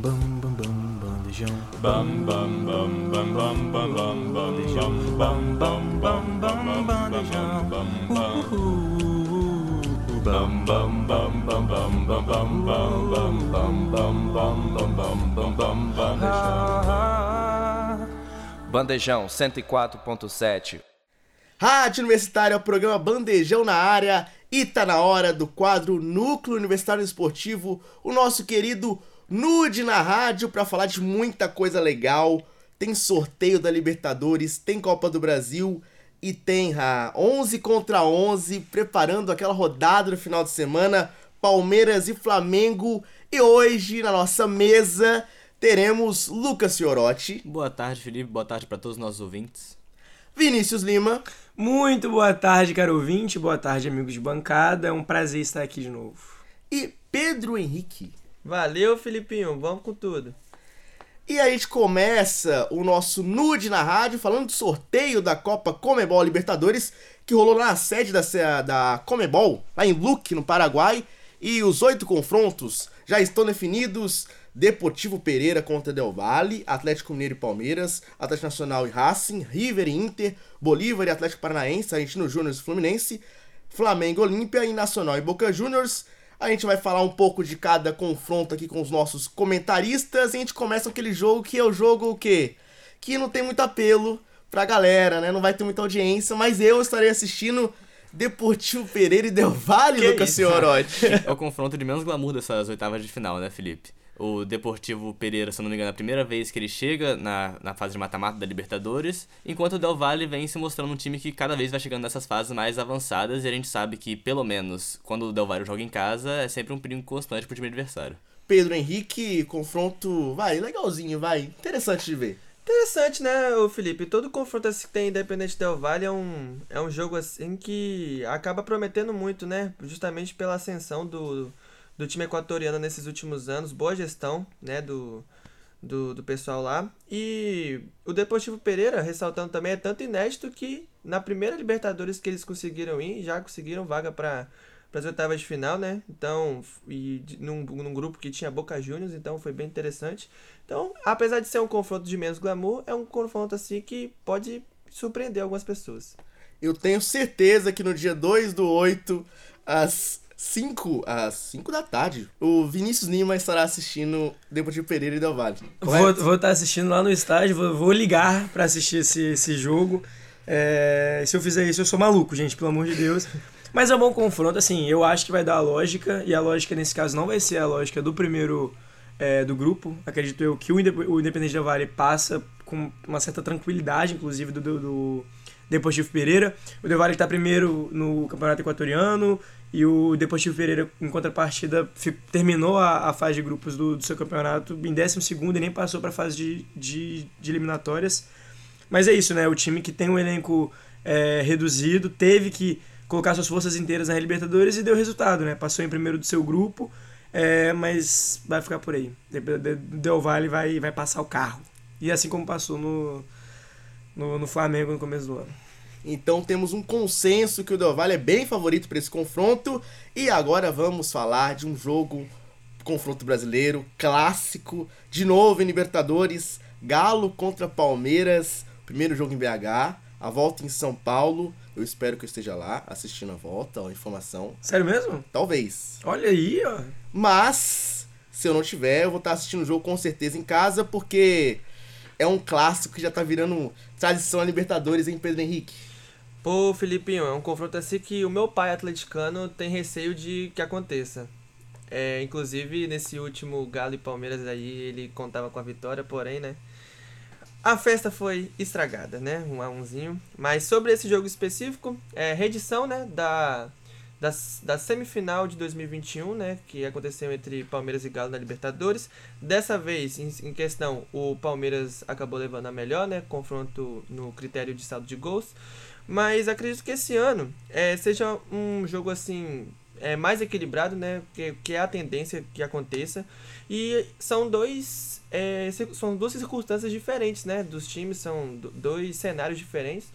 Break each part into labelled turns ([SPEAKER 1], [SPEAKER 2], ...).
[SPEAKER 1] Bam bam bam bandejão.
[SPEAKER 2] Bam bam bam bam bam bam bam bandejão. Bam bam bam bam bandejão. Bam bam bam bam bam bam bam bam bam bam bam bam bam bam bam bam bam bandejão.
[SPEAKER 3] Bandejão 104.7.
[SPEAKER 1] Rádio Universitária, o programa Bandejão na área. E tá na hora do quadro Núcleo Universitário Esportivo, o nosso querido Nude na Rádio, para falar de muita coisa legal. Tem sorteio da Libertadores, tem Copa do Brasil e tem ah, 11 contra 11, preparando aquela rodada no final de semana, Palmeiras e Flamengo. E hoje, na nossa mesa, teremos Lucas Fiorotti,
[SPEAKER 4] Boa tarde, Felipe. Boa tarde para todos os nossos ouvintes.
[SPEAKER 1] Vinícius Lima
[SPEAKER 5] Muito boa tarde, caro ouvinte. Boa tarde, amigos de bancada. É um prazer estar aqui de novo.
[SPEAKER 1] e Pedro Henrique.
[SPEAKER 6] Valeu, Filipinho. Vamos com tudo.
[SPEAKER 1] E a gente começa o nosso Nude na Rádio falando do sorteio da Copa Comebol Libertadores, que rolou na sede da, da Comebol, lá em Luque, no Paraguai. E os oito confrontos já estão definidos. Deportivo Pereira contra Del Valle, Atlético Mineiro e Palmeiras, Atlético Nacional e Racing, River e Inter, Bolívar e Atlético Paranaense, Argentino Júnior e Fluminense, Flamengo, Olímpia e Nacional e Boca Juniors. A gente vai falar um pouco de cada confronto aqui com os nossos comentaristas. E a gente começa com aquele jogo que é o jogo o quê? Que não tem muito apelo pra galera, né? Não vai ter muita audiência, mas eu estarei assistindo Deportivo Pereira e Del Valle,
[SPEAKER 6] Que
[SPEAKER 1] Lucas
[SPEAKER 6] isso?
[SPEAKER 1] Fiorotti.
[SPEAKER 4] É o confronto de menos glamour dessas oitavas de final, né, Felipe? O Deportivo Pereira, se eu não me engano, é a primeira vez que ele chega na, na fase de mata-mata da Libertadores, enquanto o Del Valle vem se mostrando um time que cada vez vai chegando nessas fases mais avançadas e a gente sabe que, pelo menos, quando o Del Valle joga em casa, é sempre um perigo constante pro time adversário.
[SPEAKER 1] Pedro Henrique, confronto, vai, legalzinho, vai. Interessante de ver.
[SPEAKER 6] Interessante, né, Felipe? Todo confronto assim que tem Independente Del Valle é um, é um jogo assim que acaba prometendo muito, né? Justamente pela ascensão do, do time equatoriano nesses últimos anos, boa gestão, né, do, do, do pessoal lá. E o Deportivo Pereira, ressaltando também, é tanto inédito que na primeira Libertadores que eles conseguiram ir, já conseguiram vaga para para as oitavas de final, né? Então, e num, num grupo que tinha Boca Juniors, então foi bem interessante. Então, apesar de ser um confronto de menos glamour, é um confronto assim que pode surpreender algumas pessoas.
[SPEAKER 1] Eu tenho certeza que no dia 2 do 8, às 5, às 5 da tarde, o Vinícius Lima estará assistindo Deportivo Pereira e Del Valle.
[SPEAKER 5] Vou, vou estar assistindo lá no estádio, vou, vou ligar pra assistir esse, esse jogo. É, se eu fizer isso, eu sou maluco, gente, pelo amor de Deus. Mas é um bom confronto, assim, eu acho que vai dar a lógica, e a lógica nesse caso não vai ser a lógica do primeiro é, do grupo. Acredito eu que o Independente Del Valle passa com uma certa tranquilidade, inclusive, do, do, do Deportivo Pereira. O Del Valle está primeiro no Campeonato Equatoriano, e o Deportivo Pereira, em contrapartida, terminou a, a fase de grupos do, do seu campeonato em 12 e nem passou para a fase de, de, de eliminatórias. Mas é isso, né? O time que tem um elenco é, reduzido teve que colocar suas forças inteiras na Libertadores e deu resultado, né? Passou em primeiro do seu grupo, é, mas vai ficar por aí. De- de- Del Valle vai, vai passar o carro. E assim como passou no, no, no Flamengo no começo do ano.
[SPEAKER 1] Então temos um consenso que o Del Valle é bem favorito para esse confronto. E agora vamos falar de um jogo, confronto brasileiro, clássico, de novo em Libertadores, Galo contra Palmeiras, primeiro jogo em BH, a volta em São Paulo. Eu espero que eu esteja lá assistindo a volta, ó, informação.
[SPEAKER 5] Sério mesmo?
[SPEAKER 1] Talvez.
[SPEAKER 5] Olha aí, ó.
[SPEAKER 1] Mas, se eu não tiver, eu vou estar assistindo o jogo com certeza em casa, porque é um clássico que já tá virando tradição a Libertadores, hein, Pedro Henrique?
[SPEAKER 6] Pô, Filipinho, é um confronto assim que o meu pai atleticano tem receio de que aconteça. É, inclusive, nesse último Galo e Palmeiras aí, ele contava com a vitória, porém, né? A festa foi estragada, né? Um a umzinho. Mas sobre esse jogo específico, é reedição, né? Da, da, da semifinal de 2021, né? Que aconteceu entre Palmeiras e Galo na Libertadores. Dessa vez, em, em questão, o Palmeiras acabou levando a melhor, né? Confronto no critério de saldo de gols. Mas acredito que esse ano é, seja um jogo assim é, mais equilibrado, né? Que, que é a tendência que aconteça. E são dois. é, são duas circunstâncias diferentes, né? Dos times, são do- dois cenários diferentes.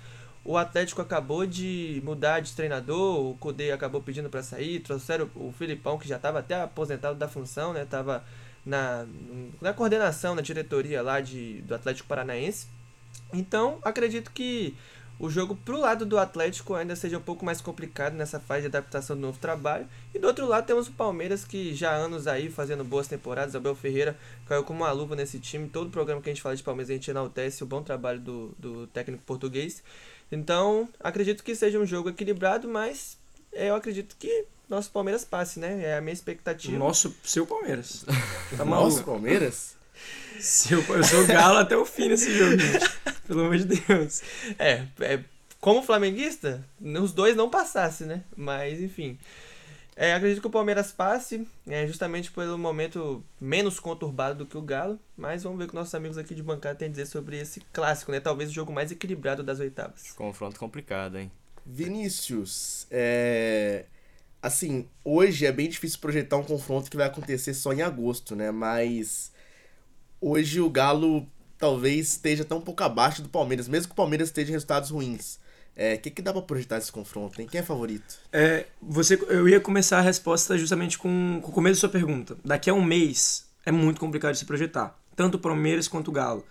[SPEAKER 6] O Atlético acabou de mudar de treinador, o Kudê acabou pedindo para sair, trouxeram o Filipão, que já estava até aposentado da função, né? Tava na, na coordenação, na diretoria lá de, do Atlético Paranaense. Então, acredito que o jogo pro lado do Atlético ainda seja um pouco mais complicado nessa fase de adaptação do novo trabalho. E do outro lado temos o Palmeiras que já há anos aí fazendo boas temporadas. Abel Ferreira caiu como uma luva nesse time. Todo programa que a gente fala de Palmeiras a gente enaltece o bom trabalho do, do técnico português. Então acredito que seja um jogo equilibrado, mas eu acredito que nosso Palmeiras passe, né? É a minha expectativa.
[SPEAKER 5] Nosso, seu Palmeiras. Tá
[SPEAKER 1] Nosso? Palmeiras?
[SPEAKER 5] Seu, eu sou galo até o fim nesse jogo, gente. Pelo amor de Deus.
[SPEAKER 6] É, é, como flamenguista, os dois não passassem, né? Mas, enfim. É, acredito que o Palmeiras passe, é, justamente pelo momento menos conturbado do que o Galo. Mas vamos ver o que nossos amigos aqui de bancada têm a dizer sobre esse clássico, né? Talvez o jogo mais equilibrado das oitavas.
[SPEAKER 4] Confronto complicado, hein?
[SPEAKER 1] Vinícius, é... Assim, hoje é bem difícil projetar um confronto que vai acontecer só em agosto, né? Mas hoje o Galo talvez esteja até um pouco abaixo do Palmeiras, mesmo que o Palmeiras esteja em resultados ruins. É, o que, que dá pra projetar esse confronto, hein? Quem é favorito?
[SPEAKER 5] É, você, eu ia começar a resposta justamente com, com o começo da sua pergunta. Daqui a um mês é muito complicado de se projetar. Tanto o Palmeiras quanto o Galo.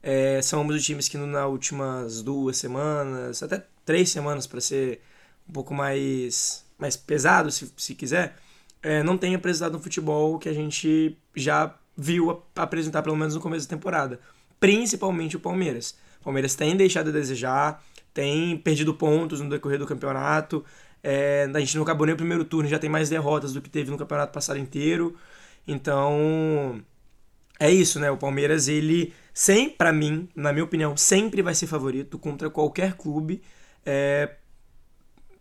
[SPEAKER 5] É, são ambos os times que nas últimas duas semanas, até três semanas para ser um pouco mais, mais pesado, se, se quiser, é, não tem apresentado um futebol que a gente já viu apresentar pelo menos no começo da temporada. Principalmente o Palmeiras. O Palmeiras tem deixado a desejar, tem perdido pontos no decorrer do campeonato. É, a gente não acabou nem o primeiro turno, já tem mais derrotas do que teve no campeonato passado inteiro. Então, é isso, né? O Palmeiras, ele, sem, pra mim, na minha opinião, sempre vai ser favorito contra qualquer clube. É,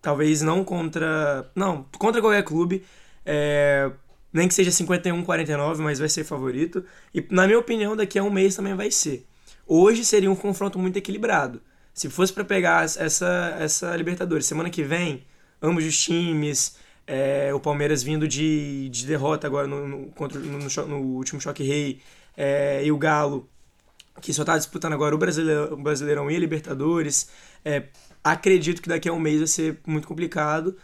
[SPEAKER 5] talvez não contra. Não, contra qualquer clube. É, nem que seja 51-49, mas vai ser favorito. E, na minha opinião, daqui a um mês também vai ser. Hoje seria um confronto muito equilibrado. Se fosse pra pegar essa, essa Libertadores semana que vem, ambos os times, é, o Palmeiras vindo de, de derrota agora no, no, contra, no, no último Choque Rei, é, e o Galo, que só tá disputando agora o Brasileirão, o Brasileirão e a Libertadores. É, acredito que daqui a um mês vai ser muito complicado.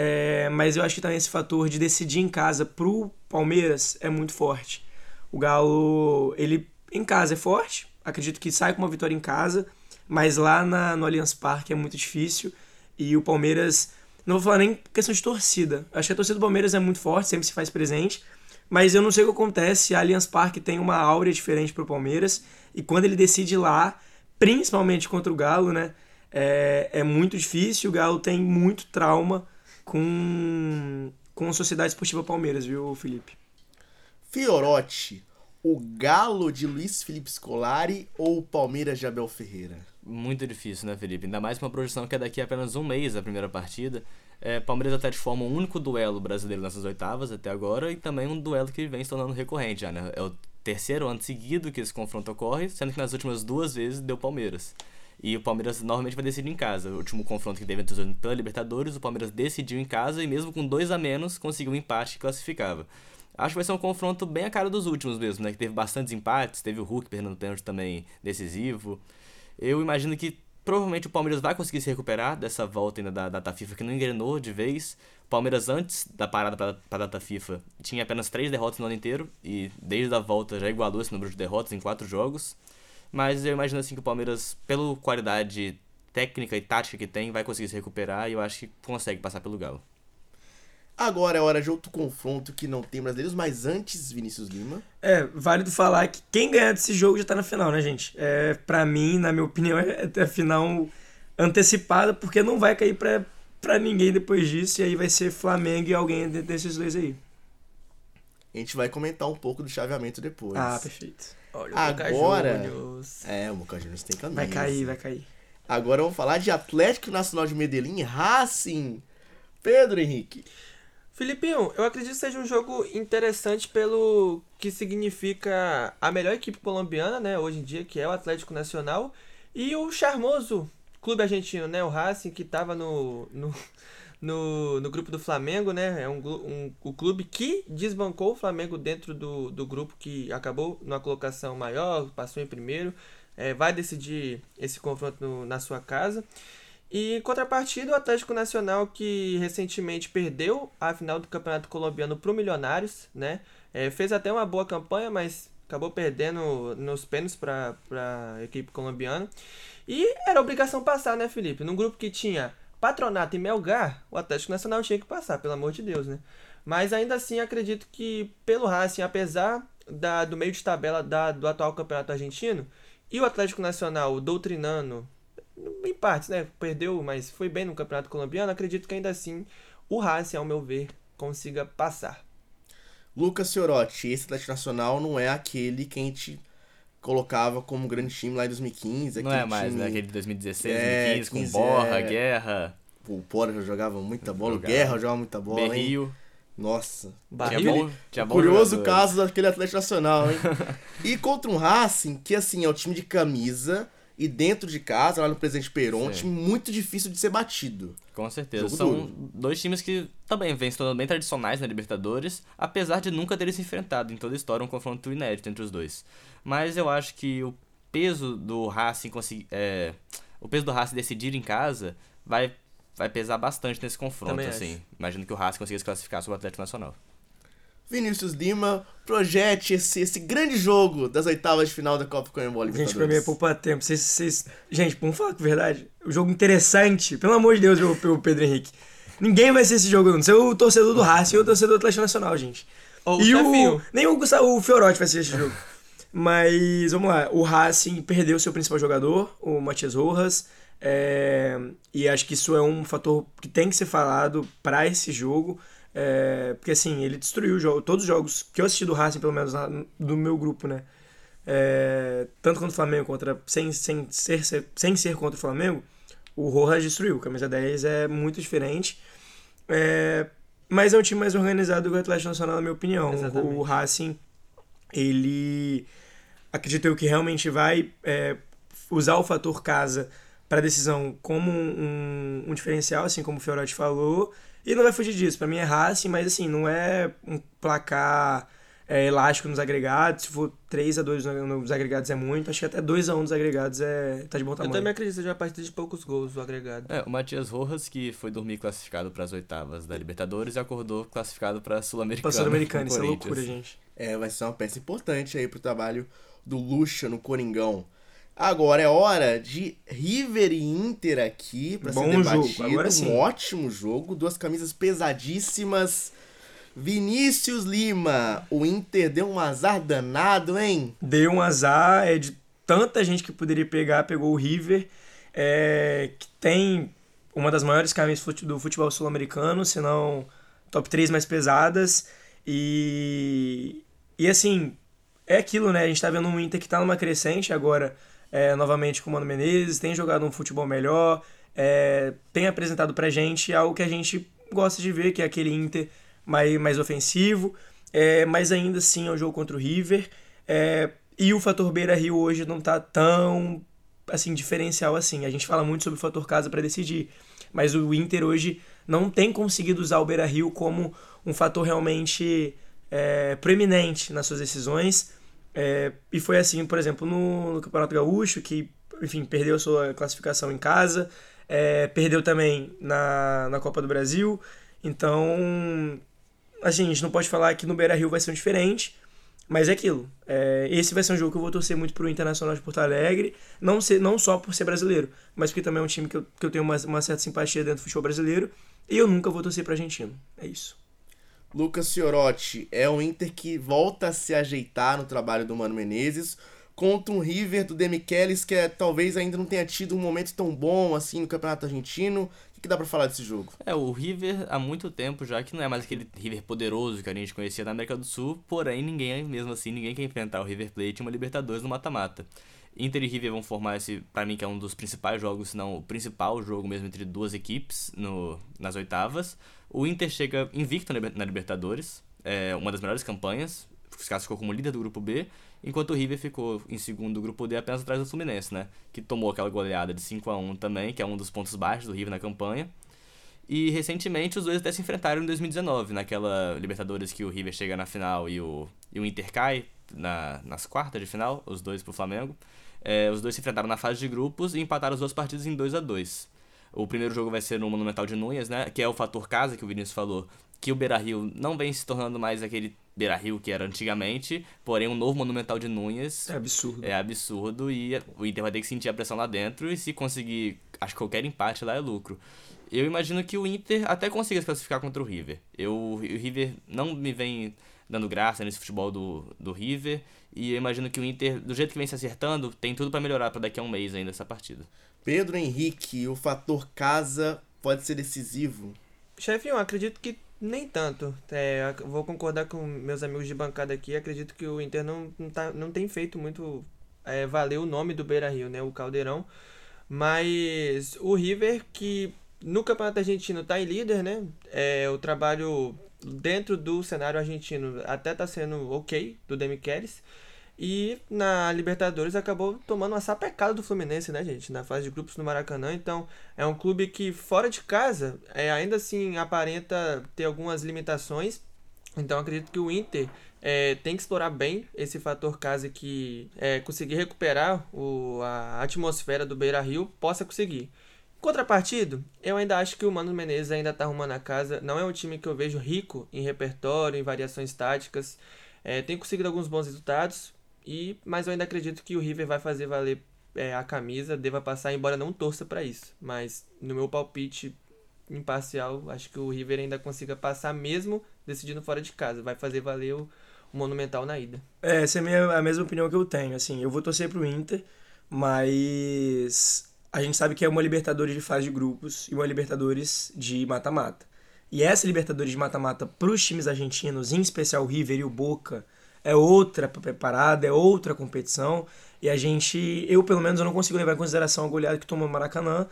[SPEAKER 5] É, mas eu acho que também esse fator de decidir em casa pro Palmeiras é muito forte. O Galo, ele em casa é forte, acredito que sai com uma vitória em casa, mas lá na, no Allianz Parque é muito difícil. E o Palmeiras, não vou falar nem questão de torcida, acho que a torcida do Palmeiras é muito forte, sempre se faz presente, mas eu não sei o que acontece, a Allianz Parque tem uma áurea diferente pro Palmeiras, e quando ele decide lá, principalmente contra o Galo, né, é, é muito difícil, o Galo tem muito trauma com, com a Sociedade Esportiva Palmeiras, viu, Felipe?
[SPEAKER 1] Fiorotti, o Galo de Luiz Felipe Scolari ou o Palmeiras de Abel Ferreira?
[SPEAKER 4] Muito difícil, né, Felipe? Ainda mais com uma projeção que é daqui a apenas um mês a primeira partida. É, Palmeiras e Atlético formam um único duelo brasileiro nessas oitavas até agora e também um duelo que vem se tornando recorrente já, né? É o terceiro ano seguido que esse confronto ocorre, sendo que nas últimas duas vezes deu Palmeiras. E o Palmeiras normalmente vai decidir em casa. O último confronto que teve entre os dois pela Libertadores, o Palmeiras decidiu em casa e mesmo com dois a menos conseguiu um empate que classificava. Acho que vai ser um confronto bem a cara dos últimos mesmo, né? Que teve bastantes empates, teve o Hulk perdendo pênalti também decisivo. Eu imagino que provavelmente o Palmeiras vai conseguir se recuperar dessa volta ainda da data FIFA que não engrenou de vez. O Palmeiras antes da parada para a data FIFA tinha apenas três derrotas no ano inteiro e desde a volta já igualou esse número de derrotas em quatro jogos. Mas eu imagino assim que o Palmeiras, pela qualidade técnica e tática que tem, vai conseguir se recuperar e eu acho que consegue passar pelo Galo.
[SPEAKER 1] Agora é hora de outro confronto que não tem brasileiros, mas antes, Vinícius Lima.
[SPEAKER 5] É, válido falar que quem ganhar desse jogo já tá na final, né, gente? É, pra mim, na minha opinião, é a final antecipada, porque não vai cair pra, pra ninguém depois disso, e aí vai ser Flamengo e alguém de- desses dois aí.
[SPEAKER 1] A gente vai comentar um pouco do chaveamento depois.
[SPEAKER 5] Ah, perfeito.
[SPEAKER 6] Olha
[SPEAKER 1] Agora-
[SPEAKER 6] Juniors.
[SPEAKER 1] É, o Boca Juniors tem camisa.
[SPEAKER 5] Vai cair, vai cair.
[SPEAKER 1] Agora vamos falar de Atlético Nacional de Medellín Racing. Pedro Henrique.
[SPEAKER 6] Filipinho, eu acredito que seja um jogo interessante pelo que significa a melhor equipe colombiana, né, hoje em dia, que é o Atlético Nacional, e o charmoso clube argentino, né, o Racing, que estava no, no, no, no grupo do Flamengo, né, é um, um, o clube que desbancou o Flamengo dentro do, do grupo que acabou numa colocação maior, passou em primeiro, é, vai decidir esse confronto no- na sua casa. E em contrapartida, o Atlético Nacional, que recentemente perdeu a final do Campeonato Colombiano para o Milionários, né? É, fez até uma boa campanha, mas acabou perdendo nos pênaltis para a equipe colombiana. E era obrigação passar, né, Felipe? Num grupo que tinha Patronato e Melgar, o Atlético Nacional tinha que passar, pelo amor de Deus, né? Mas ainda assim, acredito que pelo Racing, apesar da, do meio de tabela da, do atual campeonato argentino, e o Atlético Nacional doutrinando, em partes, né? Perdeu, mas foi bem no campeonato colombiano, acredito que ainda assim o Racing, ao meu ver, consiga passar.
[SPEAKER 1] Lucas Fiorotti, esse Atlético Nacional não é aquele que a gente colocava como um grande time lá em 2015.
[SPEAKER 4] Não é
[SPEAKER 1] aquele
[SPEAKER 4] mais,
[SPEAKER 1] time...
[SPEAKER 4] né? Aquele de 2016,
[SPEAKER 1] É,
[SPEAKER 4] 2015, com
[SPEAKER 1] 15,
[SPEAKER 4] Borra,
[SPEAKER 1] é.
[SPEAKER 4] Guerra,
[SPEAKER 1] O Porra jogava muita bola,
[SPEAKER 4] Jogava.
[SPEAKER 1] o Guerra jogava muita bola, hein?
[SPEAKER 4] Berrio.
[SPEAKER 1] Nossa.
[SPEAKER 4] Tinha
[SPEAKER 6] Barril,
[SPEAKER 4] bom, tinha bom
[SPEAKER 1] Curioso
[SPEAKER 4] jogador.
[SPEAKER 1] caso daquele Atlético Nacional, hein? e contra um Racing, que assim, é o time de camisa e dentro de casa, lá no Presidente Peron, um time muito difícil de ser batido.
[SPEAKER 4] Com certeza.
[SPEAKER 1] Jogo
[SPEAKER 4] São
[SPEAKER 1] duro.
[SPEAKER 4] dois times que também vêm se tornando bem tradicionais na Libertadores, apesar de nunca terem se enfrentado em toda a história um confronto inédito entre os dois. Mas eu acho que o peso do Racing conseguir. É, o peso do Racing decidir em casa vai, vai pesar bastante nesse confronto,
[SPEAKER 6] Também
[SPEAKER 4] assim.
[SPEAKER 6] acho.
[SPEAKER 4] Imagino que o Racing consiga se classificar sobre o Atlético Nacional.
[SPEAKER 1] Vinícius Lima, projete esse, esse grande jogo das oitavas de final da Copa Comembol
[SPEAKER 5] Gente, pra mim é
[SPEAKER 1] Libertadores.
[SPEAKER 5] poupar tempo. Vocês, vocês... Gente, vamos falar com verdade. O jogo interessante, pelo amor de Deus, o Pedro Henrique. Ninguém vai ser esse jogo, não. Ser o torcedor do Racing ou o torcedor do Atlético Nacional, gente.
[SPEAKER 6] Ou
[SPEAKER 5] e o, nem o, Gustavo, o Fiorotti vai ser esse jogo. Mas, vamos lá. O Racing perdeu seu principal jogador, o Matias Rojas. é, e acho que isso é um fator que tem que ser falado pra esse jogo. é, porque, assim, ele destruiu o jogo, todos os jogos que eu assisti do Racing, pelo menos na- do meu grupo, né? É, tanto contra o Flamengo, contra, sem, sem, ser, sem ser contra o Flamengo, o Rojas destruiu. Camisa 10 é muito diferente. É, mas é um time mais organizado que o Atlético Nacional, na minha opinião.
[SPEAKER 6] Exatamente.
[SPEAKER 5] O Racing, ele acredito eu que realmente vai é, usar o fator casa para decisão como um, um diferencial, assim como o Fiorotti falou, e não vai fugir disso. Para mim é Racing, mas assim, não é um placar é, elástico nos agregados. Se for 3 a 2 nos agregados é muito, acho que até 2 a 1 nos agregados é tá de bom
[SPEAKER 6] Eu
[SPEAKER 5] tamanho.
[SPEAKER 6] também acredito que seja a partir de poucos gols o agregado.
[SPEAKER 4] É, o Matias Rojas, que foi dormir classificado para as oitavas da Libertadores e acordou classificado para a Sul-Americana.
[SPEAKER 5] Passou americano,
[SPEAKER 4] com
[SPEAKER 5] isso é loucura, gente.
[SPEAKER 1] É, vai ser uma peça importante aí pro trabalho do Lucha no Coringão. Agora é hora de River e Inter aqui pra ser
[SPEAKER 5] jogo,
[SPEAKER 1] debatido.
[SPEAKER 5] agora sim.
[SPEAKER 1] Um ótimo jogo, duas camisas pesadíssimas. Vinícius Lima, o Inter deu um azar danado, hein?
[SPEAKER 5] deu um azar é de tanta gente que poderia pegar, pegou o River, é, que tem uma das maiores camisas do futebol sul-americano, se não top 3 mais pesadas. E, e assim, é aquilo, né? A gente tá vendo um Inter que tá numa crescente agora, é, novamente com o Mano Menezes, tem jogado um futebol melhor, é, tem apresentado pra gente algo que a gente gosta de ver, que é aquele Inter mais, mais ofensivo, é, mas ainda assim é um jogo contra o River. é, e o fator Beira Rio hoje não tá tão assim diferencial assim. A gente fala muito sobre o fator casa para decidir, mas o Inter hoje não tem conseguido usar o Beira Rio como um fator realmente é, proeminente nas suas decisões. É, e foi assim, por exemplo, no, no Campeonato Gaúcho, que enfim perdeu a sua classificação em casa, é, perdeu também na, na Copa do Brasil. Então, assim, a gente não pode falar que no Beira Rio vai ser um diferente, mas é aquilo. É, esse vai ser um jogo que eu vou torcer muito pro Internacional de Porto Alegre, não, ser, não só por ser brasileiro, mas porque também é um time que eu, que eu tenho uma, uma certa simpatia dentro do futebol brasileiro, e eu nunca vou torcer pro argentino. É isso.
[SPEAKER 1] Lucas Fiorotti, é o Inter que volta a se ajeitar no trabalho do Mano Menezes contra um River do Demichelis que é, talvez ainda não tenha tido um momento tão bom assim no Campeonato Argentino. O que, dá pra falar desse jogo?
[SPEAKER 4] É, o River há muito tempo já que não é mais aquele River poderoso que a gente conhecia na América do Sul, porém ninguém, mesmo assim, ninguém quer enfrentar o River Plate uma Libertadores no mata-mata. Inter e River vão formar esse, pra mim, que é um dos principais jogos, se não o principal jogo mesmo entre duas equipes no, nas oitavas. O Inter chega invicto na Liber- na Libertadores, é uma das melhores campanhas, se classificou como líder do grupo B, enquanto o River ficou em segundo do grupo D apenas atrás do Fluminense, né? Que tomou aquela goleada de 5 a 1 também, que é um dos pontos baixos do River na campanha. E recentemente os dois até se enfrentaram em 2019, naquela Libertadores que o River chega na final e o, e o Inter cai na, nas quartas de final, os dois pro Flamengo. É, os dois se enfrentaram na fase de grupos e empataram as duas partidas em 2 a 2 O primeiro jogo vai ser no Monumental de Núñez, né? Que é o fator casa que o Vinícius falou, que o Beira-Rio não vem se tornando mais aquele Beira-Rio que era antigamente, porém um novo Monumental de Núñez
[SPEAKER 5] É absurdo.
[SPEAKER 4] é absurdo e o Inter vai ter que sentir a pressão lá dentro e se conseguir, acho que qualquer empate lá é lucro. Eu imagino que o Inter até consiga se classificar contra o River. Eu, o River não me vem dando graça nesse futebol do, do River e eu imagino que o Inter, do jeito que vem se acertando, tem tudo pra melhorar pra daqui a um mês ainda essa partida.
[SPEAKER 1] Pedro Henrique, o fator casa pode ser decisivo.
[SPEAKER 6] Chefinho, eu acredito que nem tanto. É, vou concordar com meus amigos de bancada aqui. Acredito que o Inter não, não, tá, não tem feito muito é, valer o nome do Beira Rio, né? O Caldeirão. Mas o River, que no Campeonato Argentino tá em líder, né? É, o trabalho dentro do cenário argentino até tá sendo ok, do Demichelis. E na Libertadores acabou tomando uma sapecada do Fluminense, né, gente? Na fase de grupos no Maracanã. Então, é um clube que, fora de casa, é, ainda assim aparenta ter algumas limitações. Então, acredito que o Inter é, tem que explorar bem esse fator casa que é, conseguir recuperar o, a atmosfera do Beira Rio possa conseguir. Contrapartido, eu ainda acho que o Mano Menezes ainda tá arrumando a casa. Não é um time que eu vejo rico em repertório, em variações táticas. É, tem conseguido alguns bons resultados, e mas eu ainda acredito que o River vai fazer valer é, a camisa, deva passar, embora não torça para isso. Mas no meu palpite imparcial, acho que o River ainda consiga passar mesmo decidindo fora de casa. Vai fazer valer o, Monumental na ida.
[SPEAKER 5] É, essa é a, minha, a mesma opinião que eu tenho. Assim, eu vou torcer pro Inter, mas a gente sabe que é uma Libertadores de fase de grupos e uma Libertadores de mata-mata. E essa Libertadores de mata-mata pros times argentinos, em especial o River e o Boca, é outra preparada, é outra competição. E a gente, eu pelo menos, eu não consigo levar em consideração a goleada que tomou no Maracanã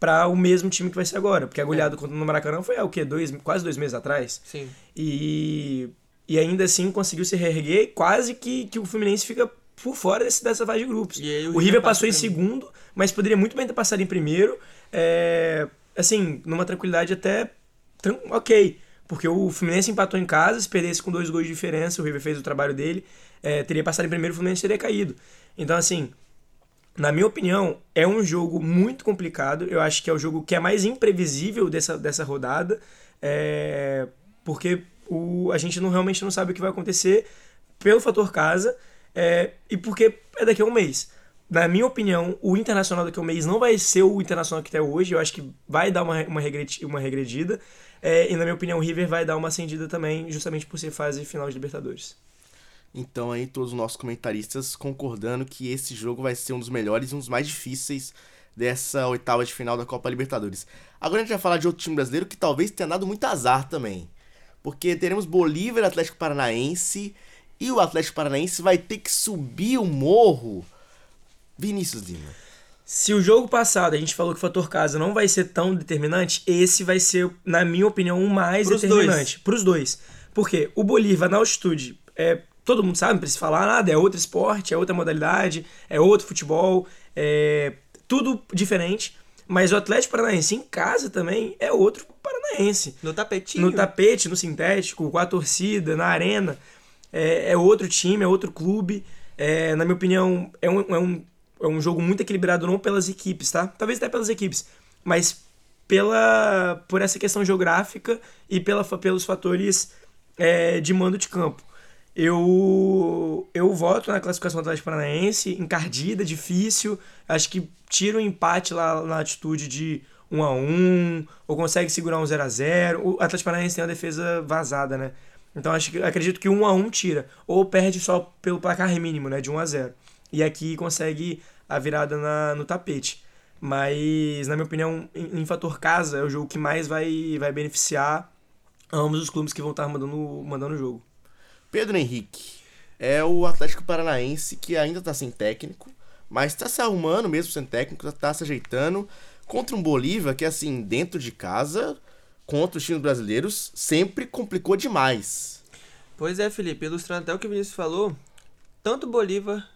[SPEAKER 5] para o mesmo time que vai ser agora. Porque a goleada contra no Maracanã foi há o quê? Dois, quase dois meses atrás?
[SPEAKER 6] Sim.
[SPEAKER 5] E, e ainda assim conseguiu se reerguer, quase que, que o Fluminense fica por fora desse, dessa fase de grupos.
[SPEAKER 6] Aí
[SPEAKER 5] o, River
[SPEAKER 6] passa
[SPEAKER 5] passou em segundo, mas poderia muito bem ter passado em primeiro. é, assim, numa tranquilidade até ok. Porque o Fluminense empatou em casa, se perdesse com dois gols de diferença, o River fez o trabalho dele, é, teria passado em primeiro, o Fluminense teria caído. Então, assim, na minha opinião, é um jogo muito complicado. Eu acho que é o jogo que é mais imprevisível dessa, dessa rodada. é, porque o, a gente não realmente não sabe o que vai acontecer pelo fator casa é, e porque é daqui a um mês. Na minha opinião, o Internacional daqui a um mês não vai ser o Internacional que está hoje. Eu acho que vai dar uma, uma, uma regredida. É, e na minha opinião, o River vai dar uma acendida também, justamente por ser fase final de Libertadores.
[SPEAKER 1] Então aí todos os nossos comentaristas concordando que esse jogo vai ser um dos melhores e um dos mais difíceis dessa oitava de final da Copa Libertadores. Agora a gente vai falar de outro time brasileiro que talvez tenha dado muito azar também. Porque teremos Bolívar Atlético Paranaense e o Atlético Paranaense vai ter que subir o morro. Vinícius Lima.
[SPEAKER 5] Se o jogo passado a gente falou que o fator casa não vai ser tão determinante, esse vai ser, na minha opinião, o mais
[SPEAKER 6] Pros
[SPEAKER 5] determinante. Pros dois. Porque o Bolívar na altitude, é, todo mundo sabe, não precisa falar nada, é outro esporte, é outra modalidade, é outro futebol, é tudo diferente. Mas o Atlético Paranaense em casa também é outro paranaense
[SPEAKER 6] No tapetinho.
[SPEAKER 5] no tapete, no sintético, com a torcida, na arena. É, é outro time, é outro clube. É, na minha opinião, é um, é, um, é um jogo muito equilibrado, não pelas equipes, tá? Talvez até pelas equipes, mas pela, por essa questão geográfica e pela, pelos fatores é, de mando de campo. Eu, eu voto na classificação do Atlético Paranaense, encardida, difícil. Acho que tira o empate lá na atitude de 1 a 1 ou consegue segurar um 0 a 0 O Atlético Paranaense tem uma defesa vazada, né? Então acho que, acredito que 1 a 1 tira. Ou perde só pelo placar mínimo, né? De 1 a 0 E aqui consegue a virada na, no tapete. Mas, na minha opinião, em, em fator casa, é o jogo que mais vai, vai beneficiar ambos os clubes que vão estar mandando, mandando o jogo.
[SPEAKER 1] Pedro Henrique é o Atlético Paranaense que ainda tá sem técnico, mas tá se arrumando mesmo sem técnico, tá se ajeitando contra um Bolívar que, assim, dentro de casa, contra os times brasileiros, sempre complicou demais.
[SPEAKER 6] Pois é, Felipe, ilustrando até o que o Vinícius falou, tanto o Bolívar,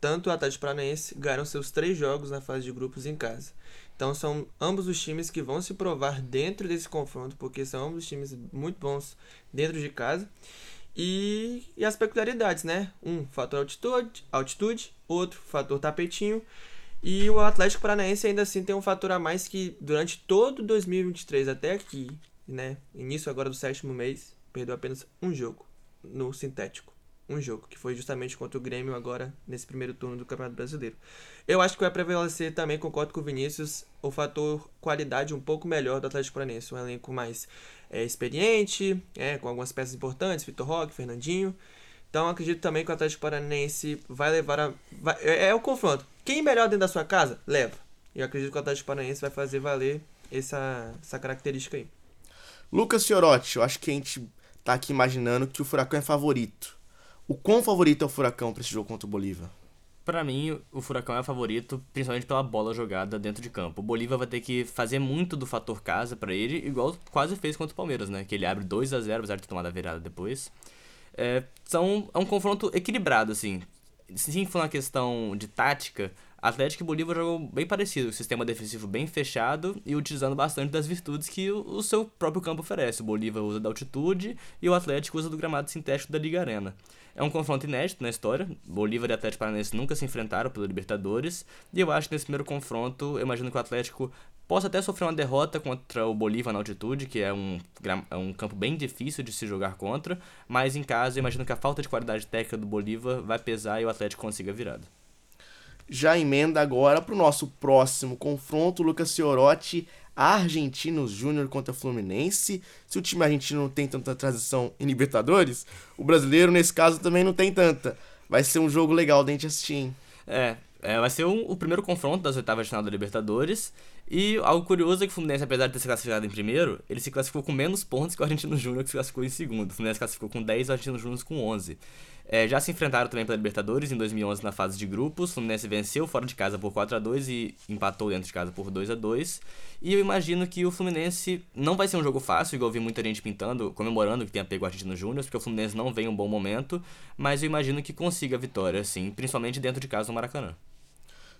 [SPEAKER 6] tanto o Atlético Paranaense ganharam seus três jogos na fase de grupos em casa. Então são ambos os times que vão se provar dentro desse confronto, porque são ambos times muito bons dentro de casa. E, e as peculiaridades, né? Um, fator altitude, altitude, outro, fator tapetinho. E o Atlético Paranaense ainda assim tem um fator a mais que durante todo 2023 até aqui, né? Início agora do sétimo mês, perdeu apenas um jogo. no sintético. Um jogo, que foi justamente contra o Grêmio agora, nesse primeiro turno do Campeonato Brasileiro. Eu acho que vai prevalecer também, concordo com o Vinícius, o fator qualidade um pouco melhor do Atlético Paranaense. Um elenco mais é, experiente, é, com algumas peças importantes, Vitor Roque, Fernandinho. Então acredito também que o Atlético Paranaense vai levar a. vai- é, é o confronto. Quem melhor dentro da sua casa, leva. Eu acredito que o Atlético Paranaense vai fazer valer essa, essa característica aí.
[SPEAKER 1] Lucas Fiorotti, eu acho que a gente tá aqui imaginando que o Furacão é favorito. O quão favorito é o Furacão pra esse jogo contra o Bolívar?
[SPEAKER 4] Pra mim, o Furacão é favorito, principalmente pela bola jogada dentro de campo. O Bolívar vai ter que fazer muito do fator casa pra ele, igual quase fez contra o Palmeiras, né? Que ele abre 2 a 0 apesar de ter tomado a virada depois. É, são, é um confronto equilibrado, assim. Se for uma questão de tática, Atlético e Bolívar jogam bem parecido, um sistema defensivo bem fechado e utilizando bastante das virtudes que o, o seu próprio campo oferece. O Bolívar usa da altitude e o Atlético usa do gramado sintético da Liga Arena. É um confronto inédito na história. Bolívar e Atlético Paranaense nunca se enfrentaram pela Libertadores. E eu acho que nesse primeiro confronto, eu imagino que o Atlético possa até sofrer uma derrota contra o Bolívar na altitude, que é um, é um campo bem difícil de se jogar contra. Mas em casa, eu imagino que a falta de qualidade técnica do Bolívar vai pesar e o Atlético consiga a virada.
[SPEAKER 1] Já emenda agora pro nosso próximo confronto, Lucas Fiorotti, Argentinos Júnior contra Fluminense. Se o time argentino não tem tanta transição em Libertadores, o brasileiro, nesse caso, também não tem tanta. Vai ser um jogo legal gente assistir, hein?
[SPEAKER 4] É, é, vai ser um- o primeiro confronto das oitavas de final da Libertadores. E algo curioso é que o Fluminense, apesar de ter se classificado em primeiro, ele se classificou com menos pontos que o Argentino Júnior, que se classificou em segundo. O Fluminense classificou com 10 e o Argentino Júnior com 11. É, já se enfrentaram também pela Libertadores em 2011 na fase de grupos. O Fluminense venceu fora de casa por 4 a 2 e empatou dentro de casa por 2 a 2 E eu imagino que o Fluminense não vai ser um jogo fácil, igual eu vi muita gente pintando, comemorando que tenha pego o Argentino Júnior, porque o Fluminense não vem em um bom momento. Mas eu imagino que consiga a vitória, sim, principalmente dentro de casa no Maracanã.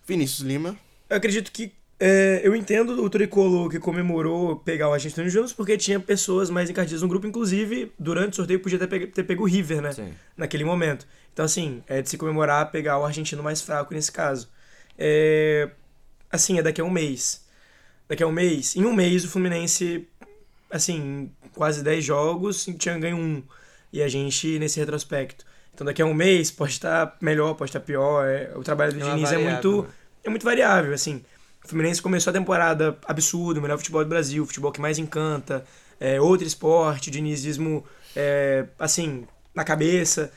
[SPEAKER 1] Vinícius Lima.
[SPEAKER 5] Eu acredito que. É, eu entendo o tricolor que comemorou pegar o Argentino Júnior porque tinha pessoas mais encardidas no grupo, inclusive durante o sorteio podia ter pego, ter pego o River, né?
[SPEAKER 4] Sim.
[SPEAKER 5] Naquele momento. Então, assim, é de se comemorar pegar o argentino mais fraco nesse caso. É, assim, é daqui a um mês. Daqui a um mês. Em um mês o Fluminense, assim, quase 10 jogos, tinha ganho um. E a gente nesse retrospecto. Então daqui a um mês pode estar melhor, pode estar pior. é, o trabalho do
[SPEAKER 6] É
[SPEAKER 5] Diniz é
[SPEAKER 6] variável,
[SPEAKER 5] muito
[SPEAKER 6] né?
[SPEAKER 5] é muito variável, assim. O Fluminense começou a temporada absurdo, o melhor futebol do Brasil, o futebol que mais encanta, é, outro esporte, dinizismo, é, assim, na cabeça.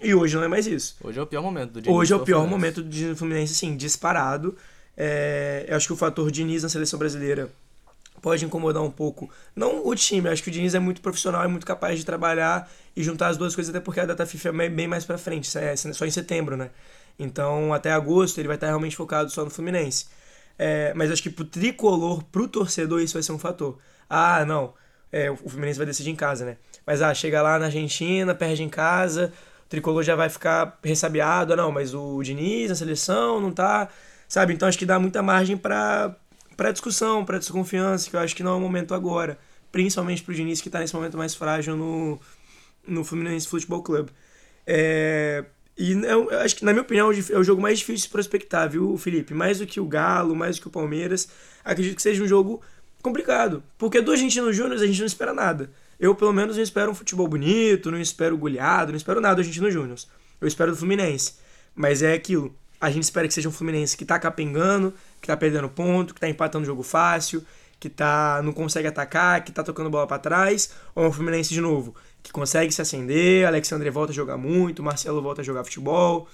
[SPEAKER 5] E hoje não é mais isso.
[SPEAKER 4] Hoje é o pior momento do Diniz
[SPEAKER 5] Hoje é o pior
[SPEAKER 4] Fluminense.
[SPEAKER 5] momento do Diniz Fluminense, assim, disparado. É, eu acho que o fator Diniz na seleção brasileira pode incomodar um pouco. Não o time, eu acho que o Diniz é muito profissional, é muito capaz de trabalhar e juntar as duas coisas, até porque a data FIFA é bem mais pra frente, é só em setembro, né? Então, até agosto, ele vai estar realmente focado só no Fluminense. É, mas acho que pro tricolor, pro torcedor, isso vai ser um fator. Ah, não, é, o Fluminense vai decidir em casa, né? Mas, ah, chega lá na Argentina, perde em casa, o tricolor já vai ficar ressabiado. Ah, não, mas o Diniz na seleção não tá. Sabe? Então acho que dá muita margem pra, pra discussão, pra desconfiança, que eu acho que não é o momento agora. Principalmente pro Diniz, que tá nesse momento mais frágil no, no Fluminense Futebol Clube. É, e eu, eu acho que, na minha opinião, é o jogo mais difícil de prospectar, viu, Felipe? Mais do que o Galo, mais do que o Palmeiras. Acredito que seja um jogo complicado. Porque do Argentino Júnior a gente não espera nada. Eu, pelo menos, não espero um futebol bonito, não espero goleado, não espero nada do Argentino Júnior. Eu espero do Fluminense. Mas é aquilo. A gente espera que seja um Fluminense que tá capengando, que tá perdendo ponto, que tá empatando jogo fácil, que tá não consegue atacar, que tá tocando bola para trás, ou é um Fluminense de novo, que consegue se acender, Alexandre volta a jogar muito, Marcelo volta a jogar futebol,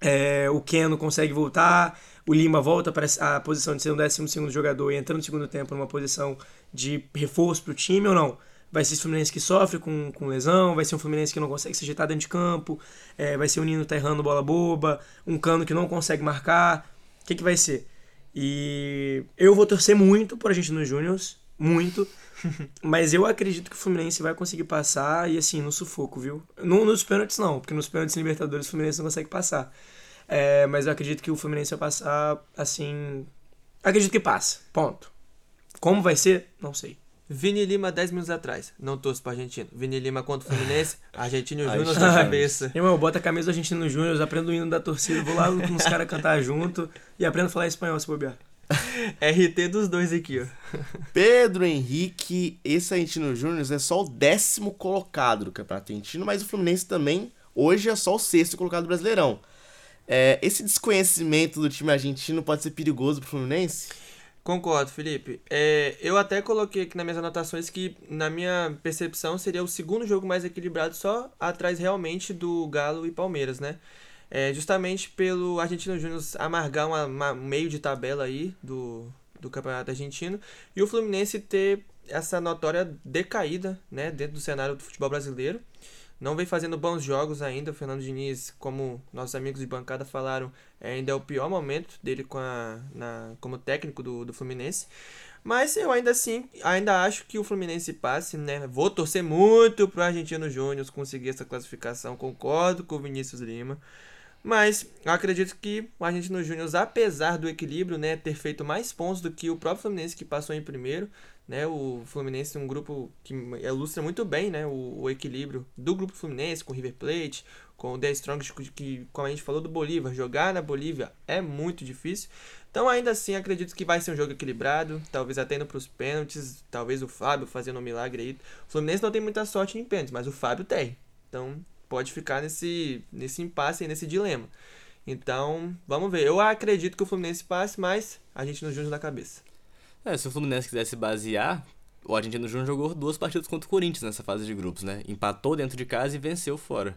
[SPEAKER 5] é, o Keno consegue voltar, o Lima volta para a posição de ser um 12 segundo jogador e entrando no segundo tempo numa posição de reforço para o time ou não? Vai ser esse Fluminense que sofre com, com lesão, vai ser um Fluminense que não consegue se ajeitar dentro de campo, é, vai ser um Nino que tá errando bola boba, um Cano que não consegue marcar. O que, que vai ser? E eu vou torcer muito por Argentinos Júnior, muito. Mas eu acredito que o Fluminense vai conseguir passar e assim, no sufoco, viu? No, nos pênaltis não, porque nos pênaltis Libertadores o Fluminense não consegue passar. É, mas eu acredito que o Fluminense vai passar assim. Acredito que passa. Ponto. Como vai ser? Não sei.
[SPEAKER 6] Vini Lima 10 minutos atrás. Não torço pro argentino. Vini Lima contra o Fluminense. Argentino Júnior na cabeça.
[SPEAKER 5] Irmão, bota a camisa do Argentino Júnior, aprendo o hino da torcida, vou lá com os caras cantar junto e aprendo a falar espanhol se bobear.
[SPEAKER 6] RT dos dois aqui, ó.
[SPEAKER 1] Pedro Henrique, esse Argentino Júnior é só o décimo colocado do Campeonato Argentino, mas o Fluminense também hoje é só o sexto colocado do Brasileirão. É, esse desconhecimento do time argentino pode ser perigoso pro Fluminense?
[SPEAKER 6] Concordo, Felipe. É, eu até coloquei aqui nas minhas anotações que, na minha percepção, seria o segundo jogo mais equilibrado, só atrás realmente do Galo e Palmeiras, né? É, justamente pelo Argentino Júnior amargar uma, uma- um meio de tabela aí do, do Campeonato Argentino e o Fluminense ter essa notória decaída, né, dentro do cenário do futebol brasileiro. Não vem fazendo bons jogos ainda. O Fernando Diniz, como nossos amigos de bancada falaram, é, ainda é o pior momento dele com a, na, como técnico do, do Fluminense. Mas eu ainda assim, ainda acho que o Fluminense passe, né? Vou torcer muito pro Argentino Júnior conseguir essa classificação. Concordo com o Vinícius Lima. Mas eu acredito que o Argentino Júnior, apesar do equilíbrio, né, ter feito mais pontos do que o próprio Fluminense que passou em primeiro, né, o Fluminense é um grupo que ilustra muito bem, né, o, o equilíbrio do grupo Fluminense com o River Plate, com o The Strongest, que como a gente falou do Bolívar, jogar na Bolívia é muito difícil. Então ainda assim acredito que vai ser um jogo equilibrado, talvez até indo para os pênaltis, talvez o Fábio fazendo um milagre aí. O Fluminense não tem muita sorte em pênaltis, mas o Fábio tem. Então pode ficar nesse, nesse impasse, aí, nesse dilema. Então, vamos ver. Eu acredito que o Fluminense passe, mas a gente não junta na cabeça.
[SPEAKER 4] É, se o Fluminense quiser se basear, o Argentino Júnior jogou duas partidas contra o Corinthians nessa fase de grupos, né? Empatou dentro de casa e venceu fora.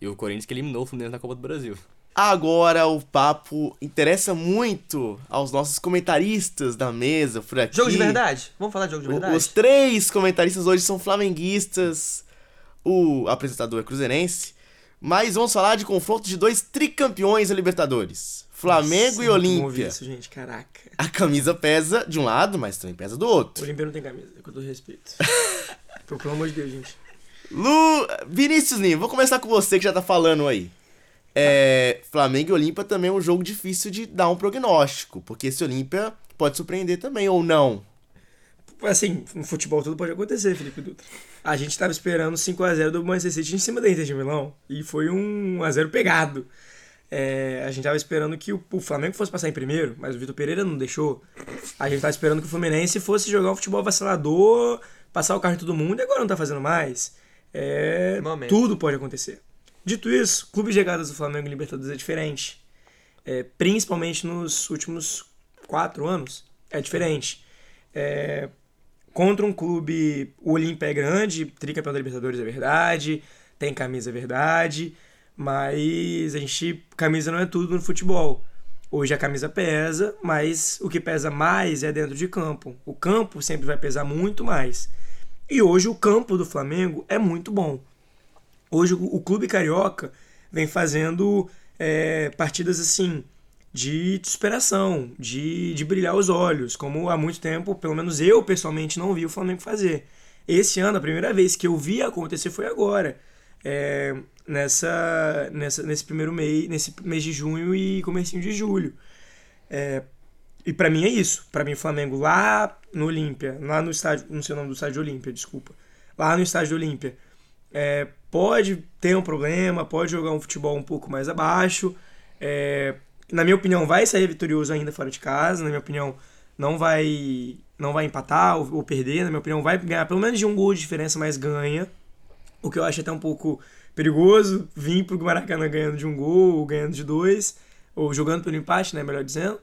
[SPEAKER 4] E o Corinthians que eliminou o Fluminense na Copa do Brasil.
[SPEAKER 1] Agora o papo interessa muito aos nossos comentaristas da mesa por aqui.
[SPEAKER 6] Jogo de verdade? Vamos falar de jogo de
[SPEAKER 1] O-
[SPEAKER 6] verdade?
[SPEAKER 1] Os três comentaristas hoje são flamenguistas. O apresentador é cruzeirense. Mas vamos falar de confronto de dois tricampeões da Libertadores: Flamengo
[SPEAKER 5] Nossa,
[SPEAKER 1] e
[SPEAKER 5] ouvir
[SPEAKER 1] Olímpia.
[SPEAKER 5] Isso, gente, caraca.
[SPEAKER 1] A camisa pesa de um lado, mas também pesa do
[SPEAKER 5] O
[SPEAKER 1] outro.
[SPEAKER 5] Olímpia não tem camisa, com todo respeito. Pô, pelo amor de Deus, gente.
[SPEAKER 1] Lu... Vinícius Lima, vou começar com você que já tá falando aí. É, Flamengo e Olímpia também é um jogo difícil de dar um prognóstico, porque esse Olímpia pode surpreender também ou não.
[SPEAKER 5] Assim, no futebol tudo pode acontecer, Felipe Dutra. A gente tava esperando 5x0 do Manchester City em cima da Inter de Milão. E foi um 1x0 pegado. É, a gente tava esperando que o, o Flamengo fosse passar em primeiro, mas o Vitor Pereira não deixou. A gente tava esperando que o Fluminense fosse jogar um futebol vacilador, passar o carro em todo mundo, e agora não tá fazendo mais. É, tudo pode acontecer. Dito isso, clube de chegadas do Flamengo em Libertadores é diferente. É, principalmente nos últimos quatro anos, é diferente. É, contra um clube, o Olímpia é grande, tricampeão da Libertadores é verdade, tem camisa é verdade, mas a gente, camisa não é tudo no futebol. Hoje a camisa pesa, mas o que pesa mais é dentro de campo. O campo sempre vai pesar muito mais. E hoje o campo do Flamengo é muito bom. Hoje o, clube carioca vem fazendo é, partidas assim de superação, de, de brilhar os olhos, como há muito tempo, pelo menos eu pessoalmente não vi o Flamengo fazer. Esse ano, a primeira vez que eu vi acontecer foi agora, é, nessa, nessa, nesse primeiro mês, nesse mês de junho e comecinho de julho. É, e pra mim é isso. Pra mim o Flamengo lá no Olímpia, lá no estádio, não sei o nome do estádio Olímpia, desculpa. Lá no estádio Olímpia, é, pode ter um problema, pode jogar um futebol um pouco mais abaixo. É, na minha opinião, vai sair vitorioso ainda fora de casa. Na minha opinião, não vai não vai empatar ou, ou perder. Na minha opinião, vai ganhar pelo menos de um gol de diferença, mas ganha. O que eu acho até um pouco perigoso, vir pro Maracanã ganhando de um gol, ou ganhando de dois, ou jogando pelo empate, né, melhor dizendo.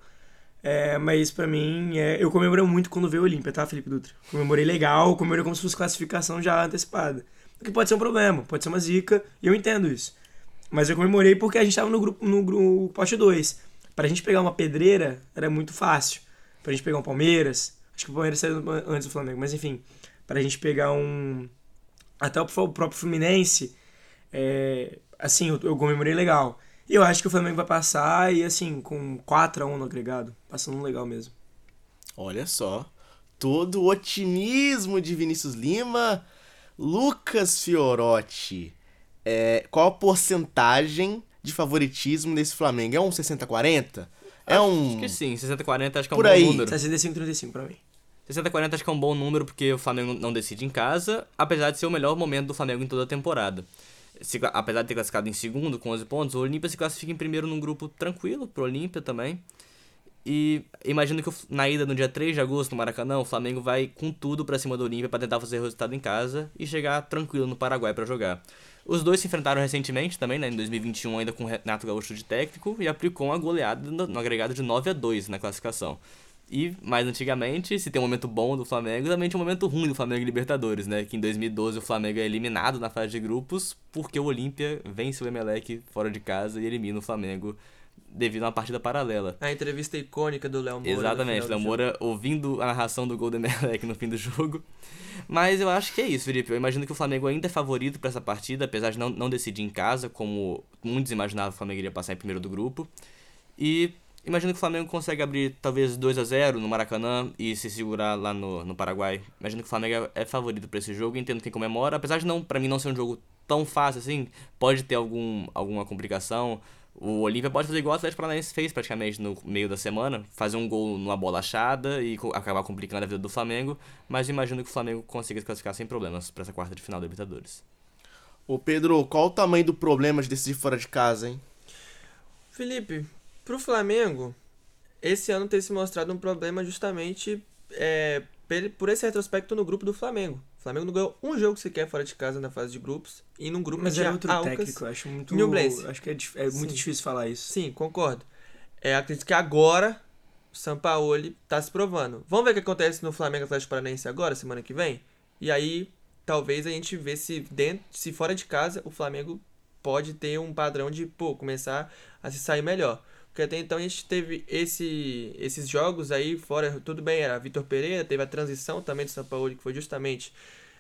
[SPEAKER 5] É, mas pra mim, é, eu comemorei muito quando veio o Olímpia, tá, Felipe Dutra? Comemorei legal, comemorei como se fosse classificação já antecipada. O que pode ser um problema, pode ser uma zica, e eu entendo isso. Mas eu comemorei porque a gente tava no grupo no grupo pote 2. Pra gente pegar uma pedreira, era muito fácil. Pra gente pegar um Palmeiras, acho que o Palmeiras saiu antes do Flamengo, mas enfim, pra gente pegar um até o próprio Fluminense, é, assim, eu, eu comemorei legal. E eu acho que o Flamengo vai passar e, assim, com 4x1 no agregado, passando legal mesmo.
[SPEAKER 1] Olha só, todo o otimismo de Vinícius Lima. Lucas Fiorotti, é, qual a porcentagem de favoritismo desse Flamengo? É um 60-40? É um.
[SPEAKER 4] Acho que sim, 60-40 acho que é um
[SPEAKER 1] Por
[SPEAKER 4] bom
[SPEAKER 1] aí.
[SPEAKER 4] número.
[SPEAKER 5] 65-35 pra mim.
[SPEAKER 4] 60-40 acho que é um bom número porque o Flamengo não decide em casa, apesar de ser o melhor momento do Flamengo em toda a temporada. Se- apesar de ter classificado em segundo com 11 pontos, o Olímpia se classifica em primeiro num grupo tranquilo pro Olímpia também. E imagino que na ida no dia 3 de agosto no Maracanã, o Flamengo vai com tudo pra cima do Olímpia pra tentar fazer resultado em casa e chegar tranquilo no Paraguai pra jogar. Os dois se enfrentaram recentemente também, né, em 2021, ainda com o Renato Gaúcho de técnico, e aplicou uma goleada no, no agregado de 9 a 2 na classificação. E, mais antigamente, se tem um momento bom do Flamengo, também tinha um momento ruim do Flamengo em Libertadores, né? Que em 2012 o Flamengo é eliminado na fase de grupos porque o Olímpia vence o Emelec fora de casa e elimina o Flamengo devido a uma partida paralela.
[SPEAKER 6] A entrevista icônica do Léo Moura.
[SPEAKER 4] Exatamente, Léo Moura ouvindo a narração do gol do Emelec no fim do jogo. Mas eu acho que é isso, Felipe. Eu imagino que o Flamengo ainda é favorito para essa partida, apesar de não, não decidir em casa, como muitos imaginavam que o Flamengo iria passar em primeiro do grupo. E imagino que o Flamengo consegue abrir talvez 2 a 0 no Maracanã e se segurar lá no, no Paraguai. Imagino que o Flamengo é, é favorito para esse jogo, entendo quem comemora, apesar de não, para mim não ser um jogo tão fácil assim, pode ter algum, alguma complicação. O Olímpia pode fazer igual o Atlético Paranaense fez praticamente no meio da semana, fazer um gol numa bola achada e co- acabar complicando a vida do Flamengo, mas eu imagino que o Flamengo consiga se classificar sem problemas para essa quarta de final da Libertadores.
[SPEAKER 1] Ô Pedro, qual o tamanho do problema de decidir fora de casa, hein?
[SPEAKER 6] Felipe, pro Flamengo, esse ano tem se mostrado um problema justamente é, por esse retrospecto no grupo do Flamengo. O Flamengo não ganhou um jogo sequer fora de casa na fase de grupos e num grupo
[SPEAKER 5] Mas
[SPEAKER 6] tinha
[SPEAKER 5] outro
[SPEAKER 6] Alcas.
[SPEAKER 5] técnico, eu acho muito. Acho que é, é muito
[SPEAKER 6] Sim.
[SPEAKER 5] difícil falar isso.
[SPEAKER 6] Sim, concordo. É, acredito que agora o Sampaoli tá se provando. Vamos ver o que acontece no Flamengo Atlético Paranaense agora, semana que vem? E aí, talvez a gente vê se dentro, se fora de casa, o Flamengo pode ter um padrão de, pô, começar a se sair melhor. Porque até então a gente teve esse, esses jogos aí fora, tudo bem, era Vitor Pereira, teve a transição também do Sampaoli, que foi justamente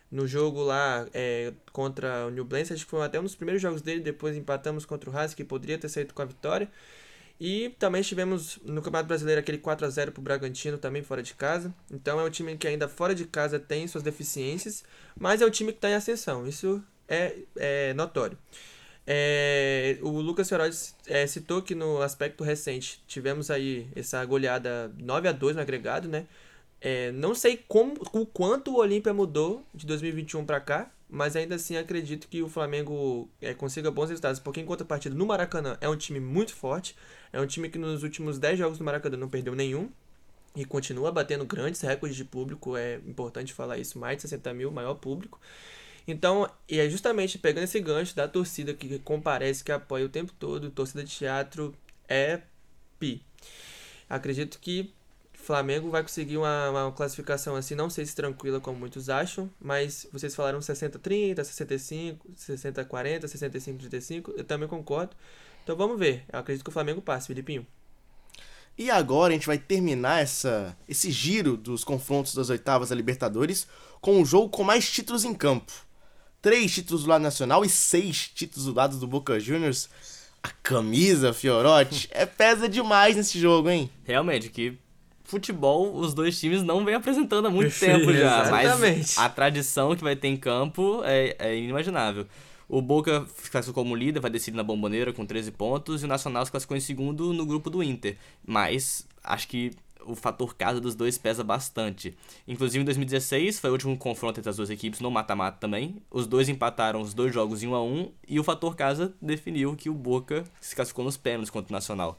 [SPEAKER 6] no jogo lá é, contra o New Balance, acho que foi até um dos primeiros jogos dele, depois empatamos contra o Haas, que poderia ter saído com a vitória. E também tivemos no Campeonato Brasileiro aquele 4 a 0 pro Bragantino, também fora de casa. Então é um time que ainda fora de casa tem suas deficiências, mas é um time que está em ascensão, isso é, é notório. É, o Lucas Feroz é, citou que no aspecto recente tivemos aí essa goleada 9 a 2 no agregado, né? É, não sei como, o quanto o Olímpia mudou de 2021 para cá, mas ainda assim acredito que o Flamengo é, consiga bons resultados, porque em contrapartida no Maracanã é um time muito forte, é um time que nos últimos 10 jogos do Maracanã não perdeu nenhum e continua batendo grandes recordes de público, é importante falar isso, mais de 60 mil, maior público. Então, e é justamente pegando esse gancho da torcida que comparece, que apoia o tempo todo, torcida de teatro é pi. Acredito que Flamengo vai conseguir uma, uma classificação assim, não sei se tranquila como muitos acham, mas vocês falaram 60-30, 65, 60-40, 65-35, eu também concordo. Então vamos ver, eu acredito que o Flamengo passe, Filipinho.
[SPEAKER 1] E agora a gente vai terminar essa, esse giro dos confrontos das oitavas da Libertadores com um jogo com mais títulos em campo. Três títulos do lado nacional e seis títulos do lado do Boca Juniors. A camisa, Fiorotti, é pesa demais nesse jogo, hein?
[SPEAKER 4] Realmente, que futebol os dois times não vem apresentando há muito
[SPEAKER 5] Perfeito,
[SPEAKER 4] tempo já,
[SPEAKER 6] exatamente.
[SPEAKER 4] mas a tradição que vai ter em campo é, é inimaginável. O Boca se classificou como líder, vai decidir na bomboneira com 13 pontos, e o Nacional se classificou em segundo no grupo do Inter. Mas acho que o fator casa dos dois pesa bastante. Inclusive em 2016 foi o último confronto entre as duas equipes no mata-mata também. Os dois empataram os dois jogos em 1 a 1 e o fator casa definiu que o Boca se classificou nos pênaltis contra o Nacional.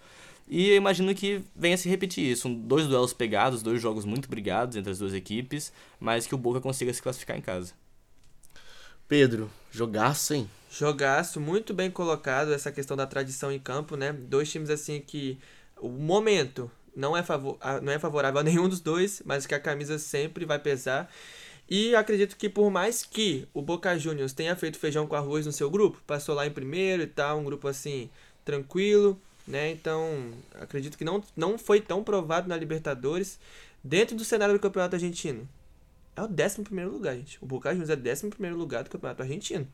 [SPEAKER 4] E eu imagino que venha se repetir isso. São dois duelos pegados, dois jogos muito brigados entre as duas equipes, mas que o Boca consiga se classificar em casa.
[SPEAKER 1] Pedro, jogaço, hein?
[SPEAKER 6] Jogaço, muito bem colocado essa questão da tradição em campo, né? Dois times assim que o momento não é, favor, não é favorável a nenhum dos dois, mas que a camisa sempre vai pesar. E acredito que por mais que o Boca Juniors tenha feito feijão com arroz no seu grupo, passou lá em primeiro e tal, um grupo assim tranquilo, né? Então, acredito que não, não foi tão provado na Libertadores dentro do cenário do Campeonato Argentino. É o 11 primeiro lugar, gente. O Boca Juniors é 11 primeiro lugar do Campeonato Argentino.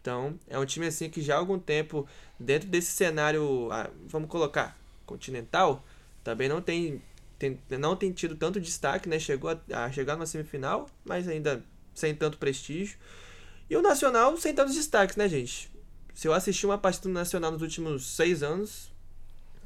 [SPEAKER 6] Então, é um time assim que já há algum tempo, dentro desse cenário, ah, vamos colocar, continental, também não tem, tem- não tem tido tanto destaque, né? Chegou a, a chegar numa semifinal, mas ainda sem tanto prestígio. E o Nacional sem tantos destaques, né, gente? Se eu assisti uma partida do Nacional nos últimos seis anos,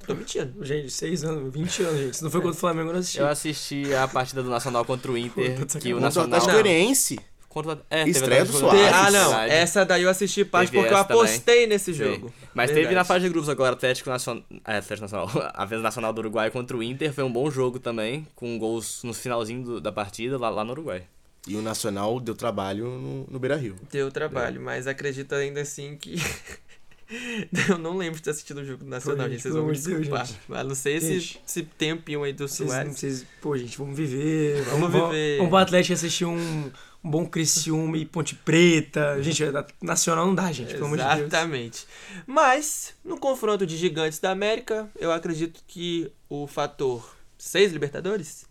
[SPEAKER 6] tô mentindo.
[SPEAKER 5] Gente, 6 anos, 20 anos, gente. Se não foi contra o Flamengo, eu não assisti.
[SPEAKER 4] Eu assisti a partida do Nacional contra o Inter,
[SPEAKER 5] Puta,
[SPEAKER 4] que o
[SPEAKER 1] o
[SPEAKER 4] Nacional
[SPEAKER 1] Atlético
[SPEAKER 6] Não.
[SPEAKER 1] Goianiense.
[SPEAKER 4] Contra... É,
[SPEAKER 1] Estreia do Soares.
[SPEAKER 6] Ah, não.
[SPEAKER 4] Verdade.
[SPEAKER 6] Essa daí eu assisti parte
[SPEAKER 4] Teve
[SPEAKER 6] porque eu
[SPEAKER 4] essa também.
[SPEAKER 6] apostei nesse
[SPEAKER 4] Sim.
[SPEAKER 6] jogo.
[SPEAKER 4] Mas
[SPEAKER 6] Verdade.
[SPEAKER 4] teve na fase de grupos agora Atlético Nacional, Atlético Nacional, a vez Nacional do Uruguai contra o Inter, foi um bom jogo também, com gols no finalzinho do- da partida lá, lá no Uruguai.
[SPEAKER 1] E o Nacional deu trabalho no, no Beira Rio.
[SPEAKER 6] Deu trabalho, mas acredito ainda assim que. eu não lembro de ter assistido o jogo do Nacional,
[SPEAKER 5] Pô,
[SPEAKER 6] gente.
[SPEAKER 5] gente,
[SPEAKER 6] Vocês vão me
[SPEAKER 5] Deus,
[SPEAKER 6] desculpar.
[SPEAKER 5] gente.
[SPEAKER 6] Mas não sei se,
[SPEAKER 5] Gente.
[SPEAKER 6] se tem um pinho aí do Soares.
[SPEAKER 5] vocês, pô, gente, vamos viver.
[SPEAKER 6] Vamos viver.
[SPEAKER 5] Vamos pro Atlético assistir um, um bom Criciúma e Ponte Preta. Gente, a- nacional não dá, gente, pelo amor de Deus.
[SPEAKER 6] Exatamente. Mas, no confronto de gigantes da América, eu acredito que o fator seis Libertadores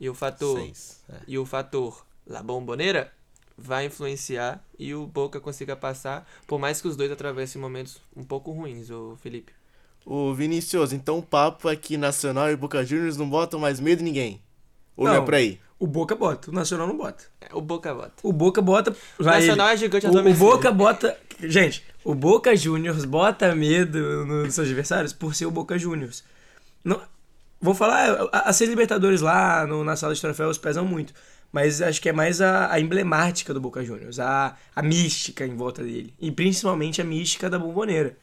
[SPEAKER 6] e o fator
[SPEAKER 1] Seis. É.
[SPEAKER 6] e o fator La Bombonera vai influenciar e o Boca consiga passar, por mais que os dois atravessem momentos um pouco ruins, o Felipe.
[SPEAKER 1] Ô, Vinícius, então o papo é que Nacional e Boca Juniors não botam mais medo em ninguém. Ou não,
[SPEAKER 5] Não.
[SPEAKER 1] é por aí?
[SPEAKER 5] O Boca bota, o Nacional não bota.
[SPEAKER 6] É, O Boca bota.
[SPEAKER 5] O Boca bota.
[SPEAKER 6] O Nacional
[SPEAKER 5] ele.
[SPEAKER 6] é gigante
[SPEAKER 5] o, o. Boca bota. Gente, o Boca Juniors bota medo nos seus adversários por ser o Boca Juniors. Não, vou falar, a- as seis Libertadores lá no, na sala de troféus pesam muito. Mas acho que é mais a, a emblemática do Boca Juniors, a, a mística em volta dele. E principalmente a mística da bomboneira.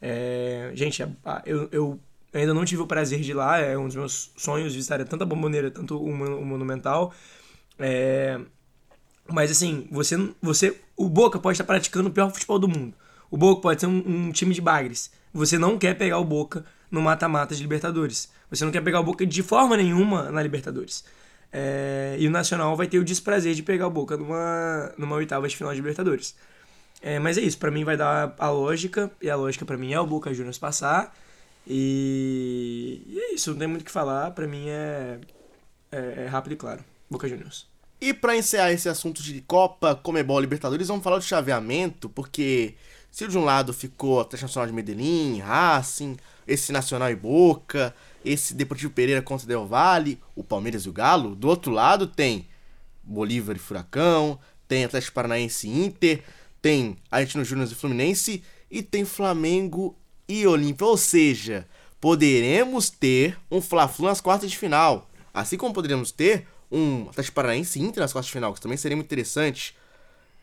[SPEAKER 5] É, gente, a- a- eu, eu ainda não tive o prazer de ir lá, é um dos meus sonhos visitar tanto a bomboneira, tanto o, o Monumental. É, mas assim, você, você. O Boca pode estar praticando o pior futebol do mundo. O Boca pode ser um, um time de bagres. Você não quer pegar o Boca no mata-mata de Libertadores. Você não quer pegar o Boca de forma nenhuma na Libertadores. É, e o Nacional vai ter o desprazer de pegar o Boca numa, numa oitava de final de Libertadores. É, mas é isso, pra mim vai dar a lógica, e a lógica pra mim é o Boca Juniors passar. E, e é isso, não tem muito o que falar, pra mim é, é, é rápido e claro. Boca Juniors.
[SPEAKER 1] E pra encerrar esse assunto de Copa, Comebol, Libertadores, vamos falar do chaveamento, porque se de um lado ficou Atlético Nacional de Medellín, Racing, esse Nacional e Boca, esse Deportivo Pereira contra Del Valle, o Palmeiras e o Galo, do outro lado tem Bolívar e Furacão, tem Atlético Paranaense e Inter, tem Argentino Júnior e Fluminense e tem Flamengo e Olímpia, ou seja, poderemos ter um Fla-Flu nas quartas de final, assim como poderíamos ter um Atlético Paranaense e Inter nas quartas de final, que também seria muito interessante.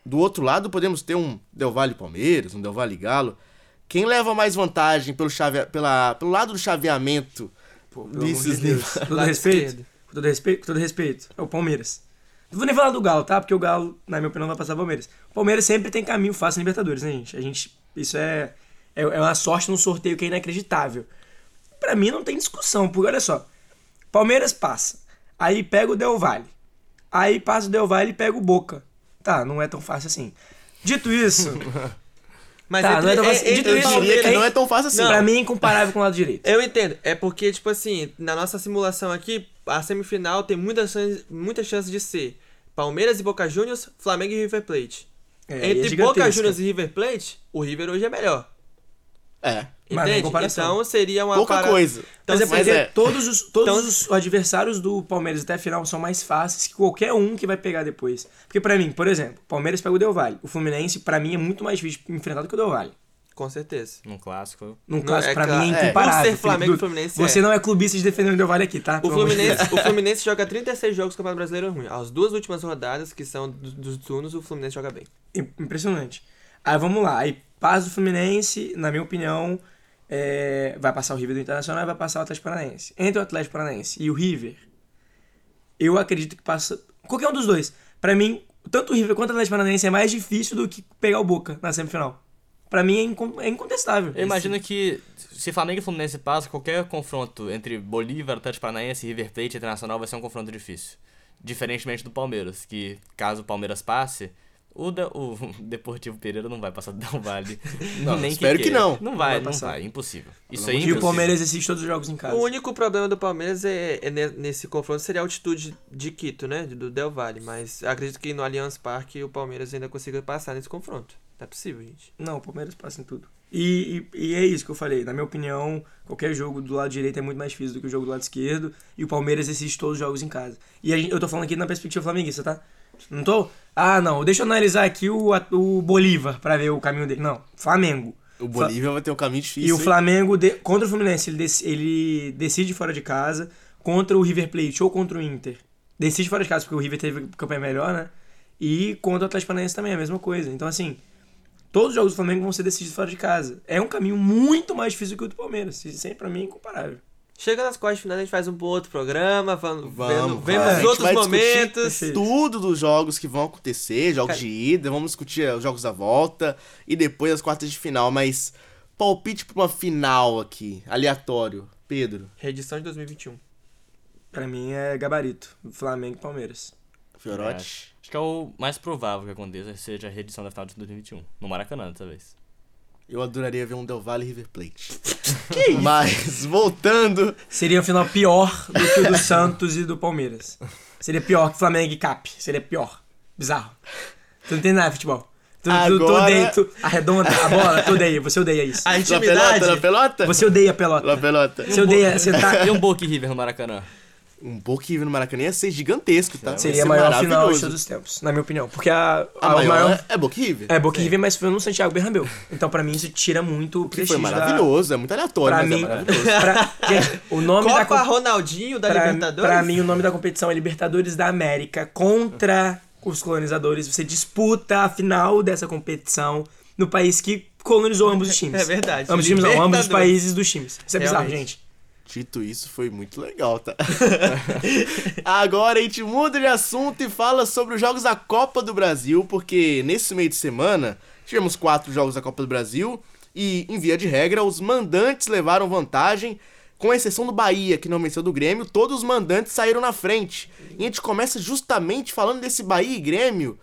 [SPEAKER 1] Do outro lado, podemos ter um Del Valle Palmeiras, um Del Valle Galo. Quem leva mais vantagem pelo, chave... Pela... pelo lado do chaveamento
[SPEAKER 5] Pô,
[SPEAKER 1] Vinícius
[SPEAKER 5] de? Com todo respeito, com todo respeito, com todo respeito, é o Palmeiras. Não vou nem falar do Galo, tá? Porque o Galo, na minha opinião, vai passar o Palmeiras. O Palmeiras sempre tem caminho fácil em Libertadores, né, gente? A gente isso é, é, é uma sorte num sorteio que é inacreditável. Pra mim não tem discussão, porque olha só. Palmeiras passa, aí pega o Del Valle. Aí passa o Del Valle e pega o Boca. Tá, não é tão fácil assim. Dito isso,
[SPEAKER 6] Mas
[SPEAKER 5] Tá, não é tão fácil. Dito
[SPEAKER 1] Eu
[SPEAKER 5] isso,
[SPEAKER 1] diria que não é tão fácil assim.
[SPEAKER 5] pra mim é incomparável com o lado direito.
[SPEAKER 6] Eu entendo. É porque, tipo assim, na nossa simulação aqui, a semifinal tem muitas chances, muitas chances de ser Palmeiras e Boca Juniors, Flamengo e River Plate.
[SPEAKER 5] É, é
[SPEAKER 6] Entre Boca
[SPEAKER 5] gigantesca.
[SPEAKER 6] Juniors e River Plate, o River hoje é melhor.
[SPEAKER 1] É,
[SPEAKER 5] Mas não em
[SPEAKER 6] Entende?
[SPEAKER 5] comparação.
[SPEAKER 6] Então seria uma
[SPEAKER 1] pouca
[SPEAKER 6] para-
[SPEAKER 1] coisa.
[SPEAKER 6] Então,
[SPEAKER 5] Mas é
[SPEAKER 1] mas
[SPEAKER 5] porque
[SPEAKER 1] é-
[SPEAKER 5] todos, os, todos
[SPEAKER 6] Então-
[SPEAKER 5] os adversários do Palmeiras até a final são mais fáceis que qualquer um que vai pegar depois. Porque pra mim, por exemplo, o Palmeiras pega o Del Valle. O Fluminense, pra mim, é muito mais difícil de enfrentar do que o Del Valle.
[SPEAKER 6] Com certeza.
[SPEAKER 4] Num clássico.
[SPEAKER 5] Num
[SPEAKER 6] Não,
[SPEAKER 5] caso,
[SPEAKER 6] é
[SPEAKER 5] pra mim, é
[SPEAKER 1] é.
[SPEAKER 5] incomparável.
[SPEAKER 6] Por ser
[SPEAKER 5] Felipe
[SPEAKER 6] Flamengo e. Fluminense,
[SPEAKER 5] Você
[SPEAKER 6] é.
[SPEAKER 5] não é clubista de defender o Del Valle aqui, tá?
[SPEAKER 6] O Fluminense, o Fluminense joga 36 jogos no Campeonato Brasileiro ruim. As duas últimas rodadas, que são do- dos turnos, o Fluminense joga bem.
[SPEAKER 5] Im- Impressionante. Aí vamos lá. Aí paz do Fluminense, na minha opinião, é, vai passar o River do Internacional e vai passar o Atlético Paranaense. Entre o Atlético Paranaense e o River, eu acredito que passa. Qualquer um dos dois. Pra mim, tanto o River quanto o Atlético Paranaense é mais difícil do que pegar o Boca na semifinal. Pra mim é, é incontestável.
[SPEAKER 4] Eu imagino que se Flamengo e Fluminense passam, qualquer confronto entre Bolívar, Atlético Paranaense, River Plate e Internacional vai ser um confronto difícil. Diferentemente do Palmeiras, que caso o Palmeiras passe, o, da- o Deportivo Pereira não vai passar do Del Valle.
[SPEAKER 1] Não,
[SPEAKER 4] Nem
[SPEAKER 1] espero que
[SPEAKER 4] queira.
[SPEAKER 1] não.
[SPEAKER 4] Não vai,
[SPEAKER 5] vai
[SPEAKER 4] não
[SPEAKER 5] passar.
[SPEAKER 4] vai, impossível. Isso aí é
[SPEAKER 5] E o. Palmeiras assiste todos os jogos em casa.
[SPEAKER 6] O único problema do Palmeiras é, é ne- nesse confronto seria a altitude de Quito, né? Do Del Valle. Mas acredito que no Allianz Parque o Palmeiras ainda consiga passar nesse confronto. Não é possível, gente.
[SPEAKER 5] Não, o Palmeiras passa em tudo. E, e, e é isso que eu falei. Na minha opinião, qualquer jogo do lado direito é muito mais difícil do que o jogo do lado esquerdo. E o Palmeiras assiste todos os jogos em casa. E a gente- eu tô falando aqui na perspectiva flamenguista, tá? Não tô? Ah, não. Deixa eu analisar aqui o, o Bolívar pra ver o caminho dele. Não, Flamengo.
[SPEAKER 1] O Bolívia vai ter um caminho difícil.
[SPEAKER 5] E o? Flamengo, de- contra o Fluminense, ele, dec- ele decide fora de casa. Contra o River Plate ou contra o Inter, decide fora de casa, porque o River teve campanha melhor, né? E contra o Atlético Paranaense também é a mesma coisa. Então, assim, todos os jogos do Flamengo vão ser decididos fora de casa. É um caminho muito mais difícil que o do Palmeiras. Isso sempre pra mim é incomparável.
[SPEAKER 6] Chega nas quartas de final, a gente faz um outro programa, falando,
[SPEAKER 1] Vamos,
[SPEAKER 6] vendo, vemos
[SPEAKER 1] A gente
[SPEAKER 6] outros momentos.
[SPEAKER 1] Tudo dos jogos que vão acontecer, jogos
[SPEAKER 6] Cara-
[SPEAKER 1] de ida, vamos discutir eh, os jogos da volta e depois as quartas de final, mas palpite pra uma final aqui, aleatório. Pedro,
[SPEAKER 6] Reedição de 2021.
[SPEAKER 5] Pra mim é gabarito. Flamengo e Palmeiras.
[SPEAKER 1] Fiorotti.
[SPEAKER 4] Acho, acho que é o mais provável que aconteça, seja a reedição da final de 2021. No Maracanã, dessa vez.
[SPEAKER 1] Eu adoraria ver um Del Valle e River Plate. que isso? Mas, voltando,
[SPEAKER 5] Seria um final pior do que o do Santos e do Palmeiras. Seria pior que Flamengo e Cap. Seria pior. Bizarro. Tu não entende nada de futebol. Tu, tu, tu
[SPEAKER 1] Agora-
[SPEAKER 5] odeia, tu arredonda a bola, tu odeia, você odeia isso.
[SPEAKER 6] A intimidade.
[SPEAKER 1] pelota, na pelota?
[SPEAKER 5] Você odeia a pelota.
[SPEAKER 1] Na pelota.
[SPEAKER 5] Você odeia, você tá...
[SPEAKER 4] E um Boca e River no Maracanã.
[SPEAKER 1] Um Boca e River no Maracanã ia ser gigantesco, tá? Ia
[SPEAKER 5] Seria a maior final de
[SPEAKER 1] maravilhoso.
[SPEAKER 5] todos os tempos, na minha opinião. Porque a,
[SPEAKER 1] A,
[SPEAKER 5] a-
[SPEAKER 1] maior,
[SPEAKER 5] maior
[SPEAKER 1] é Boca e River.
[SPEAKER 5] é Boca e River, mas foi no Santiago Bernabéu. Então, pra mim, isso tira muito o
[SPEAKER 1] Que foi
[SPEAKER 5] prestígio da-
[SPEAKER 1] maravilhoso, é muito aleatório,
[SPEAKER 5] Pra
[SPEAKER 1] mas
[SPEAKER 5] mim,
[SPEAKER 1] é maravilhoso.
[SPEAKER 5] pra- gente, o nome da
[SPEAKER 6] Copa
[SPEAKER 5] com-
[SPEAKER 6] Ronaldinho da
[SPEAKER 5] pra,
[SPEAKER 6] Libertadores.
[SPEAKER 5] pra mim, o nome da competição é Libertadores da América contra os colonizadores. Você disputa a final dessa competição no país que colonizou ambos os times.
[SPEAKER 6] É verdade.
[SPEAKER 5] Ambos os times não, ambos os países dos times. Isso é bizarro,
[SPEAKER 6] Realmente.
[SPEAKER 5] gente.
[SPEAKER 1] Dito isso, foi muito legal, tá? Agora a gente muda de assunto e fala sobre os jogos da Copa do Brasil, porque nesse meio de semana tivemos quatro jogos da Copa do Brasil e, em via de regra, os mandantes levaram vantagem, com exceção do Bahia, que não venceu do Grêmio, todos os mandantes saíram na frente. E a gente começa justamente falando desse Bahia e Grêmio.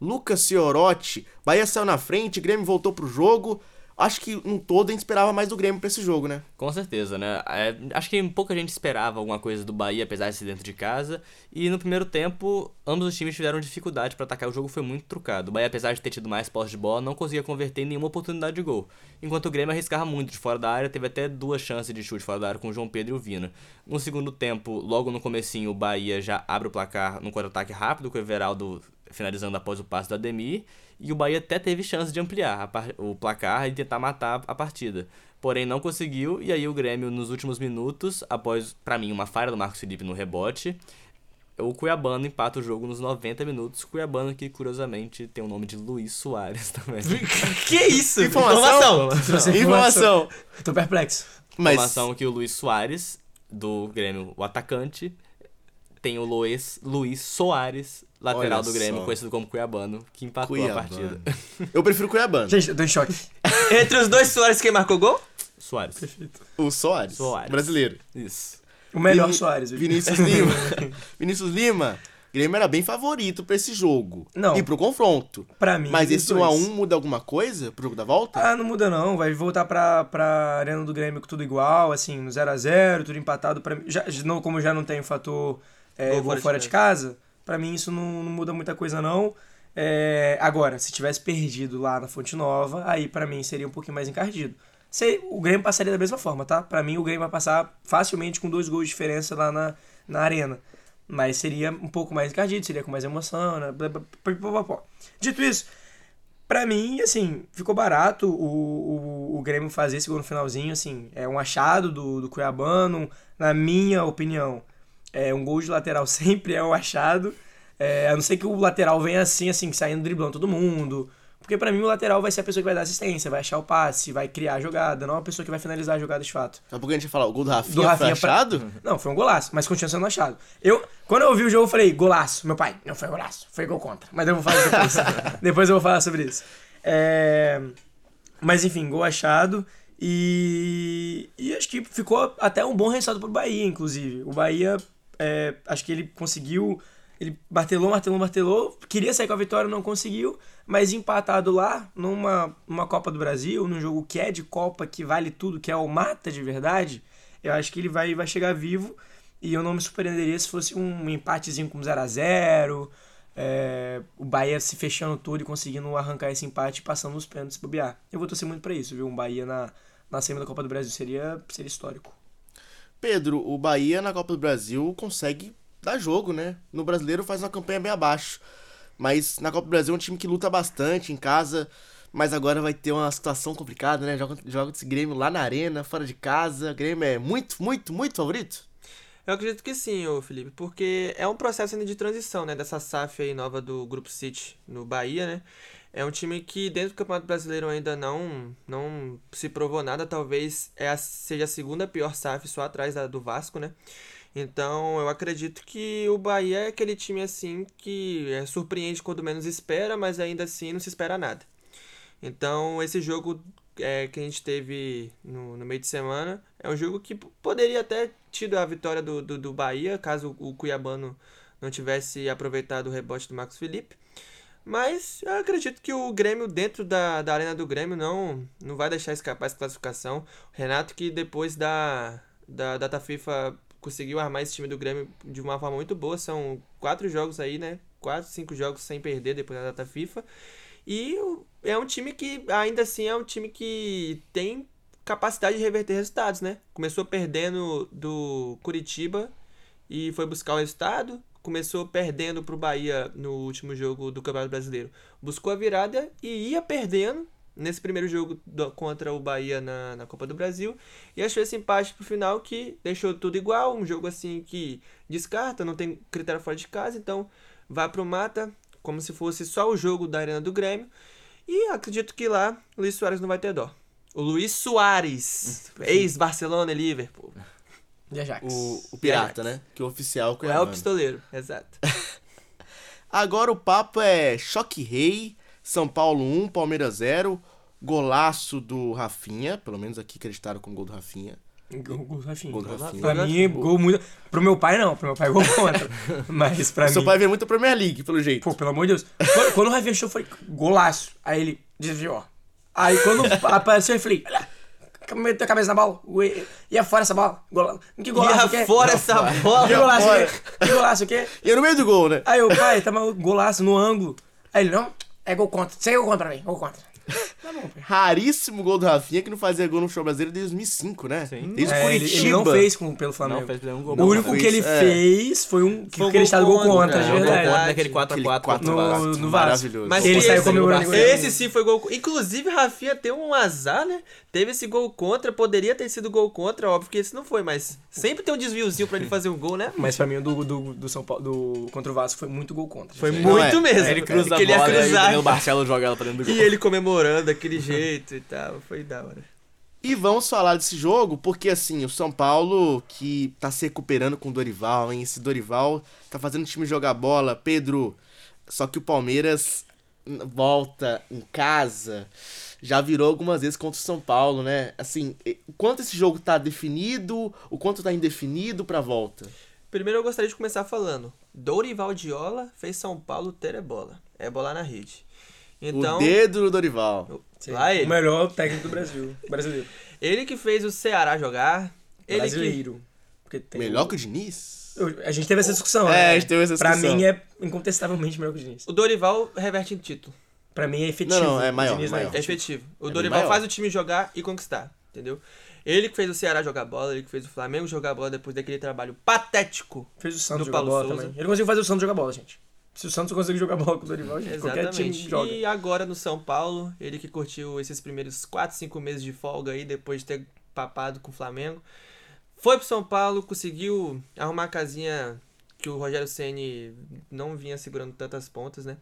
[SPEAKER 1] Lucas Ciorotti, Bahia saiu na frente, Grêmio voltou pro jogo. Acho que um todo a gente esperava mais do Grêmio pra esse jogo, né?
[SPEAKER 4] Com certeza, né? É, acho que pouca gente esperava alguma coisa do Bahia, apesar de ser dentro de casa. E no primeiro tempo, ambos os times tiveram dificuldade para atacar. O jogo foi muito trucado. O Bahia, apesar de ter tido mais posse de bola, não conseguia converter em nenhuma oportunidade de gol. Enquanto o Grêmio arriscava muito de fora da área, teve até duas chances de chute fora da área com o João Pedro e o Vina. No segundo tempo, logo no comecinho, o Bahia já abre o placar num contra-ataque rápido com o Everaldo finalizando após o passe do Ademir. E o Bahia até teve chance de ampliar a par- o placar e tentar matar a partida. Porém, não conseguiu, e aí o Grêmio, nos últimos minutos, após, pra mim, uma falha do Marcos Felipe no rebote, o Cuiabano empata o jogo nos 90 minutos. Cuiabano que, curiosamente, tem o nome de Luiz Soares também.
[SPEAKER 6] Que isso?
[SPEAKER 1] Informação!
[SPEAKER 5] Trouxe
[SPEAKER 1] Informação!
[SPEAKER 5] Tô perplexo.
[SPEAKER 1] Mas
[SPEAKER 4] Informação que o Luiz Soares, do Grêmio, o atacante, tem o Luiz, Luiz Soares, lateral
[SPEAKER 1] Olha
[SPEAKER 4] do Grêmio,
[SPEAKER 1] só.
[SPEAKER 4] conhecido como Cuiabano, que empatou a
[SPEAKER 1] Cuiabano.
[SPEAKER 4] partida.
[SPEAKER 1] eu prefiro Cuiabano.
[SPEAKER 5] Gente, eu tô em choque.
[SPEAKER 6] Entre os dois Soares, quem marcou gol?
[SPEAKER 4] Soares.
[SPEAKER 1] O Soares,
[SPEAKER 4] Soares.
[SPEAKER 1] brasileiro.
[SPEAKER 4] Isso.
[SPEAKER 5] O melhor
[SPEAKER 1] Vini-
[SPEAKER 5] Soares.
[SPEAKER 1] Vinícius Lima. Vinícius Lima. Grêmio era bem favorito pra esse jogo.
[SPEAKER 5] Não.
[SPEAKER 1] E pro confronto.
[SPEAKER 5] Pra mim,
[SPEAKER 1] Mas esse
[SPEAKER 5] dois.
[SPEAKER 1] 1x1 muda alguma coisa pro jogo da volta?
[SPEAKER 5] Ah, não muda não. Vai voltar pra, pra Arena do Grêmio com tudo igual, assim, no 0x0, tudo empatado. Pra mim, já, não, como já não tem o fator é, Gol
[SPEAKER 6] fora
[SPEAKER 5] fora,
[SPEAKER 6] de
[SPEAKER 5] de casa, pra mim isso não, não muda muita coisa não. É, agora, se tivesse perdido lá na Fonte Nova, aí pra mim seria um pouquinho mais encardido. Se, o Grêmio passaria da mesma forma, tá? Pra mim o Grêmio vai passar facilmente com dois gols de diferença lá na, na Arena. Mas seria um pouco mais encardido, seria com mais emoção, né? Dito isso, Pra mim, assim, ficou barato o, o, o Grêmio fazer esse gol no finalzinho, assim, é um achado do, do Cuiabano, na minha opinião, é um gol de lateral sempre é um achado, é, a não ser que o lateral venha assim, assim, saindo driblando todo mundo, porque pra mim o lateral vai ser a pessoa que vai dar assistência, vai achar o passe, vai criar a jogada, não a pessoa que vai finalizar a jogada de fato.
[SPEAKER 1] A pouco a gente vai falar, o gol do Rafinha,
[SPEAKER 5] Do Rafinha
[SPEAKER 1] foi
[SPEAKER 5] pra-
[SPEAKER 1] achado?
[SPEAKER 5] Não, foi um golaço, mas continua sendo achado. Eu, quando eu vi o jogo, eu falei, golaço. Meu pai, não foi golaço, foi gol contra. Mas eu vou falar depois. depois eu vou falar sobre isso. É, Mas enfim, gol achado. E... e acho que ficou até um bom resultado pro Bahia, inclusive. O Bahia, é, acho que ele conseguiu. Ele martelou, martelou, martelou. Queria sair com a vitória, não conseguiu. Mas empatado lá, numa, numa Copa do Brasil, num jogo que é de Copa, que vale tudo, que é o mata de verdade, eu acho que ele vai, vai chegar vivo. E eu não me surpreenderia se fosse um empatezinho com 0 a 0 é, o Bahia se fechando tudo e conseguindo arrancar esse empate passando os pênaltis bobear. Eu vou torcer muito pra isso, viu? Um Bahia na, na semi da Copa do Brasil seria, seria histórico.
[SPEAKER 1] Pedro, o Bahia na Copa do Brasil consegue dar jogo, né? No brasileiro faz uma campanha bem abaixo. Mas na Copa do Brasil é um time que luta bastante em casa. Mas agora vai ter uma situação complicada, né? Joga, joga esse Grêmio lá na arena, fora de casa. O Grêmio é muito, muito, muito favorito.
[SPEAKER 6] Eu acredito que sim, ô Felipe, porque é um processo ainda de transição, né, dessa SAF aí nova do Grupo City no Bahia, né? É um time que dentro do Campeonato Brasileiro ainda não não se provou nada, talvez é a, seja a segunda pior SAF só atrás da, do Vasco, né? Então, eu acredito que o Bahia é aquele time assim que é, surpreende quando menos espera, mas ainda assim não se espera nada. Então, esse jogo é, que a gente teve no, no meio de semana é um jogo que poderia até tido a vitória do, do, do Bahia, caso o Cuiabano não tivesse aproveitado o rebote do Marcos Felipe. Mas eu acredito que o Grêmio, dentro da, da arena do Grêmio, não, não vai deixar escapar essa classificação. O Renato, que depois da, da data FIFA conseguiu armar esse time do Grêmio de uma forma muito boa. São quatro jogos aí, né? Quatro, cinco jogos sem perder depois da data FIFA. E é um time que, ainda assim, é um time que tem capacidade de reverter resultados, né? Começou perdendo do Curitiba e foi buscar o resultado. Começou perdendo pro Bahia no último jogo do Campeonato Brasileiro. Buscou a virada e ia perdendo nesse primeiro jogo do- contra o Bahia na, na Copa do Brasil. E achou esse empate pro final que deixou tudo igual. Um jogo assim que descarta, não tem critério fora de casa. Então vai pro mata, como se fosse só o jogo da Arena do Grêmio. E acredito que lá o Luiz Soares não vai ter dó. O Luiz Soares, ex-Barcelona e Liverpool.
[SPEAKER 5] De Ajax.
[SPEAKER 1] O, o pirata, né? Que o oficial é o
[SPEAKER 6] É o
[SPEAKER 1] Cuiabano.
[SPEAKER 6] pistoleiro, exato.
[SPEAKER 1] Agora o papo é Choque Rei, São Paulo 1, Palmeiras 0, golaço do Rafinha, pelo menos aqui acreditaram com o gol do Rafinha.
[SPEAKER 5] Gol, gol do Rafinha.
[SPEAKER 1] Gol do Rafinha.
[SPEAKER 5] Pra mim, gol muito. Pro meu pai, não. Pro meu pai, gol contra. Mas pra
[SPEAKER 1] O seu
[SPEAKER 5] mim.
[SPEAKER 1] pai vê muito a Premier League, pelo jeito.
[SPEAKER 5] Pô, pelo amor de Deus. Quando, quando o Rafinha achou, eu falei, golaço. Aí ele desviou. Aí quando apareceu, eu falei, olha, meteu a cabeça na bola. Ue- Ia fora essa bola. Gola... Que golaço o quê?
[SPEAKER 6] Ia fora essa bola.
[SPEAKER 5] Que golaço o quê? Que golaço o quê?
[SPEAKER 1] E é no meio do gol, né?
[SPEAKER 5] Aí o pai, tá maluco, golaço no ângulo. Aí ele, não, é gol contra. Sem gol contra pra mim, gol contra.
[SPEAKER 1] Raríssimo gol do Rafinha que não fazia gol no futebol brasileiro desde 2005, né? Desde
[SPEAKER 5] É, ele,
[SPEAKER 1] Curitiba.
[SPEAKER 5] ele não fez com, pelo Flamengo.
[SPEAKER 4] Não fez nenhum gol.
[SPEAKER 5] o único
[SPEAKER 1] fez,
[SPEAKER 5] que ele
[SPEAKER 1] é.
[SPEAKER 5] fez foi um que
[SPEAKER 6] Foi um
[SPEAKER 5] ele está
[SPEAKER 6] gol
[SPEAKER 5] gol contra, de
[SPEAKER 6] é, um gol
[SPEAKER 5] verdade.
[SPEAKER 6] contra.
[SPEAKER 4] naquele 4x4
[SPEAKER 1] Aquele 4
[SPEAKER 5] No-
[SPEAKER 1] Vasco,
[SPEAKER 5] no Vasco.
[SPEAKER 1] maravilhoso.
[SPEAKER 6] Mas
[SPEAKER 5] ele
[SPEAKER 6] esse-
[SPEAKER 5] saiu comemorando com
[SPEAKER 6] Esse sim foi gol. Inclusive, Rafinha tem um azar, né? Teve esse gol contra, poderia ter sido gol contra, óbvio que esse não foi, mas sempre tem um desviozinho pra ele fazer um gol, né?
[SPEAKER 5] Mas pra mim o do, do, do São Paulo, do, contra o Vasco foi muito gol contra.
[SPEAKER 6] Foi muito
[SPEAKER 1] é.
[SPEAKER 6] mesmo.
[SPEAKER 4] Ele cruza
[SPEAKER 6] que
[SPEAKER 4] a
[SPEAKER 6] ele ia
[SPEAKER 4] bola e
[SPEAKER 6] cruzar.
[SPEAKER 4] o Marcelo joga ela pra dentro do gol.
[SPEAKER 6] E ele comemorando daquele jeito e tal. Foi da hora.
[SPEAKER 1] E vamos falar desse jogo, porque assim, o São Paulo que tá se recuperando com o Dorival, hein? Esse Dorival tá fazendo o time jogar bola. Pedro, só que o Palmeiras volta em casa, já virou algumas vezes contra o São Paulo, né? Assim, o quanto esse jogo tá definido, o quanto tá indefinido pra volta.
[SPEAKER 6] Primeiro eu gostaria de começar falando. Dorival Diola fez São Paulo ter é bola. É bola na rede. Então,
[SPEAKER 1] o dedo do Dorival.
[SPEAKER 6] lá
[SPEAKER 5] O
[SPEAKER 6] ele.
[SPEAKER 5] melhor técnico do Brasil. Brasileiro.
[SPEAKER 6] Ele que fez o Ceará jogar. Ele que
[SPEAKER 5] Brasileiro. Tem
[SPEAKER 1] Melhor que o Diniz?
[SPEAKER 5] A gente teve essa discussão,
[SPEAKER 1] É,
[SPEAKER 5] né?
[SPEAKER 1] a gente teve essa discussão.
[SPEAKER 5] Pra mim é incontestavelmente melhor que o Diniz.
[SPEAKER 6] O Dorival reverte em título.
[SPEAKER 5] Pra mim é efetivo.
[SPEAKER 1] Não, não, é maior,
[SPEAKER 5] O Diniz não
[SPEAKER 1] maior.
[SPEAKER 6] É efetivo. O
[SPEAKER 1] É
[SPEAKER 6] Dorival
[SPEAKER 1] maior.
[SPEAKER 6] faz o time jogar e conquistar, entendeu? Ele que fez o Ceará jogar bola, ele que fez o Flamengo jogar bola depois daquele trabalho patético.
[SPEAKER 5] Fez o Santos
[SPEAKER 6] Do
[SPEAKER 5] jogar
[SPEAKER 6] Paulo
[SPEAKER 5] bola
[SPEAKER 6] Souza.
[SPEAKER 5] também. Ele conseguiu fazer o Santos jogar bola, gente. Se o Santos conseguir jogar bola com o Dorival, gente, qualquer time joga.
[SPEAKER 6] E agora no São Paulo, ele que curtiu esses primeiros 4, 5 meses de folga aí, depois de ter papado com o Flamengo. Foi pro São Paulo, conseguiu arrumar a casinha que o Rogério Ceni não vinha segurando tantas pontas, né?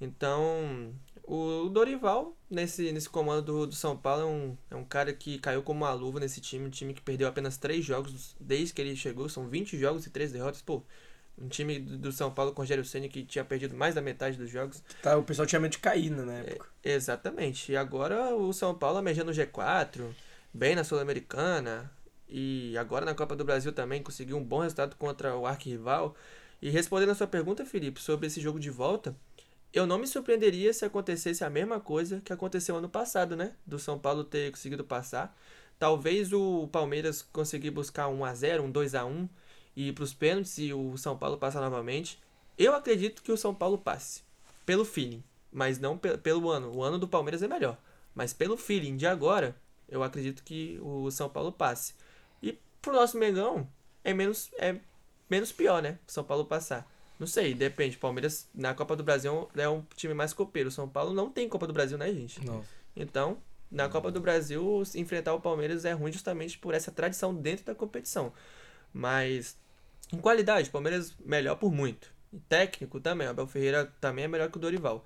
[SPEAKER 6] Então, o Dorival, nesse, nesse comando do, do São Paulo, é um, é um cara que caiu como uma luva nesse time. Um time que perdeu apenas 3 jogos desde que ele chegou. São 20 jogos e 3 derrotas. Pô, um time do São Paulo com o Rogério Ceni que tinha perdido mais da metade dos jogos.
[SPEAKER 5] Tá, o pessoal tinha medo de cair na época.
[SPEAKER 6] Exatamente. E agora o São Paulo almejando o G4, bem na Sul-Americana. E agora na Copa do Brasil também conseguiu um bom resultado contra o arquirrival. E respondendo a sua pergunta, Felipe, sobre esse jogo de volta, eu não me surpreenderia se acontecesse a mesma coisa que aconteceu ano passado, né? Do São Paulo ter conseguido passar. Talvez o Palmeiras conseguir buscar um a 0 um 2 a 1 e para os pênaltis e o São Paulo passar novamente. Eu acredito que o São Paulo passe. Pelo feeling. Mas não pe- pelo ano. O ano do Palmeiras é melhor. Mas pelo feeling de agora, eu acredito que o São Paulo passe. E pro nosso Mengão, é menos, é menos pior, né? O São Paulo passar. Não sei, depende. Palmeiras na Copa do Brasil é um time mais copeiro. O São Paulo não tem Copa do Brasil, né, gente?
[SPEAKER 5] Não.
[SPEAKER 6] Então, na Copa do Brasil, enfrentar o Palmeiras é ruim justamente por essa tradição dentro da competição. Mas em qualidade, o Palmeiras melhor por muito. E técnico também, o Abel Ferreira também é melhor que o Dorival.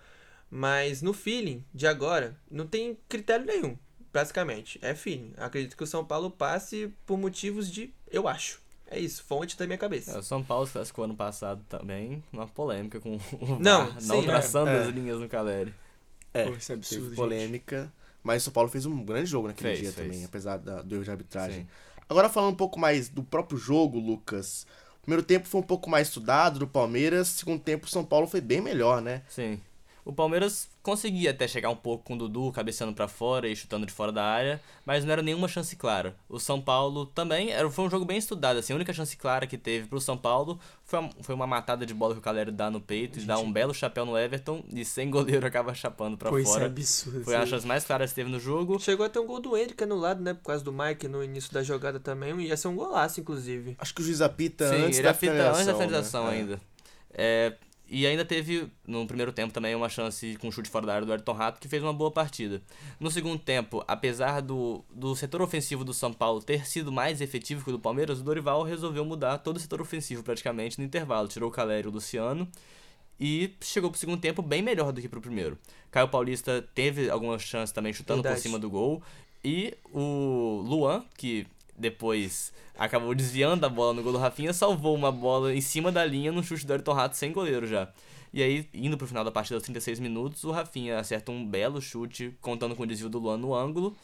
[SPEAKER 6] Mas no feeling de agora, não tem critério nenhum, basicamente. É feeling. Acredito que o São Paulo passe por motivos de eu acho. É isso, fonte da minha cabeça.
[SPEAKER 4] É, o São Paulo se classificou ano passado também, numa polêmica com o
[SPEAKER 6] Não,
[SPEAKER 4] VAR,
[SPEAKER 6] sim,
[SPEAKER 4] não traçando
[SPEAKER 1] é.
[SPEAKER 4] as linhas no Caleri.
[SPEAKER 1] É,
[SPEAKER 5] Pô, isso é absurdo,
[SPEAKER 1] teve
[SPEAKER 5] gente.
[SPEAKER 1] polêmica, mas o São Paulo fez um grande jogo naquele
[SPEAKER 4] Fez,
[SPEAKER 1] dia
[SPEAKER 4] fez.
[SPEAKER 1] também, apesar da- do erro de arbitragem.
[SPEAKER 4] Sim.
[SPEAKER 1] Agora falando um pouco mais do próprio jogo, Lucas. Primeiro tempo foi um pouco mais estudado do Palmeiras, segundo tempo o São Paulo foi bem melhor, né?
[SPEAKER 4] Sim. O Palmeiras conseguia até chegar um pouco com o Dudu cabeceando pra fora e chutando de fora da área, mas não era nenhuma chance clara. O São Paulo também era, foi um jogo bem estudado, assim, a única chance clara que teve pro São Paulo foi uma, foi uma matada de bola que o Caleri dá no peito e dá um belo chapéu no Everton e sem goleiro acaba chapando pra
[SPEAKER 5] Pô, isso é
[SPEAKER 4] fora.
[SPEAKER 5] absurdo.
[SPEAKER 4] Foi a chance mais clara que teve no jogo.
[SPEAKER 6] Chegou a ter um gol do Henrique anulado, né? Por causa do Mike no início da jogada também. Ia ser um golaço, inclusive.
[SPEAKER 1] Acho que o juiz apita
[SPEAKER 4] Sim,
[SPEAKER 1] antes
[SPEAKER 4] ele
[SPEAKER 1] da
[SPEAKER 4] apita
[SPEAKER 1] finalização.
[SPEAKER 4] antes da
[SPEAKER 1] né?
[SPEAKER 4] finalização
[SPEAKER 1] É.
[SPEAKER 4] ainda. É, e ainda teve, no primeiro tempo, também uma chance com chute fora da área do Ayrton Rato, que fez uma boa partida. No segundo tempo, apesar do, do setor ofensivo do São Paulo ter sido mais efetivo que o do Palmeiras, o Dorival resolveu mudar todo o setor ofensivo praticamente no intervalo. Tirou o Calério e o Luciano e chegou pro segundo tempo bem melhor do que pro primeiro. Caio Paulista teve algumas chances também chutando
[SPEAKER 6] Verdade.
[SPEAKER 4] por cima do gol. E o Luan, que depois acabou desviando a bola no gol do Rafinha, salvou uma bola em cima da linha no chute do Ayrton Rato sem goleiro já. E aí, indo pro final da partida aos 36 minutos, o Rafinha acerta um belo chute, contando com o desvio do Luan no ângulo,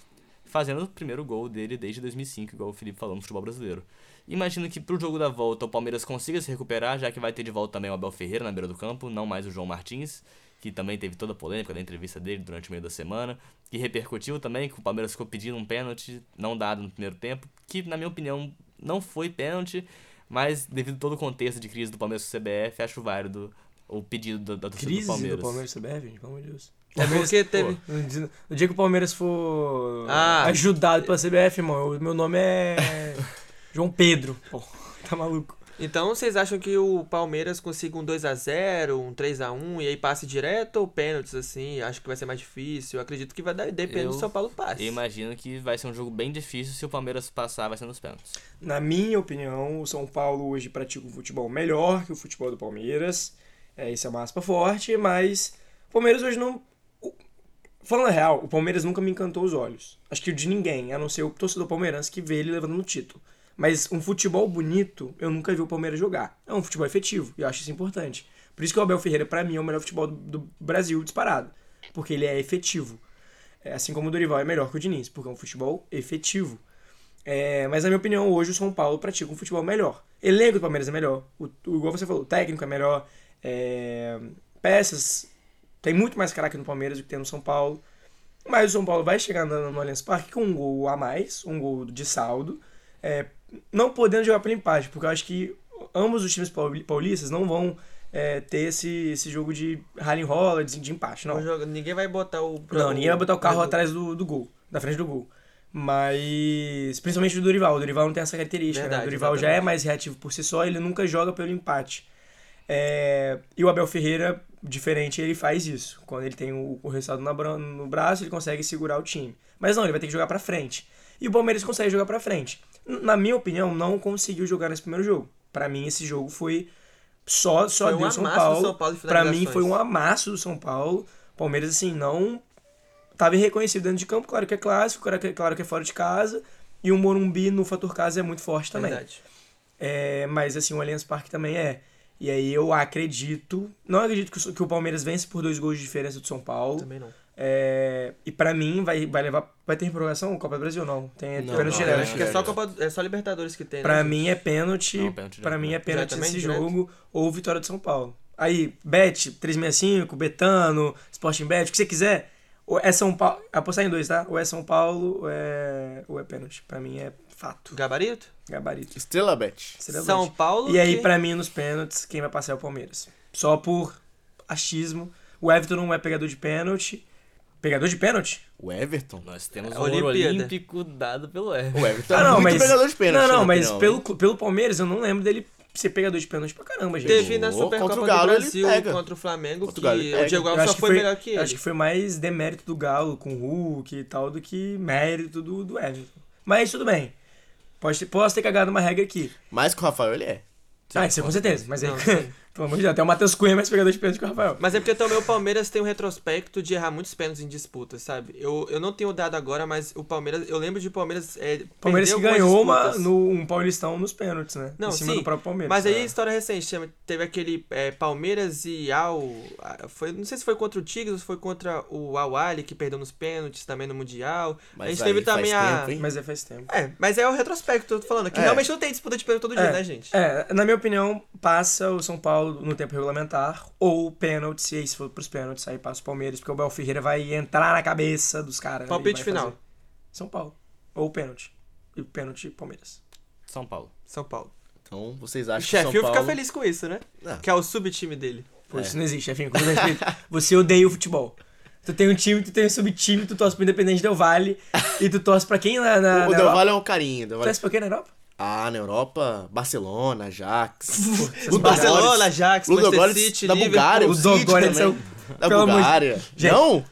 [SPEAKER 4] fazendo o primeiro gol dele desde 2005, igual o Felipe falou no futebol brasileiro. Imagino que pro jogo da volta o Palmeiras consiga se recuperar, já que vai ter de volta também o Abel Ferreira na beira do campo, não mais o João Martins, que também teve toda a polêmica da entrevista dele durante o meio da semana, que repercutiu também, que o Palmeiras ficou pedindo um pênalti não dado no primeiro tempo, que na minha opinião não foi pênalti, mas devido a todo o contexto de crise do Palmeiras com o CBF, acho válido o pedido da, da torcida
[SPEAKER 5] Crise
[SPEAKER 4] do Palmeiras.
[SPEAKER 5] do Palmeiras CBF, gente, pelo amor de Deus.
[SPEAKER 6] É porque teve.
[SPEAKER 5] No dia- No dia que o Palmeiras for
[SPEAKER 6] Ah.
[SPEAKER 5] ajudado pela CBF, irmão, o meu nome é João Pedro. Pô, tá maluco.
[SPEAKER 6] Então vocês acham que o Palmeiras consiga um 2x0, um 3x1 e aí passe direto ou pênaltis assim? Acho que vai ser mais difícil. Eu acredito que vai dar, depende do São Paulo passe.
[SPEAKER 4] Eu imagino que vai ser um jogo bem difícil se o Palmeiras passar, vai ser nos pênaltis.
[SPEAKER 5] Na minha opinião, o São Paulo hoje pratica um futebol melhor que o futebol do Palmeiras. É, isso é uma aspa forte, mas o Palmeiras hoje não. o- Falando a real, o Palmeiras nunca me encantou os olhos. Acho que o de ninguém, a não ser o torcedor palmeirense que vê ele levando no título. Mas um futebol bonito, eu nunca vi o Palmeiras jogar. É um futebol efetivo, e eu acho isso importante. Por isso que o Abel Ferreira, pra mim, é o melhor futebol do, do Brasil disparado. Porque ele é efetivo. É, assim como o Dorival é melhor que o Diniz, porque é um futebol efetivo. É, mas na minha opinião, hoje o São Paulo pratica um futebol melhor. Elenco do Palmeiras é melhor. O, o, igual você falou, o técnico é melhor. É, peças. Tem muito mais craque no Palmeiras do que tem no São Paulo. Mas o São Paulo vai chegar no, no Allianz Parque com um gol a mais, um gol de saldo. é, não podendo jogar pelo empate, porque eu acho que ambos os times pauli- paulistas não vão é, ter esse, esse jogo de rally rola, de, de empate. Não.
[SPEAKER 6] Joga- ninguém vai botar o.
[SPEAKER 5] Não, ninguém vai botar o carro
[SPEAKER 6] o-
[SPEAKER 5] atrás do, do gol, da frente do gol. Mas, principalmente do Dorival. O Dorival não tem essa característica, né?
[SPEAKER 6] Verdade,
[SPEAKER 5] O Dorival já é
[SPEAKER 6] exatamente.
[SPEAKER 5] mais reativo por si só, ele nunca joga pelo empate. É, e o Abel Ferreira, diferente, ele faz isso. Quando ele tem o, o resultado na no braço, ele consegue segurar o time. Mas não, ele vai ter que jogar pra frente. E o Palmeiras consegue jogar pra frente. Na minha opinião, não conseguiu jogar nesse primeiro jogo. Pra mim, esse jogo foi só, só
[SPEAKER 6] Foi um
[SPEAKER 5] deu São
[SPEAKER 6] amasso do
[SPEAKER 5] Paulo.
[SPEAKER 6] São Paulo
[SPEAKER 5] pra mim, foi um amasso do São Paulo. Palmeiras, assim, não estava irreconhecido dentro de campo. Claro que é clássico, claro que, claro que é fora de casa. E o Morumbi no fator casa é muito forte também.
[SPEAKER 6] Verdade.
[SPEAKER 5] É, mas assim, o Allianz Parque também é. E aí eu acredito. Não acredito que o, que o Palmeiras vence por dois gols de diferença do São Paulo.
[SPEAKER 6] Também não.
[SPEAKER 5] É, e pra mim vai, vai levar. Vai ter prorrogação? Copa do Brasil não. Tem
[SPEAKER 1] Não,
[SPEAKER 5] pênalti
[SPEAKER 1] não,
[SPEAKER 5] direto.
[SPEAKER 1] é,
[SPEAKER 6] acho que é só, Copa, é só Libertadores que tem,
[SPEAKER 5] Pra
[SPEAKER 6] né?
[SPEAKER 5] mim é pênalti.
[SPEAKER 4] Não, pênalti
[SPEAKER 5] pra mim é pênalti
[SPEAKER 6] Diretamente,
[SPEAKER 5] nesse
[SPEAKER 6] direto?
[SPEAKER 5] jogo ou vitória do São Paulo. Aí, Bet 365, Betano, Sporting Bet, o que você quiser. Ou é São Paulo. Apostar em dois, tá? Ou é São Paulo ou é, ou é pênalti. Pra mim é fato.
[SPEAKER 6] Gabarito?
[SPEAKER 5] Gabarito.
[SPEAKER 1] Estrela Bet.
[SPEAKER 5] Seria
[SPEAKER 6] São
[SPEAKER 5] Bet.
[SPEAKER 6] Paulo.
[SPEAKER 5] E aí,
[SPEAKER 6] que-
[SPEAKER 5] pra mim, nos pênaltis, quem vai passar é o Palmeiras. Só por achismo. O Everton não é pegador de pênalti. Pegador de pênalti?
[SPEAKER 1] O Everton?
[SPEAKER 4] Nós temos
[SPEAKER 6] É
[SPEAKER 4] um ouro olímpico dado pelo Everton.
[SPEAKER 1] O Everton
[SPEAKER 5] Ah,
[SPEAKER 1] é
[SPEAKER 5] não,
[SPEAKER 1] muito
[SPEAKER 5] mas.
[SPEAKER 1] pegador de pênalti.
[SPEAKER 5] não, não,
[SPEAKER 1] minha
[SPEAKER 5] mas
[SPEAKER 1] opinião,
[SPEAKER 5] pelo,
[SPEAKER 1] hein?
[SPEAKER 5] pelo Palmeiras eu não lembro dele ser pegador de pênalti pra caramba, gente.
[SPEAKER 6] Teve na Supercopa
[SPEAKER 1] o
[SPEAKER 6] do Brasil
[SPEAKER 1] pega.
[SPEAKER 6] contra o Flamengo
[SPEAKER 1] Contra o
[SPEAKER 6] que
[SPEAKER 1] Galo
[SPEAKER 6] o
[SPEAKER 1] pega.
[SPEAKER 6] Diego Alves
[SPEAKER 5] acho
[SPEAKER 6] só
[SPEAKER 5] que
[SPEAKER 6] foi,
[SPEAKER 5] foi-
[SPEAKER 6] melhor que ele.
[SPEAKER 5] Acho que foi mais demérito do Galo com o Hulk e tal do que mérito do, do Everton. Mas tudo bem. O Pode ter, posso ter cagado uma regra aqui.
[SPEAKER 1] Mais que o Rafael, ele é.
[SPEAKER 5] ah, isso é com certeza. Mas aí,
[SPEAKER 6] Não, sim.
[SPEAKER 5] pelo amor de Deus, até o Matheus Cunha é mais pegador de pênalti que o Rafael.
[SPEAKER 6] Mas é porque também o Palmeiras tem um retrospecto de errar muitos pênaltis em disputas, sabe? Eu, eu não tenho dado agora, mas o Palmeiras. Eu lembro de o Palmeiras. É,
[SPEAKER 5] O Palmeiras que ganhou uma, no, um Paulistão nos pênaltis, né?
[SPEAKER 6] Não,
[SPEAKER 5] em cima
[SPEAKER 6] sim,
[SPEAKER 5] do próprio Palmeiras.
[SPEAKER 6] Mas aí,
[SPEAKER 5] É.
[SPEAKER 6] história recente, teve aquele é, Palmeiras e Al. Foi, não sei se foi contra o Tigres ou se foi contra o Al Ali, que perdeu nos pênaltis também no Mundial.
[SPEAKER 1] Mas
[SPEAKER 6] a gente
[SPEAKER 1] aí
[SPEAKER 6] teve
[SPEAKER 1] faz
[SPEAKER 6] também a.
[SPEAKER 1] tempo, hein?
[SPEAKER 5] Mas é faz tempo.
[SPEAKER 6] É, mas é o retrospecto, eu tô falando. Que
[SPEAKER 1] É.
[SPEAKER 6] realmente não tem disputa de pênalti todo dia,
[SPEAKER 5] É.
[SPEAKER 6] né, gente?
[SPEAKER 5] É, na minha opinião, passa o São Paulo no tempo regulamentar, ou pênalti, e aí se for pros pênaltis, aí passa o Palmeiras, porque o Bel Ferreira vai entrar na cabeça dos caras. né,
[SPEAKER 6] Palpite final.
[SPEAKER 5] fazer. São Paulo. Ou pênalti. E pênalti, Palmeiras.
[SPEAKER 4] São Paulo.
[SPEAKER 6] São Paulo.
[SPEAKER 1] Então, vocês
[SPEAKER 6] O
[SPEAKER 1] acham que São Paulo...
[SPEAKER 6] fica feliz com isso, né?
[SPEAKER 1] Não.
[SPEAKER 6] Que é o subtime dele.
[SPEAKER 5] Pô, isso não existe, chefinho. Com respeito. Você odeia o futebol. Tu tem um time, tu tem um subtime, tu torce pro Independente Del Vale, e tu torce pra quem na, na,
[SPEAKER 1] O
[SPEAKER 5] na
[SPEAKER 1] Del? Valle é um carinho. Del
[SPEAKER 5] Tu
[SPEAKER 1] Valle...
[SPEAKER 5] torce pra quem na Europa?
[SPEAKER 1] Ah, na Europa, Barcelona, Ajax.
[SPEAKER 6] O Barcelona, Ajax, Manchester
[SPEAKER 1] Ludogorets
[SPEAKER 6] City,
[SPEAKER 1] da. Bulgária, o
[SPEAKER 5] Ludogorets é o-
[SPEAKER 1] Da
[SPEAKER 5] Pelo
[SPEAKER 1] Bulgária.
[SPEAKER 5] Gente,
[SPEAKER 1] não?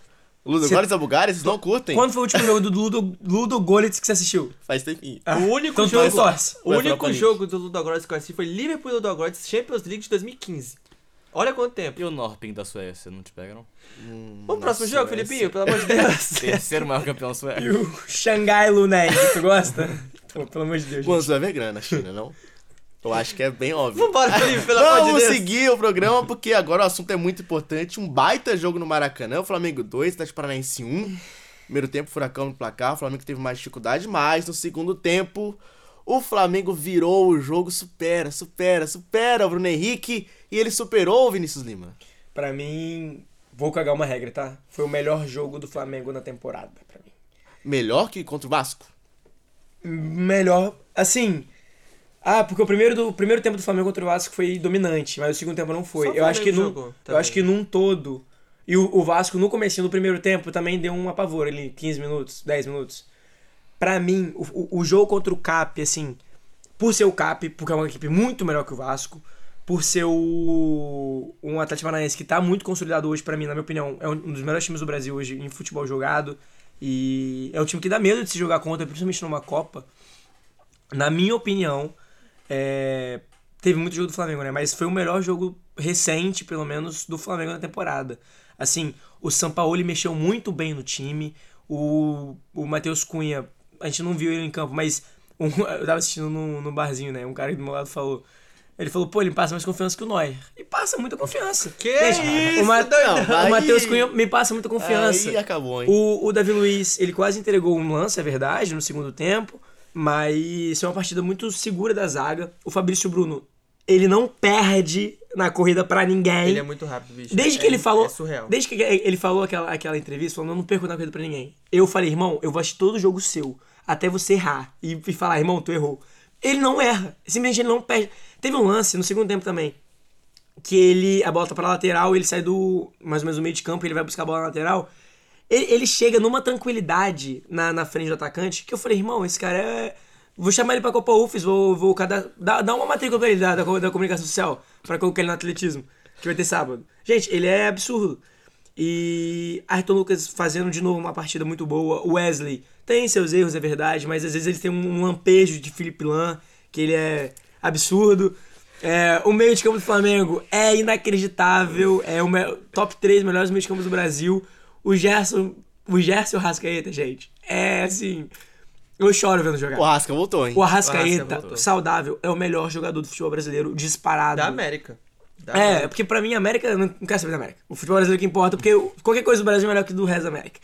[SPEAKER 1] O Ludogorets da Bulgária, vocês não curtem?
[SPEAKER 5] Quando foi o último jogo do Ludo, Ludo Golitz que você assistiu?
[SPEAKER 1] Faz tempinho.
[SPEAKER 6] O único
[SPEAKER 5] Então
[SPEAKER 6] jogo,
[SPEAKER 5] torce.
[SPEAKER 6] o único jogo do Ludogorets que eu assisti foi Liverpool e Ludogorets Champions League de 2015. Olha quanto tempo.
[SPEAKER 4] E o Norping da Suécia, não te pega, não?
[SPEAKER 6] Vamos pro próximo
[SPEAKER 1] Nossa,
[SPEAKER 6] jogo, Filipinho, pelo amor de Deus.
[SPEAKER 4] Terceiro maior campeão sueco.
[SPEAKER 5] E o Xangai Luneng, tu gosta? Pô, pelo amor de Deus.
[SPEAKER 1] Guangzhou é vegana na China, não? Eu acho que é bem óbvio.
[SPEAKER 6] Vambora, Felipe, pelo amor de
[SPEAKER 1] Vamos
[SPEAKER 6] Deus.
[SPEAKER 1] seguir o programa, porque agora o assunto é muito importante. Um baita jogo no Maracanã, o Flamengo 2, Atlético Paranaense 1. Primeiro tempo, furacão no placar, o Flamengo teve mais dificuldade, mas no segundo tempo, o Flamengo virou o jogo, supera, supera, supera o Bruno Henrique, e ele superou o Vinícius Lima.
[SPEAKER 5] Pra mim, vou cagar uma regra, tá? Foi o melhor jogo do Flamengo na temporada, pra mim.
[SPEAKER 1] Melhor que contra o Vasco?
[SPEAKER 5] Melhor, assim... Ah, porque o primeiro, do, o primeiro tempo do Flamengo contra o Vasco foi dominante, mas o segundo tempo não foi. Eu acho, que num, eu acho que num todo... E o, o Vasco, no comecinho do primeiro tempo, também deu um apavor ali, 15 minutos, 10 minutos. Pra mim, o, o, jogo contra o Cap, assim, por ser o Cap, porque é uma equipe muito melhor que o Vasco, por ser o, um Atlético Paranaense que tá muito consolidado hoje, pra mim, na minha opinião, é um dos melhores times do Brasil hoje em futebol jogado. E é um time que dá medo de se jogar contra, principalmente numa Copa. Na minha opinião, é, teve muito jogo do Flamengo, né? Mas foi o melhor jogo recente, pelo menos, do Flamengo na temporada. Assim, o Sampaoli mexeu muito bem no time. O, o Matheus Cunha, a gente não viu ele em campo, mas um- eu tava assistindo no, no barzinho, né? Um cara do meu lado falou. Ele falou, pô, ele passa mais confiança que o Neuer. E passa muita confiança.
[SPEAKER 6] Que isso,
[SPEAKER 5] o, Ma-
[SPEAKER 6] doidão?
[SPEAKER 5] o Matheus Cunha me passa muita confiança.
[SPEAKER 1] Aí acabou, hein?
[SPEAKER 5] O, o Davi Luiz, ele quase entregou um lance, é verdade, no segundo tempo, mas é uma partida muito segura da zaga. O Fabrício Bruno, ele não perde na corrida pra ninguém.
[SPEAKER 6] Ele é muito rápido, bicho.
[SPEAKER 5] Desde
[SPEAKER 6] É-
[SPEAKER 5] que ele falou,
[SPEAKER 6] É surreal.
[SPEAKER 5] desde que ele falou aquela, aquela entrevista, falando, eu não perco na corrida pra ninguém. Eu falei, irmão, eu vou assistir todo jogo seu, até você errar e, e falar, irmão, tu errou. Ele não erra, simplesmente ele não perde. Teve um lance no segundo tempo também, que ele, a bola tá pra lateral, ele sai do, mais ou menos do meio de campo, ele vai buscar a bola na lateral, ele, ele chega numa tranquilidade na, na frente do atacante, que eu falei, irmão, esse cara é... Vou chamar ele pra Copa UFES, vou, vou cada, dar, uma matrícula pra ele da, da, da comunicação social, pra colocar ele no atletismo, que vai ter sábado. Gente, ele é absurdo. E Ayrton Lucas fazendo de novo uma partida muito boa. O Wesley tem seus erros, é verdade, mas às vezes ele tem um lampejo de Felipe Lan, que ele é absurdo. É, o meio de campo do Flamengo é inacreditável, é o top 3 melhores meio de campo do Brasil. O Gerson, o Gerson Rascaeta, gente, é assim, eu choro vendo jogar.
[SPEAKER 1] O Rasca voltou, hein?
[SPEAKER 5] O Arrascaeta,
[SPEAKER 6] Arrasca voltou.
[SPEAKER 5] saudável, é o melhor jogador do futebol brasileiro, disparado.
[SPEAKER 6] Da América.
[SPEAKER 5] É,
[SPEAKER 6] América.
[SPEAKER 5] porque pra mim a América, eu não quero saber da América. O futebol brasileiro que importa, porque qualquer coisa do Brasil é melhor que do resto da América.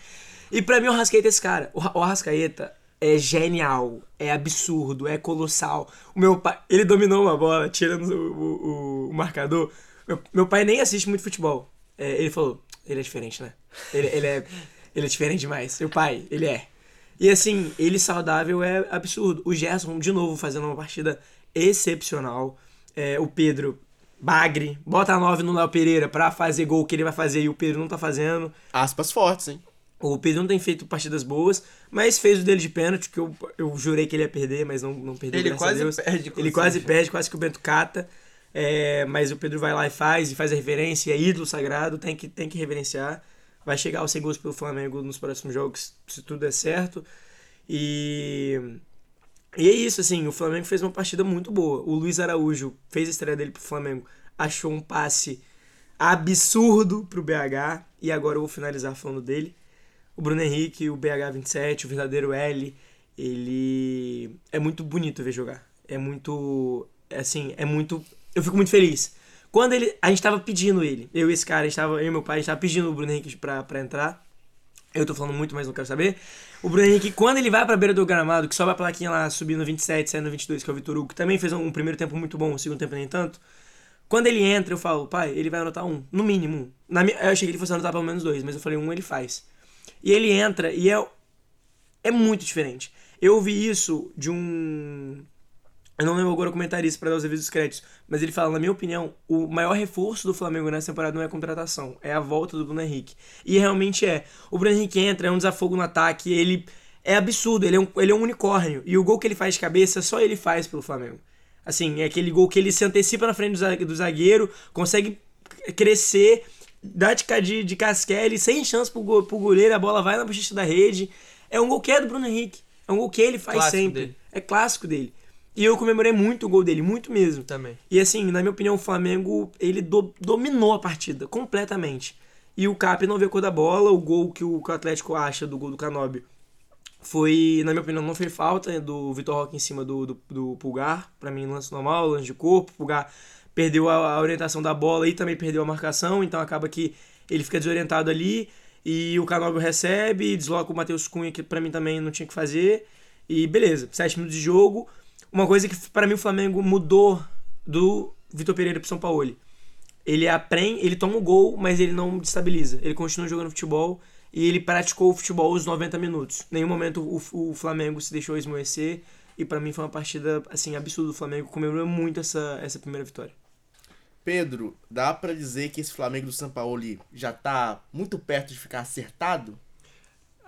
[SPEAKER 5] E pra mim o Arrascaeta é esse cara. O, o Arrascaeta é genial, é absurdo, é colossal. O meu pai, ele dominou uma bola, tirando o, o- o marcador. Meu, meu pai nem assiste muito futebol. É, ele falou, ele é diferente, né? Ele, ele é, ele é diferente demais. Seu pai, ele é. E assim, ele saudável é absurdo. O Gerson, de novo, fazendo uma partida excepcional. É, o Pedro, bagre, bota a 9 no Léo Pereira pra fazer gol que ele vai fazer e o Pedro não tá fazendo.
[SPEAKER 1] Aspas fortes, hein?
[SPEAKER 5] O Pedro não tem feito partidas boas, mas fez o dele de pênalti, que eu, eu jurei que ele ia perder, mas não, não perdeu,
[SPEAKER 6] Ele
[SPEAKER 5] graças a
[SPEAKER 6] quase
[SPEAKER 5] Deus.
[SPEAKER 6] perde,
[SPEAKER 5] Ele quase perde, quase que o Bento cata. É, mas o Pedro vai lá e faz, e faz a reverência, é ídolo sagrado, tem que, tem que reverenciar. Vai chegar aos 100 gols pelo Flamengo nos próximos jogos, se tudo der certo. E E é isso, assim, o Flamengo fez uma partida muito boa. O Luiz Araújo fez a estreia dele pro Flamengo, achou um passe absurdo pro BH, e agora eu vou finalizar falando dele. O Bruno Henrique, o BH27, o verdadeiro L, ele é muito bonito ver jogar. É muito, assim, é muito, eu fico muito feliz. Quando ele, a gente tava pedindo ele, eu e esse cara, a gente tava, eu e meu pai, a gente tava pedindo o Bruno Henrique pra, pra entrar. Eu tô falando muito, mas não quero saber. O Bruno Henrique, quando ele vai pra beira do gramado, que sobe a plaquinha lá, subindo 27, saindo 22, que é o Vitor Hugo, que também fez um primeiro tempo muito bom, um segundo tempo nem tanto. Quando ele entra, eu falo, pai, ele vai anotar um, no mínimo. Na eu achei que ele fosse anotar pelo menos dois, mas eu falei, um ele faz. E ele entra e é, é muito diferente. Eu ouvi isso de um. Eu não lembro agora o comentarista para dar os devidos créditos, mas ele fala, na minha opinião, o maior reforço do Flamengo nessa temporada não é a contratação, é a volta do Bruno Henrique. E realmente é. O Bruno Henrique entra, é um desafogo no ataque, ele é absurdo, ele é um, ele é um unicórnio. E o gol que ele faz de cabeça, só ele faz pelo Flamengo. Assim, é aquele gol que ele se antecipa na frente do zague- do zagueiro, consegue crescer, dá de, de, de casquele, sem chance pro, go- pro goleiro, a bola vai na bochecha da rede. É um gol que é do Bruno Henrique. É um gol que ele faz
[SPEAKER 6] Clássico
[SPEAKER 5] sempre.
[SPEAKER 6] dele.
[SPEAKER 5] É clássico dele. E eu comemorei muito o gol dele, muito mesmo.
[SPEAKER 6] Também.
[SPEAKER 5] E assim, na minha opinião, o Flamengo, ele do- dominou a partida completamente. E o Cap não veio cor da bola, o gol que o, que o Atlético acha do gol do Canóbio foi, na minha opinião, não foi falta né, do Vitor Roque em cima do, do, do Pulgar. Pra mim, lance normal, lance de corpo. O Pulgar perdeu a, a orientação da bola e também perdeu a marcação, então acaba que ele fica desorientado ali. E o Canóbio recebe, desloca o Matheus Cunha, que pra mim também não tinha que fazer. E beleza, sete minutos de jogo. Uma coisa que pra mim o Flamengo mudou do Vitor Pereira pro São Paulo. Ele aprende, ele toma o gol, mas ele não destabiliza. Ele continua jogando futebol e ele praticou o futebol os 90 minutos. Nenhum momento o, o Flamengo se deixou esmoecer e pra mim foi uma partida assim absurda do Flamengo, comemorou muito essa, essa primeira vitória.
[SPEAKER 1] Pedro, dá pra dizer que esse Flamengo do São Paulo já tá muito perto de ficar acertado?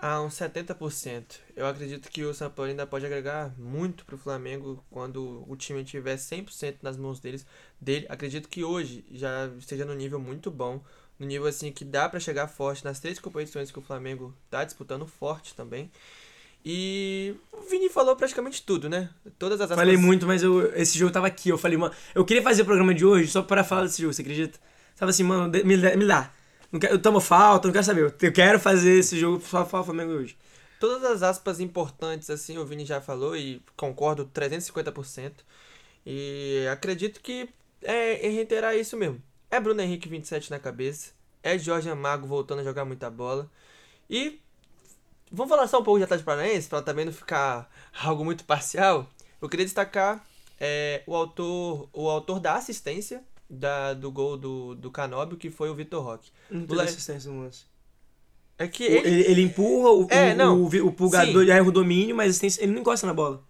[SPEAKER 6] A uns 70%. Eu acredito que o São Paulo ainda pode agregar muito pro Flamengo quando o time tiver 100% nas mãos deles, dele. Acredito que hoje já esteja no nível muito bom, no nível assim que dá pra chegar forte nas três competições que o Flamengo tá disputando forte também. E o Vini falou praticamente tudo, né? Todas as
[SPEAKER 5] Falei
[SPEAKER 6] aspas-
[SPEAKER 5] muito, mas eu, esse jogo tava aqui. Eu falei, mano, eu queria fazer o programa de hoje só para falar desse jogo, você acredita? Tava assim, mano, me, me dá. Não quero, eu tomo falta, não quero saber. Eu, quero fazer esse jogo só falar Flamengo hoje.
[SPEAKER 6] Todas as aspas importantes, assim, o Vini já falou e concordo 350%. E acredito que é, é reiterar isso mesmo. É Bruno Henrique 27 na cabeça. É Jorge Amago voltando a jogar muita bola. E vamos falar só um pouco de Atlético Paranaense, para também não ficar algo muito parcial. Eu queria destacar é, o, autor, o autor da assistência da, do gol do, do Canóbio, que foi o Vitor Roque.
[SPEAKER 5] Não teve
[SPEAKER 6] Le-
[SPEAKER 5] assistência no lance.
[SPEAKER 6] É que
[SPEAKER 5] Ele,
[SPEAKER 6] ele,
[SPEAKER 5] ele empurra, o,
[SPEAKER 6] É,
[SPEAKER 5] o,
[SPEAKER 6] não.
[SPEAKER 5] o, o pulgador erra o domínio, mas ele não encosta na bola.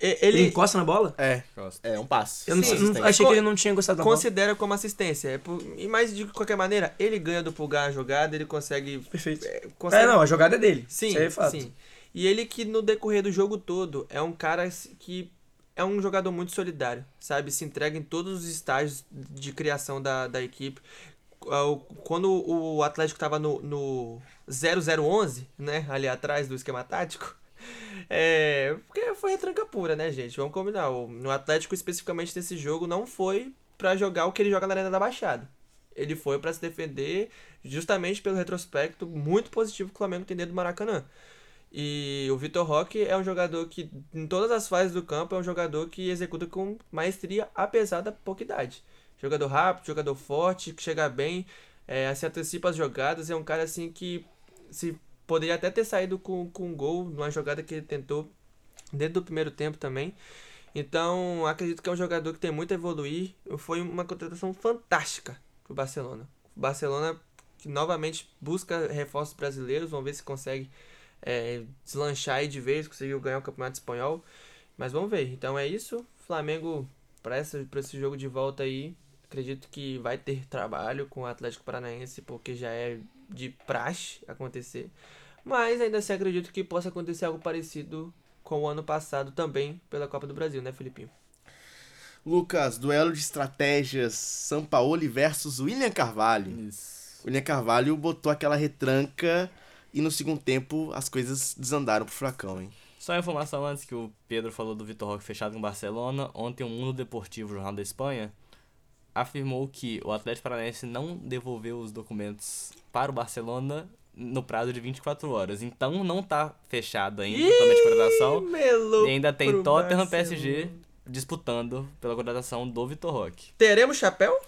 [SPEAKER 5] Ele,
[SPEAKER 6] ele,
[SPEAKER 5] encosta na bola?
[SPEAKER 1] É, é um passe.
[SPEAKER 5] Eu não, não-
[SPEAKER 1] Assistência.
[SPEAKER 5] achei que ele não tinha gostado da bola.
[SPEAKER 6] considera como assistência. É e mas de qualquer maneira, ele ganha do pulgar a jogada, ele consegue.
[SPEAKER 5] Perfeito.
[SPEAKER 6] é,
[SPEAKER 5] É,
[SPEAKER 6] consegue
[SPEAKER 5] não, a jogada é dele.
[SPEAKER 6] sim,
[SPEAKER 5] Isso aí é fato.
[SPEAKER 6] sim. E ele que no decorrer do jogo todo é um cara que é um jogador muito solidário, sabe? Se entrega em todos os estágios de criação da, da equipe. Ah, Quando o Atlético tava no, no 0011, né? Ali atrás do esquema tático. É, porque foi retranca pura, né, gente? Vamos combinar. O, Atlético, especificamente nesse jogo, não foi pra jogar o que ele joga na Arena da Baixada. Ele foi pra se defender justamente pelo retrospecto muito positivo que o Flamengo tem dentro do Maracanã. E o Vitor Roque é um jogador que, em todas as fases do campo, é um jogador que executa com maestria, apesar da pouca idade. Jogador rápido, jogador forte, que chega bem, é, se antecipa as jogadas. É um cara assim que se poderia até ter saído com, com um gol numa jogada que ele tentou dentro do primeiro tempo também. Então, acredito que é um jogador que tem muito a evoluir. Foi uma contratação fantástica pro Barcelona. O Barcelona que novamente busca reforços brasileiros, vamos ver se consegue é, deslanchar aí de vez, conseguiu ganhar o Campeonato Espanhol. Mas vamos ver. Então é isso. Flamengo, para esse jogo de volta aí, acredito que vai ter trabalho com o Atlético Paranaense, porque já é de praxe acontecer. Mas ainda assim acredito que possa acontecer algo parecido com o ano passado também pela Copa do Brasil, né, Felipinho?
[SPEAKER 1] Lucas, duelo de estratégias São Paulo versus William Carvalho.
[SPEAKER 4] Isso.
[SPEAKER 1] William Carvalho botou aquela retranca e no segundo tempo as coisas desandaram pro Furacão, hein?
[SPEAKER 4] Só uma informação antes que o Pedro falou do Vitor Roque fechado com o Barcelona. Ontem o Mundo Deportivo, Jornal da Espanha, afirmou que o Atlético Paranaense não devolveu os documentos para o Barcelona no prazo de 24 horas. Então não tá fechado ainda totalmente a contratação.
[SPEAKER 6] Melou
[SPEAKER 4] E ainda tem Tottenham
[SPEAKER 6] Barcelona.
[SPEAKER 4] PSG disputando pela contratação do Vitor Roque.
[SPEAKER 6] Teremos chapéu?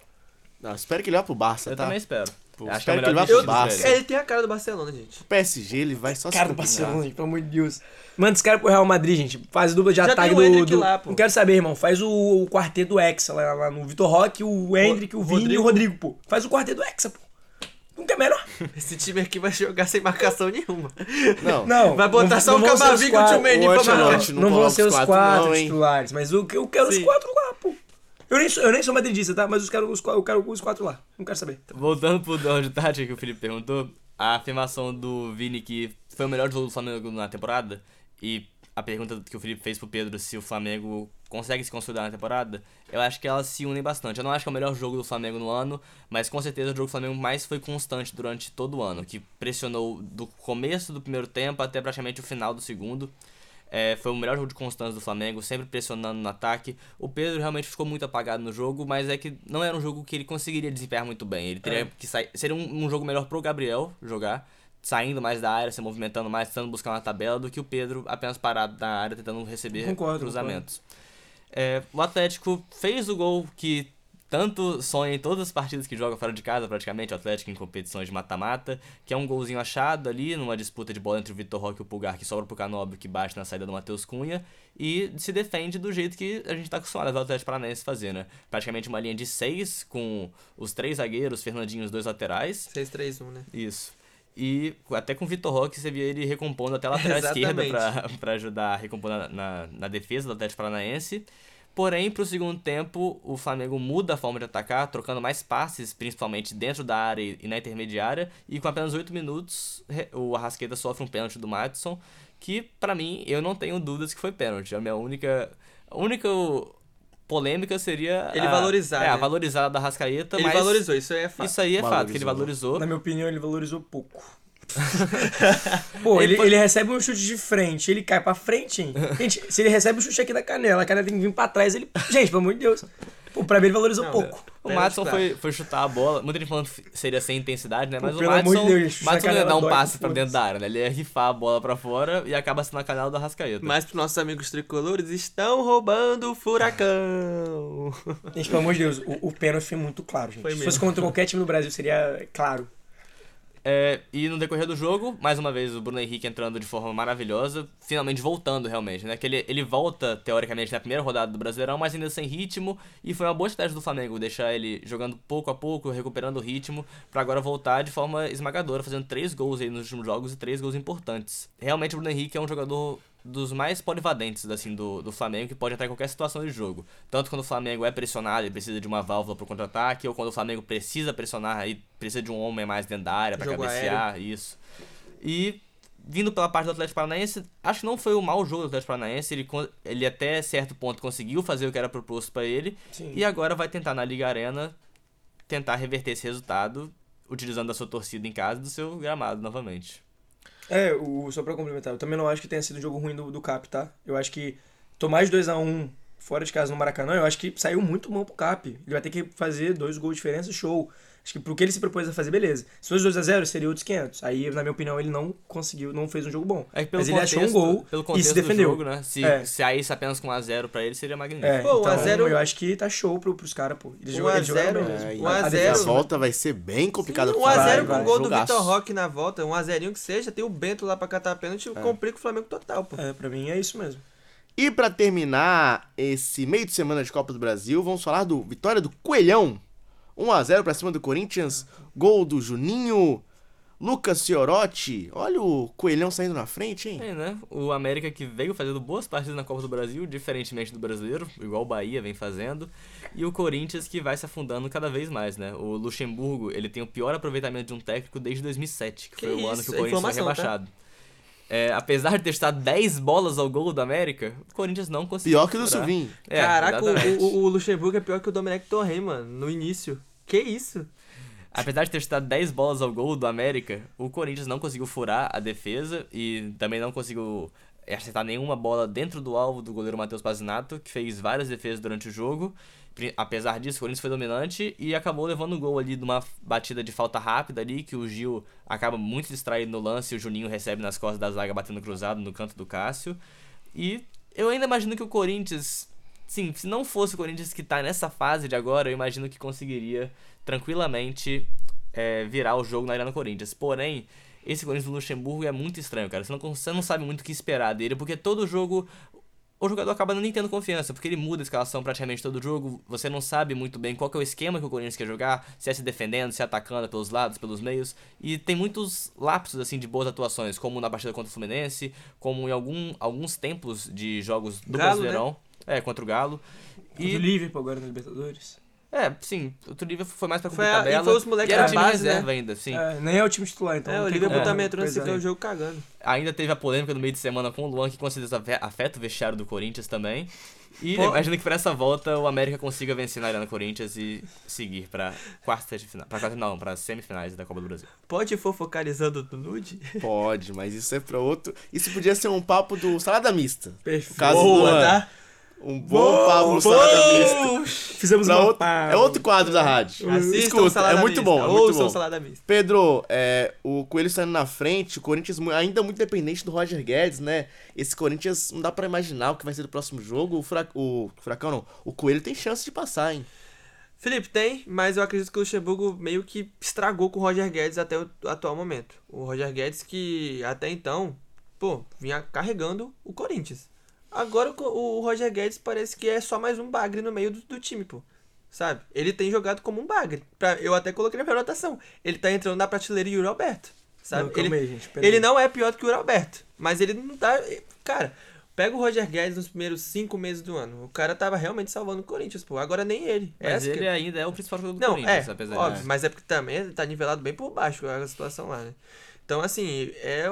[SPEAKER 1] Não, espero que ele vá pro Barça,
[SPEAKER 4] Eu
[SPEAKER 1] tá?
[SPEAKER 4] também espero.
[SPEAKER 1] Pô,
[SPEAKER 4] Acho que é o
[SPEAKER 1] que ele
[SPEAKER 4] melhor
[SPEAKER 1] pro
[SPEAKER 4] pra
[SPEAKER 1] Barça.
[SPEAKER 4] ele.
[SPEAKER 6] Ele tem a cara do Barcelona, gente.
[SPEAKER 1] O PSG, ele vai só
[SPEAKER 5] Cara
[SPEAKER 1] se
[SPEAKER 5] do. Barcelona, gente, pelo amor de Deus. Manda esse cara pro Real Madrid, gente. Faz dupla de
[SPEAKER 6] Já
[SPEAKER 5] ataque
[SPEAKER 6] tem o
[SPEAKER 5] do. Do-
[SPEAKER 6] lá, pô.
[SPEAKER 5] Não quero saber, irmão. Faz o, o quarteto do Hexa lá, lá no Vitor Roque, o Hendrick, o,
[SPEAKER 6] o
[SPEAKER 5] Vini e o
[SPEAKER 6] Rodrigo.
[SPEAKER 5] Pô. Faz o quarteto do Hexa, pô. Não quer melhor.
[SPEAKER 6] Esse time aqui vai jogar sem marcação nenhuma.
[SPEAKER 1] Não,
[SPEAKER 5] Não.
[SPEAKER 6] Vai botar
[SPEAKER 5] não-
[SPEAKER 6] só
[SPEAKER 5] não
[SPEAKER 6] o
[SPEAKER 5] os
[SPEAKER 6] Camavinga e o
[SPEAKER 1] o
[SPEAKER 6] pra marcar.
[SPEAKER 1] não
[SPEAKER 5] Não, vão ser
[SPEAKER 1] os
[SPEAKER 5] os
[SPEAKER 1] quatro,
[SPEAKER 5] quatro
[SPEAKER 1] não,
[SPEAKER 5] titulares, mas eu, eu quero os
[SPEAKER 6] Sim.
[SPEAKER 5] quatro lá, pô. Eu nem sou, eu nem sou madridista, tá? Mas os quero, os, eu quero os quatro lá. Não quero saber.
[SPEAKER 4] Voltando pro duelo de tática que o Felipe perguntou, a afirmação do Vini que foi o melhor jogo do Flamengo na temporada e a pergunta que o Felipe fez pro Pedro se o Flamengo consegue se consolidar na temporada, eu acho que elas se unem bastante. Eu não acho que é o melhor jogo do Flamengo no ano, mas com certeza o jogo do Flamengo mais foi constante durante todo o ano, que pressionou do começo do primeiro tempo até praticamente o final do segundo. É, foi o melhor jogo de constância do Flamengo, sempre pressionando no ataque. O Pedro realmente ficou muito apagado no jogo, mas é que não era um jogo que ele conseguiria desempenhar muito bem. Ele teria que sair. Seria um, um jogo melhor pro Gabriel jogar, saindo mais da área, se movimentando mais, tentando buscar uma tabela, do que o Pedro apenas parado na área, tentando receber
[SPEAKER 5] Concordo,
[SPEAKER 4] cruzamentos. É, o Atlético fez o gol que tanto sonha em todas as partidas que joga fora de casa, praticamente, o Atlético em competições de mata-mata, que é um golzinho achado ali, numa disputa de bola entre o Vitor Roque e o Pulgar, que sobra pro Canóbio, que bate na saída do Matheus Cunha, e se defende do jeito que a gente tá acostumado a ver o Atlético Paranaense fazer, né? Praticamente uma linha de seis, com os três zagueiros, Fernandinho e os dois laterais,
[SPEAKER 6] 6-3-1, né?
[SPEAKER 4] isso. E até com o Vitor Roque você via ele recompondo até a lateral esquerda pra ajudar a recompor na, na, na defesa do Atlético Paranaense. Porém, pro segundo tempo, o Flamengo muda a forma de atacar, trocando mais passes, principalmente dentro da área e na intermediária. E com apenas 8 minutos, o Arrasqueta sofre um pênalti do Madison, que pra mim, eu não tenho dúvidas que foi pênalti. A minha única. A única polêmica seria.
[SPEAKER 6] Ele
[SPEAKER 4] a,
[SPEAKER 6] valorizar,
[SPEAKER 4] É, a
[SPEAKER 6] né?
[SPEAKER 4] valorizada da Arrascaeta,
[SPEAKER 6] Ele
[SPEAKER 4] mas.
[SPEAKER 6] valorizou, isso aí é fato.
[SPEAKER 4] Isso aí é fato, que ele
[SPEAKER 1] Valorizou.
[SPEAKER 4] valorizou.
[SPEAKER 5] Na minha opinião, ele valorizou pouco. Pô, ele,
[SPEAKER 4] Ele
[SPEAKER 5] recebe um chute de frente, ele cai pra frente, hein? Gente, se ele recebe um chute aqui na canela, a canela tem que vir pra trás, ele. Gente, pelo amor de Deus. Pô, pra mim ele valorizou
[SPEAKER 6] Não,
[SPEAKER 5] pouco.
[SPEAKER 4] O Matson
[SPEAKER 6] claro.
[SPEAKER 4] foi, foi chutar a bola, muita gente falando que seria sem intensidade, né? Mas
[SPEAKER 5] pelo
[SPEAKER 4] o Matson,
[SPEAKER 5] Deus, a
[SPEAKER 4] não ia dar um
[SPEAKER 5] dói,
[SPEAKER 4] passe pra dentro da área, né? Ele ia rifar a bola pra fora e acaba sendo na canela do Arrascaeta.
[SPEAKER 6] Mas pros nossos amigos tricolores, estão roubando o furacão.
[SPEAKER 5] Gente, pelo amor de Deus, o, o pênalti foi muito claro, gente.
[SPEAKER 6] Foi
[SPEAKER 5] Se fosse contra qualquer time do Brasil, seria claro.
[SPEAKER 4] É, e no decorrer do jogo, mais uma vez o Bruno Henrique entrando de forma maravilhosa, finalmente voltando realmente, né? Que ele, ele volta, teoricamente, na primeira rodada do Brasileirão, mas ainda sem ritmo, e foi uma boa estratégia do Flamengo deixar ele jogando pouco a pouco, recuperando o ritmo, pra agora voltar de forma esmagadora, fazendo três gols aí nos últimos jogos e três gols importantes. Realmente o Bruno Henrique é um jogador dos mais polivadentes assim do, do Flamengo que pode entrar em qualquer situação de jogo. Tanto quando o Flamengo é pressionado e precisa de uma válvula pro contra-ataque, ou quando o Flamengo precisa pressionar e precisa de um homem mais dentro da área pra
[SPEAKER 6] Jogo
[SPEAKER 4] cabecear, isso. E vindo pela parte do Atlético Paranaense, acho que não foi um mau jogo do Atlético Paranaense, ele, ele até certo ponto conseguiu fazer o que era proposto pra ele,
[SPEAKER 5] Sim.
[SPEAKER 4] e agora vai tentar na Liga Arena tentar reverter esse resultado utilizando a sua torcida em casa e do seu gramado novamente.
[SPEAKER 5] É, o, só pra complementar, eu também não acho que tenha sido um jogo ruim do, do Cap, tá? Eu acho que tomar de 2x1 fora de casa no Maracanã, eu acho que saiu muito bom pro Cap. Ele vai ter que fazer dois gols de diferença, show. Acho que pro que ele se propôs a fazer, beleza. Se fosse 2x0, seria outros 500. Aí, na minha opinião, ele não conseguiu, não fez um jogo bom.
[SPEAKER 4] É que pelo
[SPEAKER 5] Mas ele achou um
[SPEAKER 4] contexto-
[SPEAKER 5] gol
[SPEAKER 4] pelo
[SPEAKER 5] e
[SPEAKER 4] contexto
[SPEAKER 5] se defendeu.
[SPEAKER 4] do jogo, né? Se
[SPEAKER 5] É.
[SPEAKER 4] saísse apenas com 1x0 pra ele, seria magnífico.
[SPEAKER 5] É,
[SPEAKER 6] Pô,
[SPEAKER 5] então,
[SPEAKER 6] a zero-
[SPEAKER 5] eu acho que tá show pro, pros caras, pô. Eles
[SPEAKER 6] Um
[SPEAKER 5] jogam-
[SPEAKER 6] a
[SPEAKER 5] eles jogaram
[SPEAKER 6] zero,
[SPEAKER 5] bem
[SPEAKER 1] É,
[SPEAKER 5] mesmo.
[SPEAKER 6] um a
[SPEAKER 5] A
[SPEAKER 1] a volta vai ser bem complicada pro
[SPEAKER 6] 1x0
[SPEAKER 1] Flamengo.
[SPEAKER 6] com o gol do
[SPEAKER 1] Jogaço.
[SPEAKER 6] Vitor Roque na volta, 1x0 que seja, tem o Bento lá pra catar pênalti, complica o Flamengo total, pô.
[SPEAKER 5] É, pra mim é isso mesmo.
[SPEAKER 1] E pra terminar esse meio de semana de Copa do Brasil, vamos falar do vitória do Coelhão. 1x0 pra cima do Corinthians, gol do Juninho, Lucas Fiorotti. Olha o Coelhão saindo na frente, hein?
[SPEAKER 4] É, né? O América que veio fazendo boas partidas na Copa do Brasil, diferentemente do brasileiro, igual o Bahia vem fazendo, e o Corinthians que vai se afundando cada vez mais, né? O Luxemburgo, ele tem o pior aproveitamento de um técnico desde 2007, que,
[SPEAKER 6] Que
[SPEAKER 4] foi o ano
[SPEAKER 6] isso,
[SPEAKER 4] que o Corinthians foi
[SPEAKER 6] tá?
[SPEAKER 4] rebaixado. É, apesar de ter estado 10 bolas ao gol do América, o Corinthians não conseguiu.
[SPEAKER 1] Pior que o do. Silvinho.
[SPEAKER 4] É,
[SPEAKER 6] Caraca, o, o Luxemburgo é pior que o Domenech Torren, mano, no início. Que isso?
[SPEAKER 4] Apesar de ter chutado 10 bolas ao gol do América, o Corinthians não conseguiu furar a defesa e também não conseguiu acertar nenhuma bola dentro do alvo do goleiro Matheus Pazinato, que fez várias defesas durante o jogo. Apesar disso, o Corinthians foi dominante e acabou levando o gol ali de uma batida de falta rápida ali, que o Gil acaba muito distraído no lance e o Juninho recebe nas costas da zaga batendo cruzado no canto do Cássio. E eu ainda imagino que o Corinthians, sim, se não fosse o Corinthians que tá nessa fase de agora, eu imagino que conseguiria tranquilamente é, virar o jogo na Arena Corinthians. Porém, esse Corinthians do Luxemburgo é muito estranho, cara. Você não, você não sabe muito o que esperar dele, porque todo jogo o jogador acaba nem tendo confiança, porque ele muda a escalação praticamente todo jogo. Você não sabe muito bem qual é o esquema que o Corinthians quer jogar, se é se defendendo, se é atacando pelos lados, pelos meios. E tem muitos lapsos assim de boas atuações, como na partida contra o Fluminense, como em algum, alguns tempos de jogos do
[SPEAKER 6] Galo,
[SPEAKER 4] Brasileirão. É, contra o Galo.
[SPEAKER 5] E
[SPEAKER 4] E
[SPEAKER 5] o Liverpool agora na Libertadores.
[SPEAKER 4] é, sim, o Turiva foi mais pra
[SPEAKER 6] Foi
[SPEAKER 4] cumprir
[SPEAKER 6] a- e
[SPEAKER 4] tabela.
[SPEAKER 6] foi os moleques
[SPEAKER 4] e era
[SPEAKER 6] da
[SPEAKER 4] time
[SPEAKER 6] base,
[SPEAKER 4] reserva
[SPEAKER 6] né?
[SPEAKER 4] ainda, sim.
[SPEAKER 5] É, nem é o time titular, então.
[SPEAKER 6] É, o Liverpool também entrou nesse o jogo cagando.
[SPEAKER 4] Ainda teve a polêmica no meio de semana com o Luan, que com certeza afe- afeta o vestiário do Corinthians também. E
[SPEAKER 6] Pô.
[SPEAKER 4] imagino que por essa volta o América consiga vencer na Arena Corinthians e seguir pra quartas de final. Pra quartas não, pra semifinais da Copa do Brasil.
[SPEAKER 6] Pode fofocalizando do nude?
[SPEAKER 1] Pode, mas isso é pra outro. Isso podia ser um papo do Salada Mista.
[SPEAKER 5] Perfeito.
[SPEAKER 1] Caso do
[SPEAKER 6] Boa,
[SPEAKER 1] Luan.
[SPEAKER 6] tá?
[SPEAKER 1] Um bom papo do Salada Mista.
[SPEAKER 5] Fizemos
[SPEAKER 1] Pra
[SPEAKER 5] uma
[SPEAKER 1] outro- é outro quadro da rádio.
[SPEAKER 6] Assistam
[SPEAKER 1] Escuta,
[SPEAKER 6] Salada
[SPEAKER 1] é muito bom, é muito bom.
[SPEAKER 6] Salada Mista.
[SPEAKER 1] Pedro, é, o Coelho está indo na frente, o Corinthians ainda muito dependente do Roger Guedes, né? Esse Corinthians não dá pra imaginar o que vai ser do próximo jogo. O, Fura- o Furacão não, o Coelho tem chance de passar, hein?
[SPEAKER 6] Felipe, tem, mas eu acredito que o Luxemburgo meio que estragou com o Roger Guedes até o atual momento. O Roger Guedes que até então, pô, vinha carregando o Corinthians. Agora o o Roger Guedes parece que é só mais um bagre no meio do, do time, pô. Sabe? Ele tem jogado como um bagre. Pra, eu até coloquei na minha anotação. Ele tá entrando na prateleira Yuri Alberto. Sabe?
[SPEAKER 5] Não,
[SPEAKER 6] ele,
[SPEAKER 5] aí, gente,
[SPEAKER 6] ele não é pior do que o Yuri Alberto. Mas ele não tá. Cara, pega o Roger Guedes nos primeiros cinco meses do ano. O cara tava realmente salvando o Corinthians, pô. Agora nem ele.
[SPEAKER 4] Mas
[SPEAKER 6] Essa que-
[SPEAKER 4] ele ainda é o principal jogador do
[SPEAKER 6] não,
[SPEAKER 4] Corinthians,
[SPEAKER 6] é,
[SPEAKER 4] apesar
[SPEAKER 6] óbvio,
[SPEAKER 4] de...
[SPEAKER 6] mas é porque também tá nivelado bem por baixo a situação lá, né? Então, assim, é,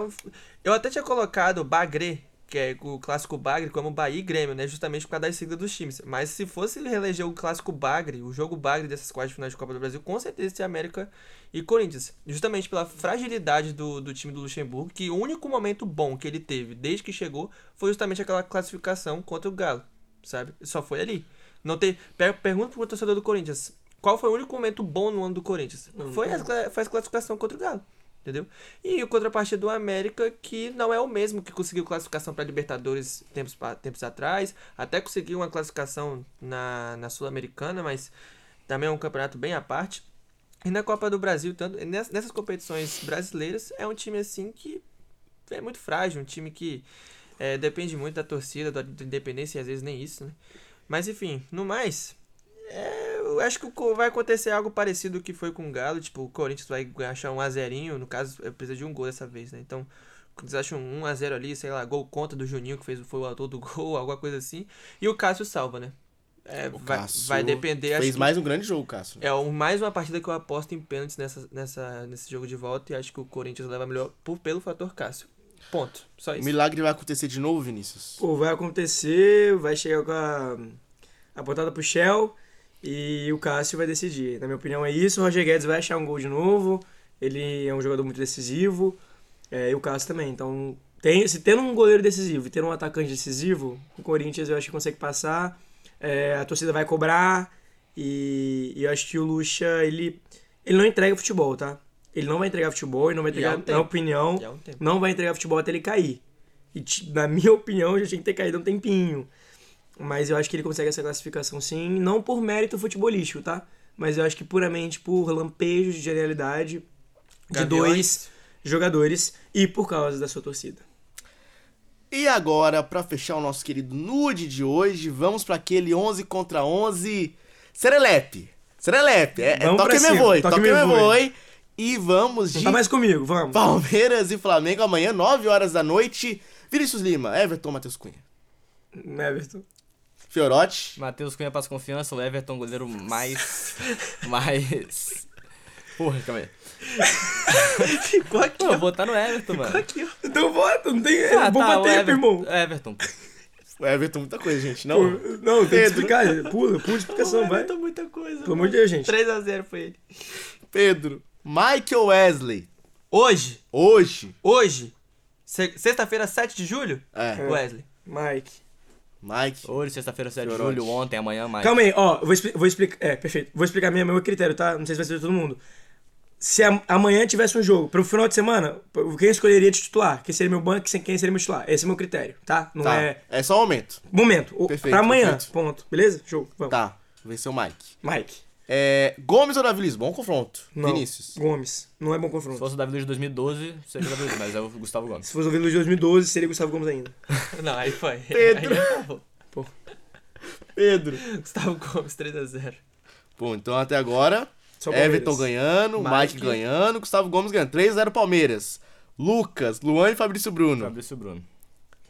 [SPEAKER 6] eu até tinha colocado o Bagre, que é o clássico Bagre, como Bahia e Grêmio, né? Justamente por causa da sigla dos times. Mas se fosse ele reeleger o clássico Bagre, o jogo Bagre dessas quartas de finais de Copa do Brasil, com certeza seria América e Corinthians. Justamente pela fragilidade do, do time do Luxemburgo, que o único momento bom que ele teve desde que chegou foi justamente aquela classificação contra o Galo, sabe? Só foi ali. Não tem, per, pergunta pro torcedor do Corinthians, qual foi o único momento bom no ano do Corinthians? Foi a, cla- foi a classificação contra o Galo. Entendeu? E o contrapartida do América, que não é o mesmo que conseguiu classificação para Libertadores tempos, tempos atrás, até conseguiu uma classificação na, na Sul-Americana, mas também é um campeonato bem à parte. E na Copa do Brasil, tanto ness- nessas competições brasileiras, é um time assim que é muito frágil, um time que é, depende muito da torcida, da da independência e às vezes nem isso, né? Mas enfim, no mais, é, eu acho que o vai acontecer algo parecido que foi com o Galo, tipo, o Corinthians vai achar um a zerinho, no caso, é, precisa de um gol dessa vez, né? Então, o Corinthians acha um 1 a 0 ali, sei lá, gol contra do Juninho, que fez, foi o autor do gol, alguma coisa assim. E o Cássio salva, né? É,
[SPEAKER 1] O
[SPEAKER 6] vai,
[SPEAKER 1] Cássio
[SPEAKER 6] vai depender,
[SPEAKER 1] Fez
[SPEAKER 6] que-
[SPEAKER 1] mais um grande jogo, Cássio.
[SPEAKER 6] é um- mais uma partida que eu aposto em pênaltis nessa, nessa, nesse jogo de volta e acho que o Corinthians leva melhor por, pelo fator Cássio. Ponto. Só
[SPEAKER 1] O
[SPEAKER 6] isso.
[SPEAKER 1] milagre vai acontecer de novo, Vinícius?
[SPEAKER 5] Pô, vai acontecer, vai chegar com a, a botada pro Shell e o Cássio vai decidir. Na minha opinião é isso, o Roger Guedes vai achar um gol de novo, ele é um jogador muito decisivo, é, e o Cássio também. Então, tem, se tendo um goleiro decisivo e tendo um atacante decisivo, o Corinthians eu acho que consegue passar, é, a torcida vai cobrar e, e eu acho que o Lucha, ele, ele não entrega futebol, tá? Ele não vai entregar futebol, ele não vai entregar,
[SPEAKER 6] um
[SPEAKER 5] na opinião,
[SPEAKER 6] um
[SPEAKER 5] não vai entregar futebol até ele cair. E, na minha opinião, já tinha que ter caído um tempinho. Mas eu acho que ele consegue essa classificação sim, não por mérito futebolístico, tá? Mas eu acho que puramente por lampejos de genialidade de
[SPEAKER 6] Gaviões.
[SPEAKER 5] dois jogadores e por causa da sua torcida.
[SPEAKER 1] E agora, pra fechar o nosso querido nude de hoje, vamos pra aquele 11 contra 11 Serelepe. Serelepe, é, é
[SPEAKER 5] Vamos
[SPEAKER 1] toque me voe,
[SPEAKER 5] toque
[SPEAKER 1] toque
[SPEAKER 5] me
[SPEAKER 1] me
[SPEAKER 5] voe.
[SPEAKER 1] voe. E vamos
[SPEAKER 5] Não
[SPEAKER 1] de
[SPEAKER 5] tá mais comigo, vamos.
[SPEAKER 1] Palmeiras e Flamengo amanhã, 9 horas da noite. Vinícius Lima, Everton, Matheus Cunha.
[SPEAKER 5] Everton.
[SPEAKER 1] Fiorotti,
[SPEAKER 4] Matheus Cunha passa confiança, o Everton, goleiro mais. mais. Porra, calma aí.
[SPEAKER 6] Ficou aqui,
[SPEAKER 4] Pô, vou botar no Everton, mano.
[SPEAKER 6] Aqui, ó.
[SPEAKER 5] Então vota, não tem.
[SPEAKER 4] Ah,
[SPEAKER 5] vou
[SPEAKER 4] tá,
[SPEAKER 5] bater,
[SPEAKER 4] Everton,
[SPEAKER 5] irmão.
[SPEAKER 4] Everton.
[SPEAKER 1] o Everton, muita coisa, gente.
[SPEAKER 5] Pô,
[SPEAKER 1] Não,
[SPEAKER 5] Não, tem que
[SPEAKER 1] Pedro.
[SPEAKER 5] explicar. Pula, pula a explicação, vai.
[SPEAKER 6] Inventou muita coisa.
[SPEAKER 5] Pelo amor de Deus, gente.
[SPEAKER 6] 3x0 foi ele.
[SPEAKER 1] Pedro, Michael Wesley.
[SPEAKER 6] Hoje,
[SPEAKER 1] Hoje,
[SPEAKER 6] hoje, Se- Sexta-feira, 7 de julho?
[SPEAKER 1] É.
[SPEAKER 6] Wesley.
[SPEAKER 5] Mike.
[SPEAKER 1] Mike.
[SPEAKER 4] Hoje, sexta-feira, 7 de julho, ontem, amanhã, mais.
[SPEAKER 5] Calma aí, ó, eu vou, expli- vou explicar. É, perfeito. Vou explicar minha, meu critério, tá? Não sei se vai ser de todo mundo. Se a- amanhã tivesse um jogo, pro final de semana, quem escolheria de titular? Quem seria meu banco, quem quem seria meu titular? Esse é o meu critério, tá? Não
[SPEAKER 1] Tá.
[SPEAKER 5] é.
[SPEAKER 1] É só um aumento.
[SPEAKER 5] Momento. O,
[SPEAKER 1] Perfeito,
[SPEAKER 5] pra amanhã,
[SPEAKER 1] perfeito.
[SPEAKER 5] ponto. Beleza? Jogo. Vamos.
[SPEAKER 1] Tá. Ser o Mike.
[SPEAKER 5] Mike.
[SPEAKER 1] É, Gomes ou Davi Luiz? Bom confronto.
[SPEAKER 5] Não.
[SPEAKER 1] Vinícius.
[SPEAKER 5] Gomes. Não é bom
[SPEAKER 4] Se
[SPEAKER 5] confronto.
[SPEAKER 4] fosse o Davi Luiz de 2012, seria o Davi Luiz, mas é o Gustavo Gomes.
[SPEAKER 5] Se fosse o Vila de 2012, seria Gustavo Gomes ainda.
[SPEAKER 6] Não, aí foi.
[SPEAKER 1] Pedro.
[SPEAKER 6] Aí acabou.
[SPEAKER 1] Pedro.
[SPEAKER 6] Gustavo Gomes, 3x0.
[SPEAKER 1] Bom, então até agora. Everton ganhando, Mike,
[SPEAKER 6] Mike.
[SPEAKER 1] ganhando, Gustavo Gomes ganhando. 3x0 Palmeiras. Lucas, Luan e Fabrício Bruno.
[SPEAKER 4] Fabrício Bruno.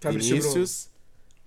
[SPEAKER 5] Fabrício Bruno.
[SPEAKER 1] Vinícius,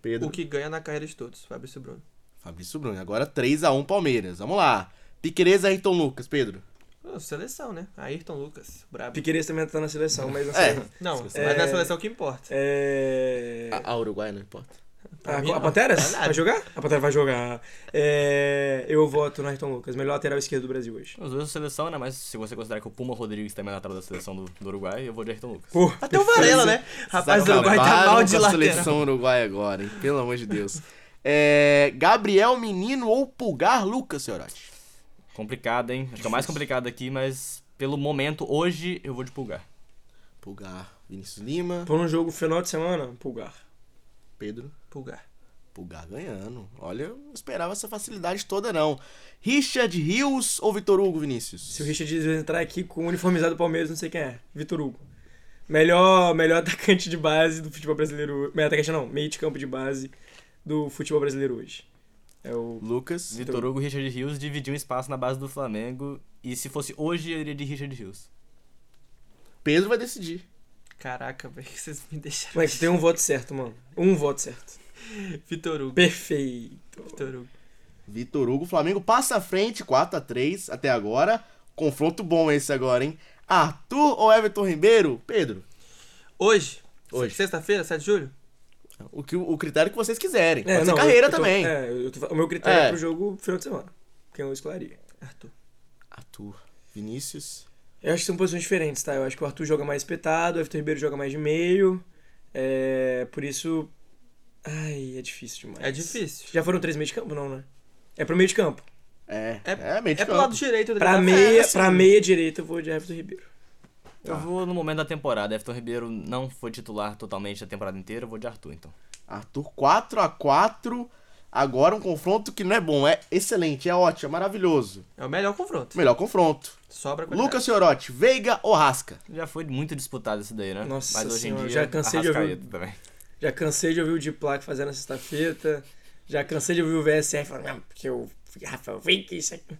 [SPEAKER 1] Pedro.
[SPEAKER 6] O que ganha na carreira de todos, Fabrício Bruno.
[SPEAKER 1] Fabrício Bruno. Agora 3x1 Palmeiras. Vamos lá. Piquerez, Ayrton Lucas, Pedro.
[SPEAKER 6] Ô, seleção, né? Ayrton Lucas, brabo.
[SPEAKER 5] Piqueires também tá na seleção, mas não
[SPEAKER 1] É.
[SPEAKER 5] sei.
[SPEAKER 6] Não,
[SPEAKER 5] É.
[SPEAKER 6] mas na seleção que importa.
[SPEAKER 5] É.
[SPEAKER 1] A, a Uruguai não importa.
[SPEAKER 6] Pra
[SPEAKER 5] A, a. Panteras?
[SPEAKER 6] Vai
[SPEAKER 5] jogar? A Pantera vai jogar. É, eu voto no Ayrton Lucas, melhor lateral esquerdo do Brasil hoje.
[SPEAKER 4] Os dois da seleção, né? Mas se você considerar que o Puma Rodrigues também é lateral da seleção do, do Uruguai, eu vou de Ayrton Lucas.
[SPEAKER 5] Pô,
[SPEAKER 6] Até o Varela, né? Rapaz, o Uruguai tá mal de
[SPEAKER 1] a
[SPEAKER 6] lateral.
[SPEAKER 1] seleção uruguaia agora, hein? Pelo amor de Deus. É, Gabriel Menino ou Pulgar Lucas, senhorote?
[SPEAKER 4] Complicado, hein? Acho que é o mais complicado aqui, mas pelo momento, hoje, eu vou de pulgar.
[SPEAKER 1] Pulgar. Vinícius Lima.
[SPEAKER 5] Por um jogo final de semana, pulgar.
[SPEAKER 1] Pedro.
[SPEAKER 6] Pulgar.
[SPEAKER 1] Pulgar ganhando. Olha, eu não esperava essa facilidade toda, não. Richard Rios ou Vitor Hugo, Vinícius?
[SPEAKER 5] Se o Richard entrar aqui com o uniformizado do Palmeiras, não sei quem é. Vitor Hugo. Melhor, melhor atacante de base do futebol brasileiro. Melhor atacante não, meio de campo de base do futebol brasileiro hoje. É o.
[SPEAKER 1] Lucas.
[SPEAKER 4] Vitor Hugo e Richard Rios dividiam espaço na base do Flamengo. E se fosse hoje, eu iria de Richard Rios.
[SPEAKER 1] Pedro vai decidir.
[SPEAKER 6] Caraca, velho, vocês me deixaram.
[SPEAKER 5] Moleque, tem um voto certo, mano. Um voto certo.
[SPEAKER 6] Vitor Hugo.
[SPEAKER 5] Perfeito.
[SPEAKER 6] Vitor Hugo.
[SPEAKER 1] Vitor Hugo. Flamengo passa à frente, 4x3 até agora. Confronto bom esse agora, hein? Arthur ou Everton Ribeiro? Pedro.
[SPEAKER 6] Hoje.
[SPEAKER 1] Hoje.
[SPEAKER 6] Sexta-feira, 7 de julho?
[SPEAKER 1] O, que, o critério que vocês quiserem. Pode
[SPEAKER 5] É,
[SPEAKER 1] ser
[SPEAKER 5] não,
[SPEAKER 1] carreira
[SPEAKER 5] eu tô-
[SPEAKER 1] também.
[SPEAKER 5] É, eu tô- o meu critério é.
[SPEAKER 1] É.
[SPEAKER 5] pro jogo final de semana. Quem eu escolheria.
[SPEAKER 6] Arthur.
[SPEAKER 1] Arthur. Vinícius.
[SPEAKER 5] Eu acho que são posições diferentes, tá? Eu acho que o Arthur joga mais espetado, o Everton Ribeiro joga mais de meio. É, por isso. Ai, é difícil demais.
[SPEAKER 6] É difícil.
[SPEAKER 5] Já foram três meio de campo, não, né? É pro meio de campo.
[SPEAKER 1] É,
[SPEAKER 6] É,
[SPEAKER 1] é, meio de
[SPEAKER 6] é pro
[SPEAKER 1] campo.
[SPEAKER 6] lado direito.
[SPEAKER 5] Pra meia,
[SPEAKER 6] É, assim.
[SPEAKER 5] pra meia direita eu vou de Everton Ribeiro.
[SPEAKER 4] Eu vou no momento da temporada. Everton Ribeiro não foi titular totalmente a temporada inteira, eu vou de Arthur, então.
[SPEAKER 1] Arthur 4x4. Agora um confronto que não é bom, é excelente, é ótimo, é maravilhoso.
[SPEAKER 6] É o melhor confronto.
[SPEAKER 1] Melhor confronto.
[SPEAKER 6] Sobra qualidade.
[SPEAKER 1] Lucas Fiorotti, Veiga ou Rasca?
[SPEAKER 4] Já foi muito disputado esse daí, né?
[SPEAKER 5] Nossa
[SPEAKER 4] Mas hoje
[SPEAKER 5] senhora,
[SPEAKER 4] em dia,
[SPEAKER 5] já cansei de ouvir.
[SPEAKER 4] Também.
[SPEAKER 5] Já cansei de ouvir o Diplac fazendo na sexta-feira. Já cansei de ouvir o VSR falando, não, porque eu fui Rafael Veiga, isso aqui.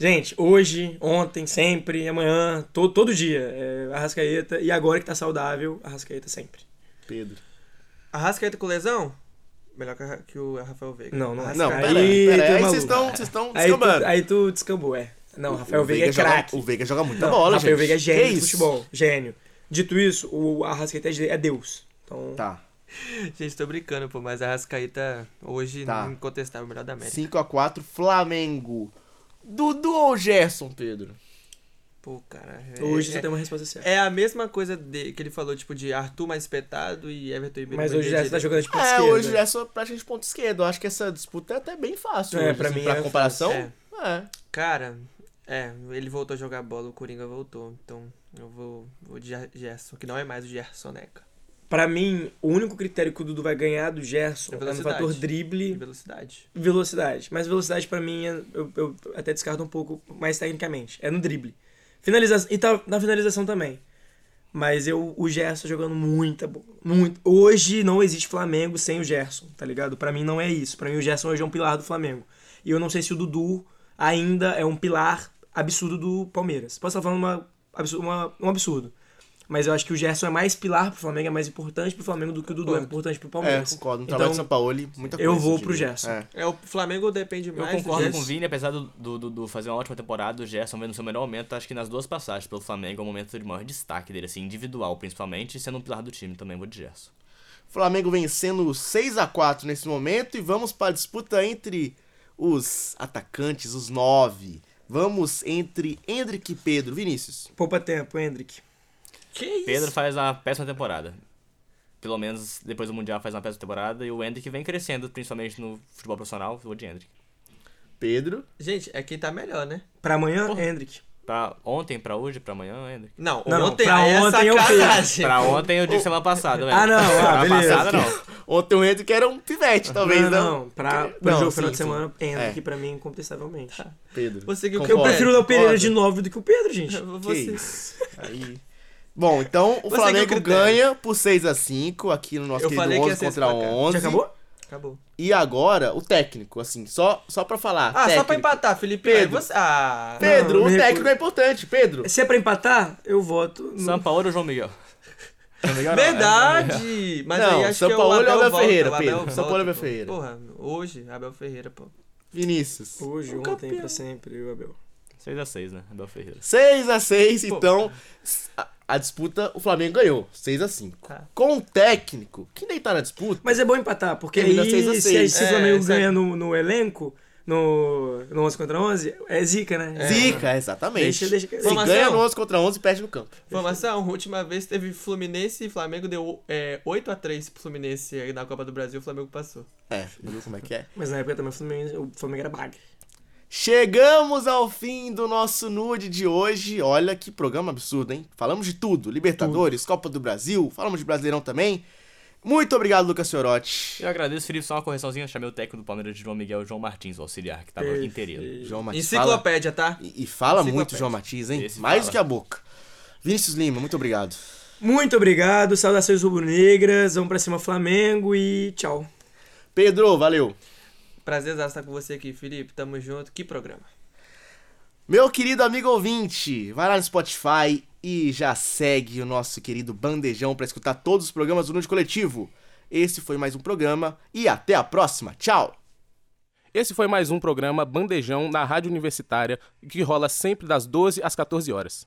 [SPEAKER 5] Gente, hoje, ontem, sempre, amanhã, todo, todo dia, é Arrascaeta. E agora que tá saudável, Arrascaeta sempre.
[SPEAKER 1] Pedro.
[SPEAKER 6] Arrascaeta com lesão? Melhor que, a- que o Rafael Veiga.
[SPEAKER 5] Não, não,
[SPEAKER 1] Não,
[SPEAKER 5] Aí,
[SPEAKER 1] pera aí, pera
[SPEAKER 5] é
[SPEAKER 1] aí. Vocês estão vocês estão
[SPEAKER 5] Aí tu,
[SPEAKER 1] descambando.
[SPEAKER 5] aí tu descambou, é. Não, Rafael
[SPEAKER 1] O
[SPEAKER 5] Veiga é
[SPEAKER 1] joga-
[SPEAKER 5] craque.
[SPEAKER 1] O Veiga joga muita
[SPEAKER 5] Não,
[SPEAKER 1] bola,
[SPEAKER 5] Rafael
[SPEAKER 1] gente.
[SPEAKER 5] Veiga é gênio de futebol. Gênio. Dito isso, o Arrascaeta é Deus. Então,
[SPEAKER 1] Tá.
[SPEAKER 6] Gente, tô brincando, pô, mas a Arrascaeta hoje,
[SPEAKER 1] Tá.
[SPEAKER 6] incontestável, o melhor da América.
[SPEAKER 1] 5x4, Flamengo. Dudu ou Gerson, Pedro?
[SPEAKER 6] Pô, cara. é-
[SPEAKER 5] hoje
[SPEAKER 6] é,
[SPEAKER 5] você tem uma resposta certa.
[SPEAKER 6] É a mesma coisa de, que ele falou, tipo, de Arthur mais espetado e Everton Ribeiro
[SPEAKER 5] Mas
[SPEAKER 6] mais
[SPEAKER 5] hoje já você tá jogando de ponta
[SPEAKER 1] É,
[SPEAKER 5] esquerda.
[SPEAKER 1] hoje o Gerson praticamente ponto esquerdo. Eu acho que essa disputa é até bem fácil.
[SPEAKER 5] É,
[SPEAKER 1] hoje,
[SPEAKER 5] pra
[SPEAKER 1] assim,
[SPEAKER 5] mim
[SPEAKER 1] pra
[SPEAKER 5] é
[SPEAKER 1] comparação.
[SPEAKER 6] fácil.
[SPEAKER 1] É.
[SPEAKER 6] Cara, é, ele voltou a jogar bola, o Coringa voltou. Então, eu vou, vou de Ger- Gerson, que não é mais o Gerson Neca.
[SPEAKER 5] Pra mim, o único critério que o Dudu vai ganhar do Gerson
[SPEAKER 6] É
[SPEAKER 5] é no
[SPEAKER 6] velocidade.
[SPEAKER 5] fator drible
[SPEAKER 6] velocidade.
[SPEAKER 5] e velocidade. Mas velocidade pra mim, é- eu, eu até descarto um pouco mais tecnicamente. É no drible. Finalização, e tá na finalização também. Mas eu, o Gerson jogando muita bola. Muito. Hoje não existe Flamengo sem o Gerson, tá ligado? Pra mim não é isso. Pra mim o Gerson hoje é um pilar do Flamengo. E eu não sei se o Dudu ainda é um pilar absurdo do Palmeiras. Posso estar falando uma, uma- um absurdo. Mas eu acho que o Gerson é mais pilar pro Flamengo, é mais importante pro Flamengo do que o Dudu é importante pro
[SPEAKER 1] É,
[SPEAKER 5] Palmeiras.
[SPEAKER 1] concordo. No trabalho
[SPEAKER 5] Então,
[SPEAKER 1] de São Paulo, muita coisa.
[SPEAKER 5] eu vou
[SPEAKER 1] eu
[SPEAKER 5] pro. Gerson.
[SPEAKER 1] É.
[SPEAKER 6] É, o Flamengo depende
[SPEAKER 4] Eu
[SPEAKER 6] mais do
[SPEAKER 4] concordo com o. Vini, apesar do, do, do- do fazer uma ótima temporada, o Gerson vendo seu melhor momento, acho que nas duas passagens pelo Flamengo é o momento de maior destaque dele, assim, individual principalmente, e sendo um pilar do time também, vou de Gerson.
[SPEAKER 1] Flamengo vencendo 6x4 nesse momento e vamos para a disputa entre os atacantes, os nove. Vamos entre Hendrick e Pedro. Vinícius.
[SPEAKER 5] Poupa tempo, Hendrick.
[SPEAKER 6] Que isso?
[SPEAKER 4] Pedro faz uma péssima temporada. pelo menos depois do Mundial faz uma péssima temporada. E o Hendrick vem crescendo, principalmente no futebol profissional. Vou de Hendrick.
[SPEAKER 1] Pedro.
[SPEAKER 6] Gente, é quem tá melhor, né?
[SPEAKER 5] Pra amanhã, Hendrick.
[SPEAKER 4] Pra ontem, pra hoje, pra amanhã, Hendrick.
[SPEAKER 6] Não,
[SPEAKER 5] Não,
[SPEAKER 6] ontem,
[SPEAKER 5] pra
[SPEAKER 6] aí
[SPEAKER 5] ontem
[SPEAKER 6] é
[SPEAKER 5] eu
[SPEAKER 6] sacanagem.
[SPEAKER 4] Pra ontem eu disse semana passada, velho.
[SPEAKER 5] Ah, não, ah,
[SPEAKER 4] Semana
[SPEAKER 5] beleza.
[SPEAKER 4] passada não.
[SPEAKER 1] Ontem o Hendrick era um pivete, talvez,
[SPEAKER 5] não,
[SPEAKER 1] não.
[SPEAKER 5] não. Pra,
[SPEAKER 1] Não,
[SPEAKER 5] jogo
[SPEAKER 1] sim,
[SPEAKER 5] final de
[SPEAKER 1] sim.
[SPEAKER 5] semana, Hendrick
[SPEAKER 1] É.
[SPEAKER 5] pra mim, incontestavelmente.
[SPEAKER 1] Pedro.
[SPEAKER 6] Você que
[SPEAKER 5] Eu
[SPEAKER 1] Concordo.
[SPEAKER 5] prefiro o Léo Pereira de 9 do que o Pedro, gente.
[SPEAKER 1] Que
[SPEAKER 6] Você...
[SPEAKER 1] isso. Aí. Bom, então o
[SPEAKER 6] Você
[SPEAKER 1] Flamengo
[SPEAKER 6] é
[SPEAKER 1] ganha por 6x5 aqui no nosso
[SPEAKER 6] Eu
[SPEAKER 1] querido
[SPEAKER 6] falei que ia
[SPEAKER 1] 11
[SPEAKER 6] ser
[SPEAKER 1] contra
[SPEAKER 6] esse placar.
[SPEAKER 1] 11.
[SPEAKER 5] Já acabou?
[SPEAKER 6] Acabou.
[SPEAKER 1] E agora, o técnico, assim, só, só pra falar.
[SPEAKER 6] Ah, só
[SPEAKER 1] técnico.
[SPEAKER 6] pra empatar, Felipe.
[SPEAKER 1] Pedro.
[SPEAKER 6] Você... Ah,
[SPEAKER 1] Pedro,
[SPEAKER 5] Não,
[SPEAKER 1] o técnico
[SPEAKER 5] recuso.
[SPEAKER 1] é importante. Pedro.
[SPEAKER 5] Se é pra empatar, eu voto no...
[SPEAKER 4] São Paulo ou João Miguel? João Miguel não, é-
[SPEAKER 6] Verdade! Mas
[SPEAKER 1] Não,
[SPEAKER 6] aí acho
[SPEAKER 1] São
[SPEAKER 6] que é
[SPEAKER 1] Paulo
[SPEAKER 6] o
[SPEAKER 1] e
[SPEAKER 6] Abel,
[SPEAKER 1] Abel
[SPEAKER 6] volta,
[SPEAKER 1] Ferreira,
[SPEAKER 6] o Abel
[SPEAKER 1] Pedro. São Paulo e Abel
[SPEAKER 6] pô.
[SPEAKER 1] Ferreira.
[SPEAKER 6] Porra, hoje, Abel Ferreira, pô.
[SPEAKER 1] Vinícius.
[SPEAKER 5] Hoje,
[SPEAKER 6] O
[SPEAKER 5] ontem,
[SPEAKER 6] campeão.
[SPEAKER 5] pra sempre, o Abel.
[SPEAKER 4] 6x6, né? Abel Ferreira.
[SPEAKER 1] 6x6,
[SPEAKER 6] Pô.
[SPEAKER 1] então. A, disputa, o Flamengo ganhou. 6x5.
[SPEAKER 6] Tá.
[SPEAKER 1] Com o técnico, quem nem tá na disputa.
[SPEAKER 5] Mas é bom empatar, porque aí,
[SPEAKER 1] 6 a
[SPEAKER 5] se,
[SPEAKER 1] 6.
[SPEAKER 5] se o
[SPEAKER 6] É,
[SPEAKER 5] Flamengo
[SPEAKER 6] exato.
[SPEAKER 5] ganha no, no elenco, no, no 11 contra 11, é zica, né?
[SPEAKER 1] Zica, exatamente.
[SPEAKER 5] Deixa- deixa-
[SPEAKER 1] Se ganha no 11 contra 11, perde no campo.
[SPEAKER 6] Informação, a última vez teve Fluminense e Flamengo deu é, 8x3 pro Fluminense aí na Copa do Brasil, o Flamengo passou.
[SPEAKER 1] É, viu como é que é?
[SPEAKER 5] Mas na época também o Flamengo, o Flamengo era bagre.
[SPEAKER 1] Chegamos ao fim do nosso nude de hoje. Olha que programa absurdo, hein? Falamos de tudo: Libertadores, Copa do Brasil, falamos de Brasileirão também. Muito obrigado, Lucas Fiorotti.
[SPEAKER 4] Eu agradeço, Felipe, só uma correçãozinha. Chamei o técnico do Palmeiras de João Miguel, João Martins, o auxiliar, que tava inteiro.
[SPEAKER 1] João. Fala,
[SPEAKER 6] Enciclopédia, tá?
[SPEAKER 1] e, e fala muito. João Matias, hein?
[SPEAKER 4] Esse
[SPEAKER 1] Mais
[SPEAKER 4] fala.
[SPEAKER 1] do que a boca. Vinícius Lima, muito obrigado.
[SPEAKER 5] Muito obrigado, saudações rubro-negras, vamos pra cima Flamengo e tchau.
[SPEAKER 1] Pedro, valeu.
[SPEAKER 6] Prazer estar com você aqui, Felipe. Tamo junto. Que programa.
[SPEAKER 1] Meu querido amigo ouvinte, vai lá no Spotify e já segue o nosso querido Bandejão para escutar todos os programas do Nude Coletivo. Esse foi mais um programa e até a próxima. Tchau!
[SPEAKER 7] Esse foi mais um programa Bandejão na Rádio Universitária, que rola sempre das 12 às 14 horas.